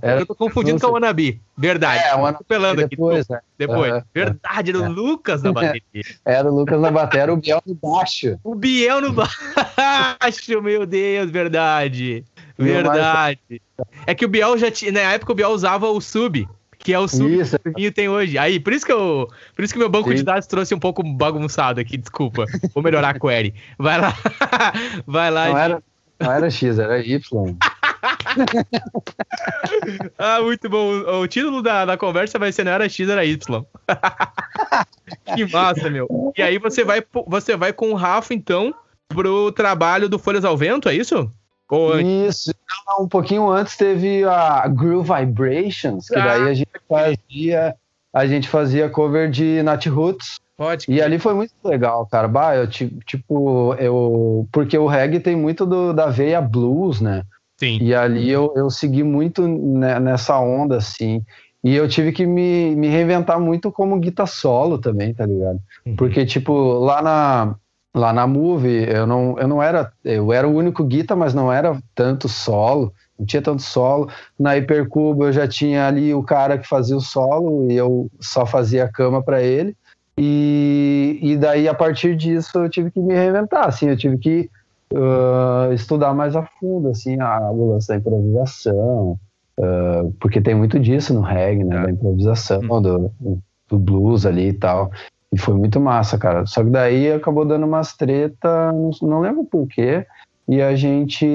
Era... Eu tô confundindo com a Wanabi. Verdade. É, o pelando aqui. Depois, né? depois. Uhum. Verdade, era o é. Lucas na bateria. Era o Lucas na bateria, o Biel no baixo. O Biel no baixo, meu Deus, verdade. Verdade. É que o Biel já tinha. Na época o Biel usava o sub que é o sub que tem hoje. Aí, por isso que eu, por isso que meu banco Sim. de dados trouxe um pouco bagunçado aqui, desculpa. Vou melhorar a query. Vai lá. Vai lá. Não era, não era X, era Y. ah, muito bom. O título da, da conversa vai ser não era X, era Y. que massa, meu. E aí você vai, você vai com o Rafa, então, pro trabalho do Folhas ao Vento, é isso? Isso, um pouquinho antes teve a Groove Vibrations, que daí a gente fazia a gente fazia cover de Nat Roots. Pode. E ali foi muito legal, cara. Bah, eu tipo, eu porque o reggae tem muito do, da veia blues, né? Sim. E ali eu, eu segui muito nessa onda, assim. E eu tive que me, me reinventar muito como guitarra solo também, tá ligado? Uhum. Porque, tipo, lá na, lá na Move, eu não, eu não era, eu era o único guita, mas não era tanto solo, não tinha tanto solo. Na Hypercubo eu já tinha ali o cara que fazia o solo e eu só fazia a cama para ele. E, e daí a partir disso eu tive que me reinventar, assim, eu tive que uh, estudar mais a fundo, assim, a, o lance da improvisação, uh, porque tem muito disso no reggae, né, da improvisação, do, do blues ali e tal. E foi muito massa, cara. Só que daí acabou dando umas treta, não, não lembro porquê, e a gente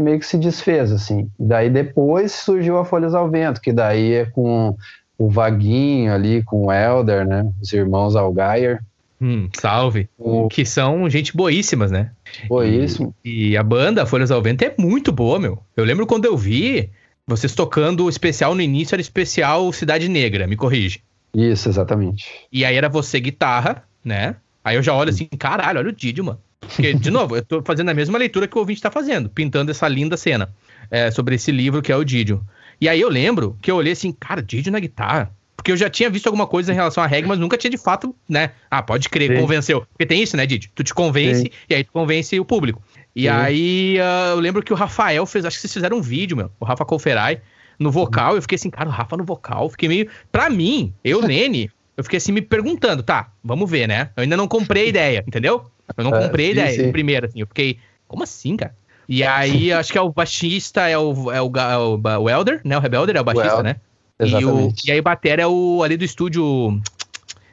meio que se desfez, assim. Daí depois surgiu a Folhas ao Vento, que daí é com o Vaguinho ali, com o Elder, né? Os irmãos Algaier. Hum, salve. O... Que são gente boíssimas, né? Boíssimo. E, e, a banda Folhas ao Vento é muito boa, meu. Eu lembro quando eu vi vocês tocando o especial no início, era especial Cidade Negra, me corrige. Isso, exatamente. E aí era você guitarra, né? Aí eu já olho assim, caralho, olha o Didio, mano. Porque, de novo, eu tô fazendo a mesma leitura que o ouvinte tá fazendo, pintando essa linda cena é, sobre esse livro que é o Didio. E aí eu lembro que eu olhei assim, cara, Didio na guitarra. Porque eu já tinha visto alguma coisa em relação à regra, mas nunca tinha de fato, né? Ah, pode crer, Sim. convenceu. Porque tem isso, né, Didio? Tu te convence Sim. e aí tu convence o público. E Sim. aí uh, eu lembro que o Rafael fez, acho que vocês fizeram um vídeo, meu. O Rafa Colferai no vocal, eu fiquei assim, cara, o Rafa no vocal, fiquei meio. Pra mim, eu, Nene, eu fiquei assim me perguntando, tá, vamos ver, né? Eu ainda não comprei a ideia, entendeu? Eu não é, comprei a ideia sim. primeiro, assim, eu fiquei, como assim, cara? E aí, acho que é o baixista, é o, é o, é o, o Elder, né? O Rebelder é o baixista, né? E, o, e aí o Batera é o ali do estúdio.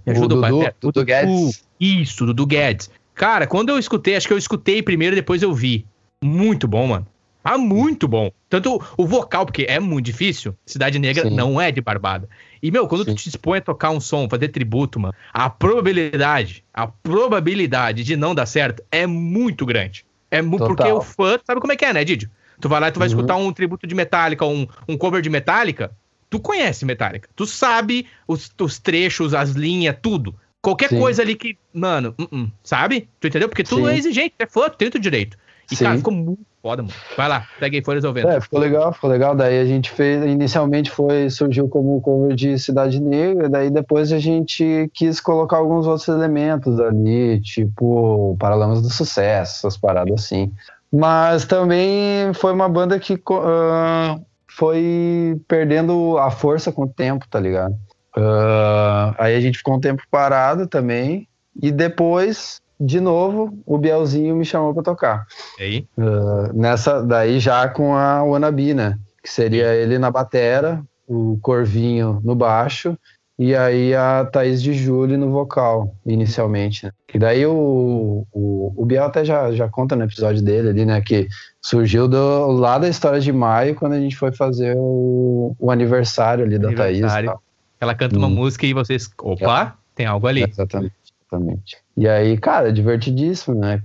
Me ajuda o, Dudu, o Dudu, Dudu Guedes. Isso, Dudu Guedes. Cara, quando eu escutei, acho que eu escutei primeiro, depois eu vi. Muito bom, mano. Ah, muito bom. Tanto o vocal, porque é muito difícil. Cidade Negra Sim. não é de barbada. E, meu, quando Sim. tu te expõe a tocar um som, fazer tributo, mano, a probabilidade, a probabilidade de não dar certo é muito grande. É muito porque o fã sabe como é que é, né, Didio? Tu vai lá e tu vai uhum. escutar um tributo de Metallica, um, um cover de Metallica, tu conhece Metallica. Tu sabe os, os trechos, as linhas, tudo. Qualquer Sim. coisa ali que, mano, uh -uh, sabe? Tu entendeu? Porque tu Sim. é exigente, é fã, tu tem o direito. E, Sim. cara, ficou muito foda, mano. Vai lá, pega aí, foi resolvendo. É, ficou legal, ficou legal. Daí a gente fez, inicialmente foi, surgiu como cover de Cidade Negra, daí depois a gente quis colocar alguns outros elementos ali, tipo Paralamas do Sucesso, essas paradas assim. Mas também foi uma banda que uh, foi perdendo a força com o tempo, tá ligado? Uh, aí a gente ficou um tempo parado também, e depois de novo, o Bielzinho me chamou para tocar. E aí? Uh, nessa, daí já com a Wannabe, né? Que seria ele na batera, o Corvinho no baixo e aí a Thaís de Júlio no vocal, inicialmente. Né? E daí o, o, o Biel até já, já conta no episódio dele ali, né? Que surgiu do, lá da história de maio, quando a gente foi fazer o, o aniversário ali da aniversário. Thaís. Ela canta uma hum. música e vocês. Opa, é. tem algo ali. Exatamente, exatamente. E aí, cara, divertidíssimo, né?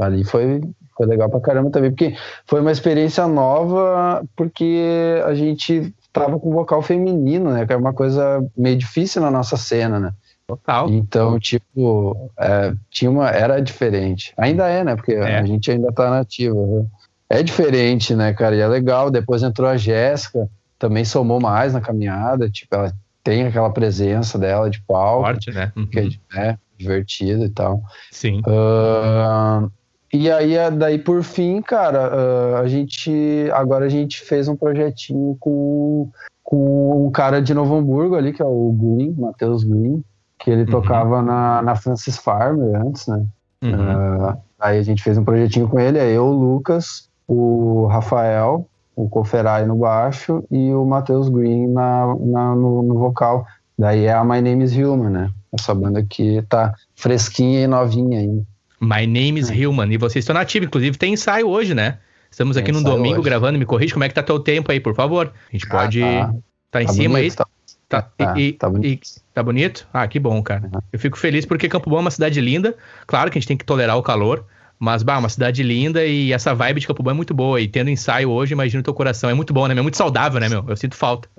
Ali foi, foi legal pra caramba também, porque foi uma experiência nova, porque a gente tava com vocal feminino, né? Que é uma coisa meio difícil na nossa cena, né? Total. Então, tipo, é, tinha uma, era diferente. Ainda é, né? Porque é. a gente ainda tá nativa. Né? É diferente, né, cara? E é legal. Depois entrou a Jéssica, também somou mais na caminhada. Tipo, ela tem aquela presença dela de palco. Forte, né? Uhum. Que é, é divertido e tal. Sim. Uh, e aí, daí por fim, cara, uh, a gente. Agora a gente fez um projetinho com, com um cara de Novo Hamburgo ali, que é o Green, Matheus Green, que ele uhum. tocava na, na Francis Farmer antes, né? Uhum. Uh, aí a gente fez um projetinho com ele, é eu, o Lucas, o Rafael, o Coferai no baixo e o Matheus Green na, na no, no, vocal. Daí é a My Name is Human, né? Essa banda que tá fresquinha e novinha ainda. My Name is é. Human. E vocês estão nativos, inclusive tem ensaio hoje, né? Estamos aqui no domingo hoje. gravando, me corrige como é que tá teu tempo aí, por favor. A gente ah, pode. Tá, tá em tá cima bonito, aí. Tá, tá, tá, e, tá, bonito. E, tá bonito? Ah, que bom, cara. Uhum. Eu fico feliz porque Campo Bom é uma cidade linda. Claro que a gente tem que tolerar o calor. Mas, bah, uma cidade linda e essa vibe de Campo Bom é muito boa. E tendo ensaio hoje, imagina o teu coração. É muito bom, né? É muito saudável, né, meu? Eu sinto falta.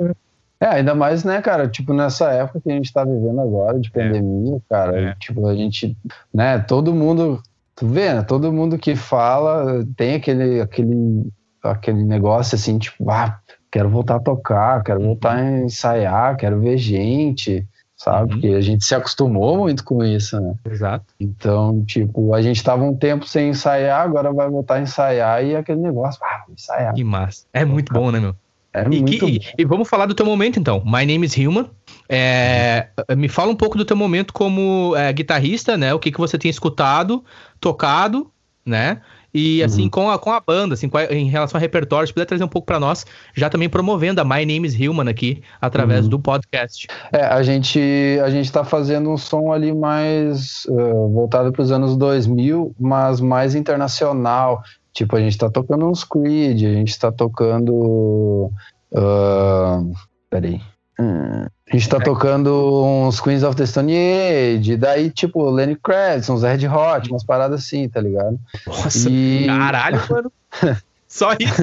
É, ainda mais, né, cara? Tipo, nessa época que a gente tá vivendo agora, de é. pandemia, é. cara. É. Tipo, a gente, né, todo mundo Tu vê, né? Todo mundo que fala tem aquele, aquele, aquele negócio assim, tipo, ah, quero voltar a tocar, quero voltar a ensaiar, quero ver gente, sabe? Uhum. Porque a gente se acostumou muito com isso, né? Exato. Então, tipo, a gente tava um tempo sem ensaiar, agora vai voltar a ensaiar e aquele negócio, ah, ensaiar. Que massa. É muito bom, né, meu? É e, muito que, e, vamos falar do teu momento, então. My Name is Human. É, me fala um pouco do teu momento como é, guitarrista, né? O que, que você tem escutado, tocado, né? E assim, uhum. com, a, com a banda, assim, a, em relação ao repertório, se puder trazer um pouco para nós, já também promovendo a My Name is Human aqui, através uhum. do podcast. É, a gente, a gente tá fazendo um som ali mais uh, voltado para os anos 2000, mas mais internacional. Tipo, a gente tá tocando uns Creed, a gente tá tocando. Uh, peraí. Hum, a gente tá é. tocando uns Queens of the Stone Age, daí, tipo, Lenny Kravitz, uns Red Hot, umas paradas assim, tá ligado? Nossa, e... caralho, mano. Só isso.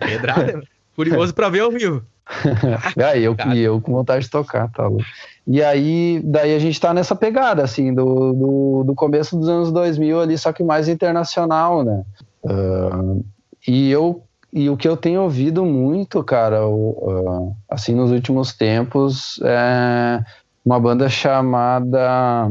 Pedrada, curioso pra ver ao vivo. ah, eu, e eu com vontade de tocar, tá louco. E aí, daí a gente tá nessa pegada, assim, do, do, do começo dos anos 2000 ali, só que mais internacional, né? Uh, e eu e o que eu tenho ouvido muito, cara, uh, assim, nos últimos tempos, é uma banda chamada.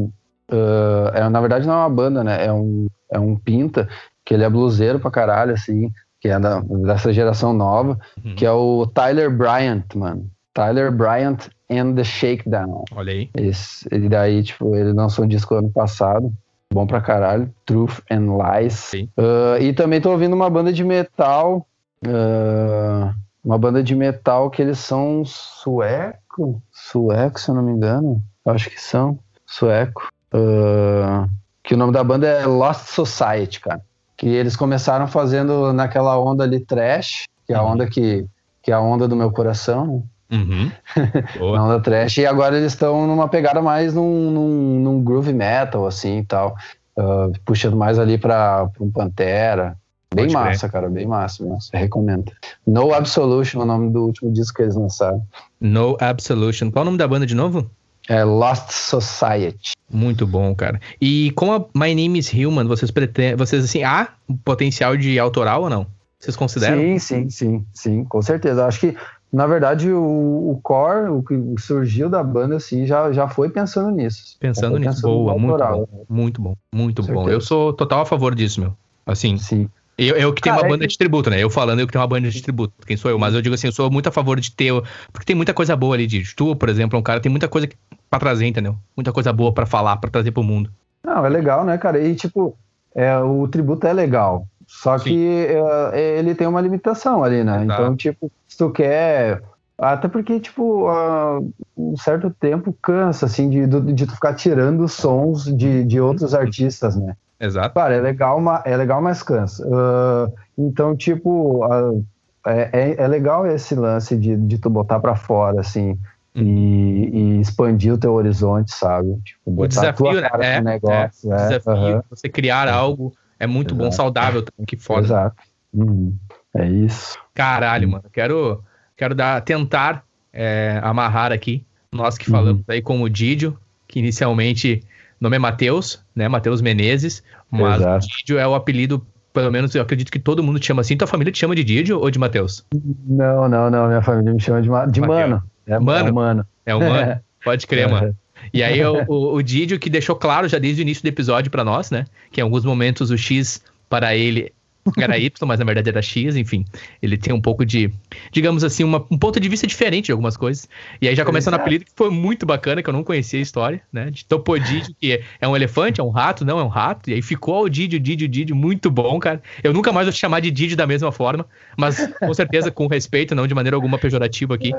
Uh, é, na verdade, não é uma banda, né? É um, é um pinta, que ele é bluseiro pra caralho, assim, que é da, dessa geração nova, uhum. que é o Tyler Bryant, mano. Tyler Bryant and the Shakedown. Olha aí. Esse, ele daí, tipo, ele lançou um disco ano passado. Bom pra caralho. Truth and Lies. Uh, e também tô ouvindo uma banda de metal. Uh, uma banda de metal que eles são sueco. Sueco, se eu não me engano. Acho que são. Sueco. Uh, que o nome da banda é Lost Society, cara. Que eles começaram fazendo naquela onda ali trash, que é a uhum. onda que, que é a onda do meu coração, né? Uhum. na onda trash. E agora eles estão numa pegada mais num, num, num, groove metal, assim e tal. Uh, puxando mais ali para um Pantera. Bem Pode massa, cara, bem massa, massa. Recomendo. No Absolution é o nome do último disco que eles lançaram. No Absolution. Qual é o nome da banda de novo? É Lost Society. Muito bom, cara. E com a My Name is Human, vocês pretendem. Vocês assim, há potencial de autoral ou não? Vocês consideram? Sim, sim, sim, sim, com certeza. Acho que na verdade, o, o core, o que surgiu da banda, assim, já, já foi pensando nisso. Pensando nisso, pensando boa, muito bom, muito bom, muito bom. Eu sou total a favor disso, meu. Assim, Sim. Eu, eu que tenho Cara, uma banda é que... de tributo, né? Eu falando, eu que tenho uma banda de tributo, quem sou eu? Mas eu digo assim, eu sou muito a favor de ter, porque tem muita coisa boa ali de tu, por exemplo, um cara tem muita coisa para trazer, entendeu? Muita coisa boa para falar, para trazer pro mundo. Não, é legal, né, cara? E tipo, é, o tributo é legal, só Sim. que é, ele tem uma limitação ali, né? Exato. Então, tipo, se tu quer Até porque, tipo, uh, um certo tempo cansa, assim, de, de, tu ficar tirando sons de, de outros artistas, né? Exato. Claro, é legal, é legal mas cansa. Uh, então, tipo, uh, é, é, é, legal esse lance de, de tu botar para fora, assim. E, e, expandir o teu horizonte, sabe? Tipo, botar o desafio, né? É, negócio, é, é, desafio, uh você criar algo é muito Exato. bom, saudável também, que foda. Exato. Uhum. É isso. Caralho, mano. Quero, quero dar, tentar é, amarrar aqui nós que falamos uhum. aí com o Didio, que inicialmente o nome é Matheus, né? Matheus Menezes, mas Exato. o Didio é o apelido, pelo menos eu acredito que todo mundo te chama assim. Tua família te chama de Didio ou de Matheus? Não, não, não. Minha família me chama de, de Mano. É, mano. É o Mano. É o Mano. Pode crer, mano. E aí o, o, o Didio que deixou claro já desde o início do episódio para nós, né? Que em alguns momentos o X para ele era Y, mas na verdade era X, enfim. Ele tem um pouco de, digamos assim, uma, um ponto de vista diferente de algumas coisas. E aí já começa no apelido que foi muito bacana, que eu não conhecia a história, né? De Topodídio, que é um elefante, é um rato, não é um rato. E aí ficou o Didio, Didio, Didio, muito bom, cara. Eu nunca mais vou te chamar de Didio da mesma forma, mas com certeza com respeito, não de maneira alguma pejorativa aqui.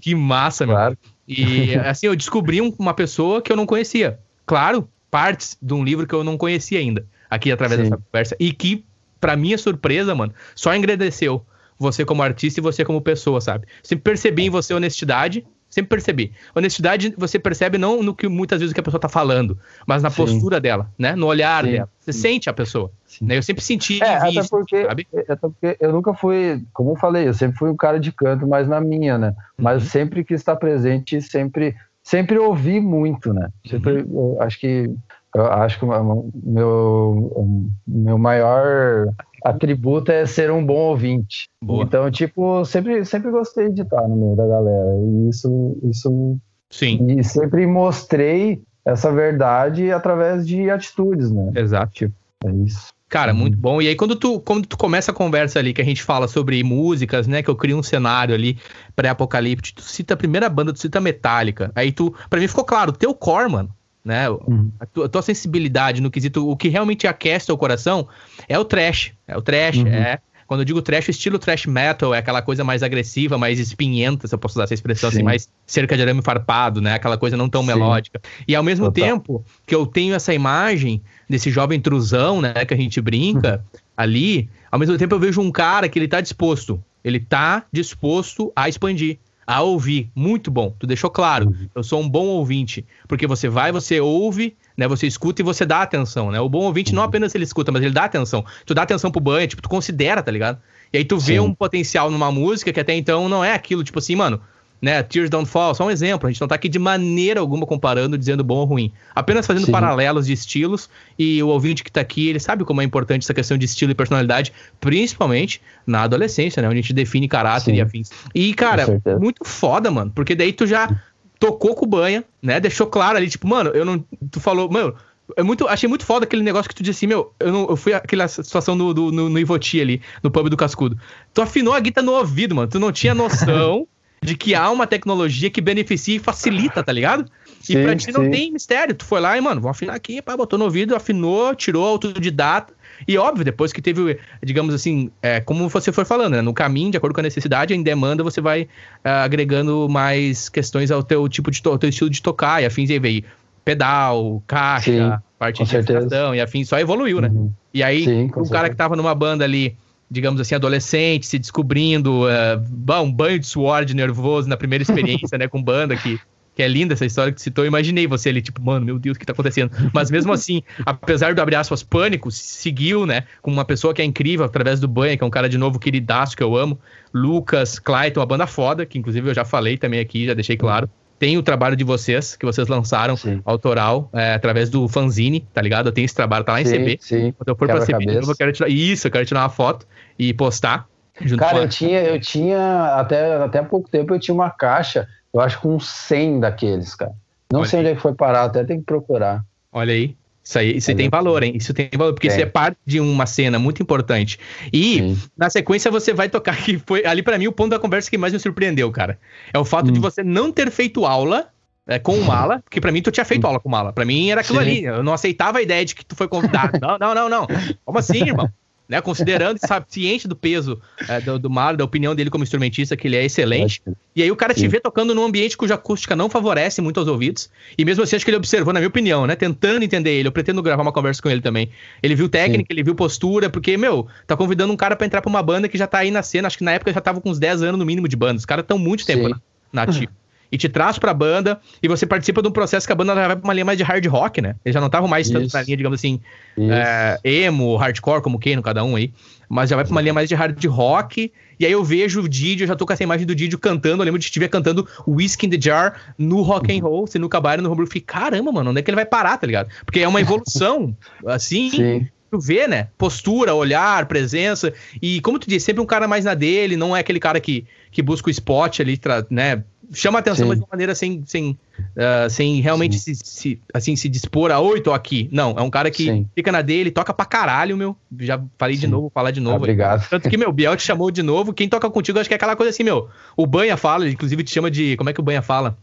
Que massa, meu. Claro. E assim, eu descobri uma pessoa que eu não conhecia. Claro, partes de um livro que eu não conhecia ainda, aqui através Sim. dessa conversa. E que para minha surpresa, mano, só engrandeceu você como artista e você como pessoa, sabe? Sempre percebi em você honestidade, sempre percebi. Honestidade você percebe não no que muitas vezes que a pessoa tá falando, mas na Sim. postura dela, né? No olhar Sim. dela. Você Sim. sente a pessoa. Né? Eu sempre senti é, até porque, sabe? É, até porque eu nunca fui, como eu falei, eu sempre fui um cara de canto, mas na minha, né? Mas uhum. sempre que está presente, sempre sempre ouvi muito, né? Sempre, uhum. acho que eu acho que o meu, meu maior atributo é ser um bom ouvinte. Boa. Então, tipo, sempre, sempre gostei de estar no meio da galera. E isso, isso. Sim. E sempre mostrei essa verdade através de atitudes, né? Exato. Tipo, é isso. Cara, muito bom. E aí, quando tu, quando tu começa a conversa ali, que a gente fala sobre músicas, né? Que eu crio um cenário ali pré-apocalipse, tu cita a primeira banda, tu cita Metallica. Aí tu, pra mim ficou claro, teu core, mano né? Uhum. A, tua, a, tua, sensibilidade no quesito, o que realmente aquece o coração é o trash. É o trash, uhum. é. Quando eu digo trash, o estilo trash metal é aquela coisa mais agressiva, mais espinhenta, se eu posso usar essa expressão assim, Sim. assim, mais cerca de arame farpado, né? Aquela coisa não tão Sim. melódica. E ao mesmo Total. tempo que eu tenho essa imagem desse jovem trusão, né, que a gente brinca uhum. ali, ao mesmo tempo eu vejo um cara que ele tá disposto, ele tá disposto a expandir a ouvir. Muito bom. Tu deixou claro. Uhum. Eu sou um bom ouvinte. Porque você vai, você ouve, né? Você escuta e você dá atenção, né? O bom ouvinte uhum. não apenas ele escuta, mas ele dá atenção. Tu dá atenção pro banho, tipo, tu considera, tá ligado? E aí tu Sim. vê um potencial numa música que até então não é aquilo, tipo assim, mano, né? Tears Don't Fall, só um exemplo. A gente não tá aqui de maneira alguma comparando, dizendo bom ou ruim. Apenas fazendo Sim. paralelos de estilos. E o ouvinte que tá aqui, ele sabe como é importante essa questão de estilo e personalidade, principalmente na adolescência, né? Onde a gente define caráter Sim. e afins. E, cara, muito foda, mano. Porque daí tu já tocou com o banha, né? Deixou claro ali, tipo, mano, eu não. Tu falou, mano. É muito, achei muito foda aquele negócio que tu disse assim, meu, eu, não, eu fui aquela situação do, do, no, no Ivoti ali, no pub do Cascudo. Tu afinou a guita no ouvido, mano. Tu não tinha noção de que há uma tecnologia que beneficia e facilita, tá ligado? Sim, e pra ti sim. não tem mistério. Tu foi lá e, mano, vou afinar aqui, pá, botou no ouvido, afinou, tirou autodidata. E óbvio, depois que teve, digamos assim, é, como você foi falando, né, no caminho, de acordo com a necessidade, em demanda, você vai é, agregando mais questões ao teu tipo de teu estilo de tocar e afins e aí veio pedal, caixa, Sim, parte de e afins, só evoluiu, né? Uhum. E aí, Sim, um cara que tava numa banda ali digamos assim, adolescente, se descobrindo, uh, um banho de suor de nervoso na primeira experiência, né, com banda, que, que é linda essa história que tu citou. Eu imaginei você ali, tipo, mano, meu Deus, o que tá acontecendo? Mas mesmo assim, apesar do, abrir aspas, pânico, seguiu, né, com uma pessoa que é incrível através do banho, que é um cara de novo queridaço que eu amo, Lucas, Clayton, uma banda foda, que inclusive eu já falei também aqui, já deixei claro tem o trabalho de vocês, que vocês lançaram, sim. autoral, é, através do fanzine, tá ligado? Eu tenho esse trabalho, tá lá em sim, CB. Sim. Quando eu for Quebra pra CB, eu quero tirar. Isso, eu quero tirar uma foto e postar. Cara, eu tinha, eu tinha, até, até pouco tempo, eu tinha uma caixa, eu acho com 100 daqueles, cara. Não Olha sei aí. onde é que foi parar, até tem que procurar. Olha aí. Isso aí, isso tem valor, hein? Isso tem valor, porque é. isso é parte de uma cena muito importante. E, Sim. na sequência, você vai tocar, que foi ali para mim o ponto da conversa que mais me surpreendeu, cara. É o fato hum. de você não ter feito aula é, com o Mala, porque para mim tu tinha feito aula com o Mala. Pra mim era aquilo Sim. ali. Eu não aceitava a ideia de que tu foi convidado. não, não, não, não. Como assim, irmão? Né? Considerando e sabe, ciente do peso é, do, do Marlon, da opinião dele como instrumentista, que ele é excelente. E aí o cara te vê tocando num ambiente cuja acústica não favorece muito aos ouvidos. E mesmo assim, acho que ele observou, na minha opinião, né? Tentando entender ele. Eu pretendo gravar uma conversa com ele também. Ele viu técnica, Sim. ele viu postura, porque, meu, tá convidando um cara para entrar pra uma banda que já tá aí na cena. Acho que na época já tava com uns 10 anos no mínimo de banda. Os caras estão muito tempo na, na ativa e te traz pra banda e você participa de um processo que a banda já vai pra uma linha mais de hard rock, né? Eles já não estavam mais tanto na linha, digamos assim, é, emo, hardcore, como quem no cada um aí, mas já vai pra uma linha mais de hard rock. E aí eu vejo o Didio, eu já tô com essa imagem do Didio cantando. Eu lembro de estiver cantando Whiskey in the Jar no rock and roll, se no cabaré no Homebrew. Eu fiquei, caramba, mano, onde é que ele vai parar, tá ligado? Porque é uma evolução, assim, Sim tu vê, né? Postura, olhar, presença. E como tu disse, sempre um cara mais na dele, não é aquele cara que, que busca o spot ali, né? chama atenção, Sim. mas de uma maneira sem, sem, uh, sem realmente se, se, assim, se dispor a oi, tô aqui. Não, é um cara que Sim. fica na dele, toca pra caralho, meu. Já falei Sim. de novo, vou falar de novo. obrigado. Tanto que, meu, Biel te chamou de novo. Quem toca contigo, acho que é aquela coisa assim, meu. O Banha fala, ele inclusive te chama de. Como é que o Banha fala?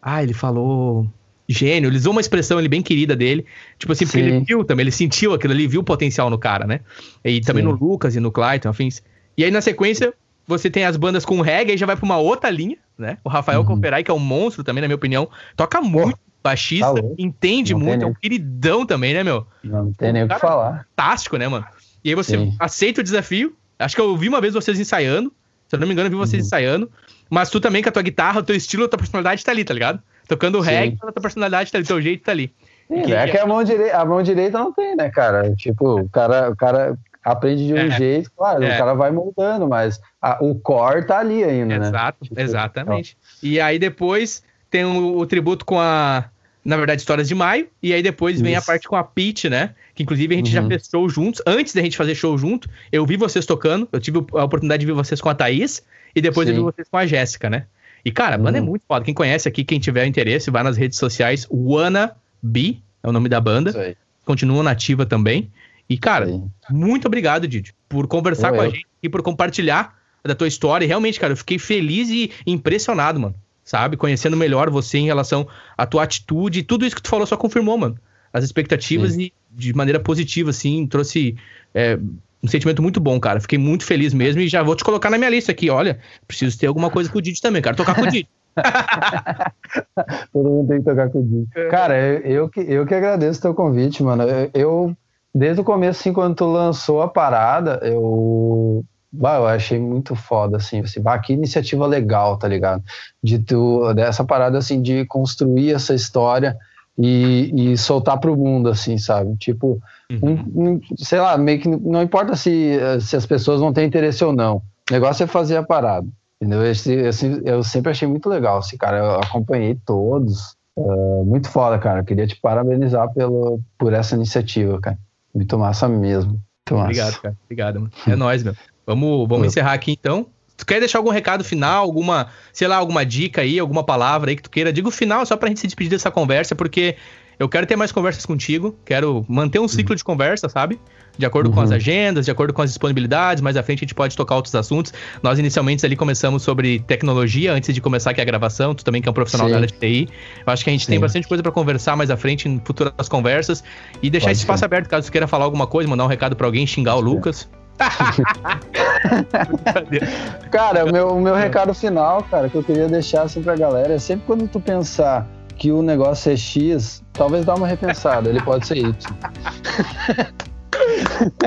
Ah, ele falou. Gênio, ele usou uma expressão ali bem querida dele, tipo assim, porque ele viu também, ele sentiu aquilo ali, viu o potencial no cara, né? E também no Lucas e no Clayton, afins. E aí, na sequência, você tem as bandas com reggae e já vai pra uma outra linha, né? O Rafael uhum. Comperai, que é um monstro também, na minha opinião, toca muito, baixista, tá entende não muito, é um queridão também, né, meu? Não tem nem o que falar. Fantástico, né, mano? E aí você Sim. aceita o desafio. Acho que eu vi uma vez vocês ensaiando. Se eu não me engano, eu vi vocês uhum. ensaiando. Mas tu também, com a tua guitarra, o teu estilo, a tua personalidade tá ali, tá ligado? Tocando reggae, a tua personalidade tá ali, o teu jeito tá ali. Sim, que, é que, a, mão direita, a mão direita não tem, né, cara? Tipo, o cara, o cara aprende de um é. jeito, claro, é. o cara vai moldando, mas a, o core tá ali ainda, Exato, né? Exato, tipo, exatamente. E aí depois tem o, o, tributo com a, na verdade, Histórias de Maio, e aí depois Isso. vem a parte com a Peach, né? Que inclusive a gente uhum. já fez show juntos. Antes da gente fazer show junto, eu vi vocês tocando, eu tive a oportunidade de ver vocês com a Thaís, e depois Sim. eu vi vocês com a Jéssica, né? E, cara, a banda é uhum. é muito foda. Quem conhece aqui, quem tiver interesse, vai nas redes sociais. Wanna Be é o nome da banda. Continua nativa também. E, cara, Sim. muito obrigado, Didi, por conversar eu, com a gente e por compartilhar da tua história. E realmente, cara, eu fiquei feliz e impressionado, mano. Sabe? Conhecendo melhor você em relação à tua atitude. Tudo isso que tu falou só confirmou, mano. As expectativas Sim. e de maneira positiva, assim, trouxe é, um sentimento muito bom, cara. Fiquei muito feliz mesmo e já vou te colocar na minha lista aqui. Olha, preciso ter alguma coisa com o Didi também, cara. Tocar com o Didi. Todo mundo tem que tocar com o Didi. É. Cara, eu, eu, que, eu que agradeço o teu convite, mano. Eu, desde o começo, assim, quando tu lançou a parada, eu, bah, eu achei muito foda, assim, assim bah, que iniciativa legal, tá ligado? De tu, dessa parada, assim, de construir essa história e, e soltar pro mundo, assim, sabe? Tipo, uhum. um, um, sei lá, meio que não importa se, se as pessoas vão ter interesse ou não, o negócio é fazer a parada. Entendeu? Esse, esse, eu sempre achei muito legal, assim, cara, eu acompanhei todos, uh, muito foda, cara, eu queria te parabenizar pelo, por essa iniciativa, cara. Muito massa mesmo. Muito massa. Obrigado, cara. Obrigado, mano. É nóis, meu. Vamos, vamos encerrar aqui então. Tu quer deixar algum recado final, alguma, sei lá, alguma dica aí, alguma palavra aí que tu queira? Digo final só pra gente se despedir dessa conversa, porque eu quero ter mais conversas contigo, quero manter um ciclo uhum. de conversa, sabe? De acordo uhum. com as uhum. agendas, de acordo com as disponibilidades, mais à frente a gente pode tocar outros assuntos. Nós inicialmente ali começamos sobre tecnologia antes de começar aqui a gravação, tu também que é um profissional Sim. da área de TI. Eu acho que a gente Sim. tem bastante coisa para conversar mais à frente em futuras conversas e deixar pode esse espaço ser. aberto caso tu queira falar alguma coisa, mandar um recado para alguém, xingar o Lucas. cara, o meu, meu recado final, cara, que eu queria deixar assim pra galera é sempre quando tu pensar que o negócio é X, talvez dá uma repensada, ele pode ser Y.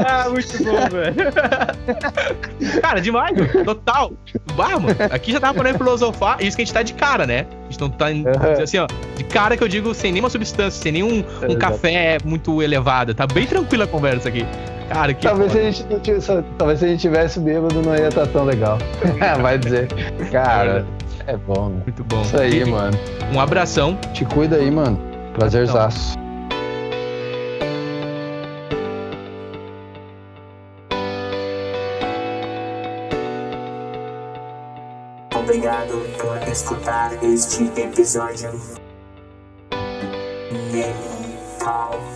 ah, muito bom, velho. cara, demais, total. Bah, mano, aqui já tava podendo filosofar, isso que a gente tá de cara, né? A gente não tá, uhum. assim, ó, de cara que eu digo sem nenhuma substância, sem nenhum um café muito elevado. Tá bem tranquila a conversa aqui. Cara, que talvez, se a gente não tivesse, talvez se a gente tivesse bêbado não ia estar tá tão legal. Vai dizer. Cara, é bom, né? Muito bom. Isso aí, e, mano. Um abração. Te cuida aí, mano. Prazerzaço. Obrigado por escutar este episódio. Yeah.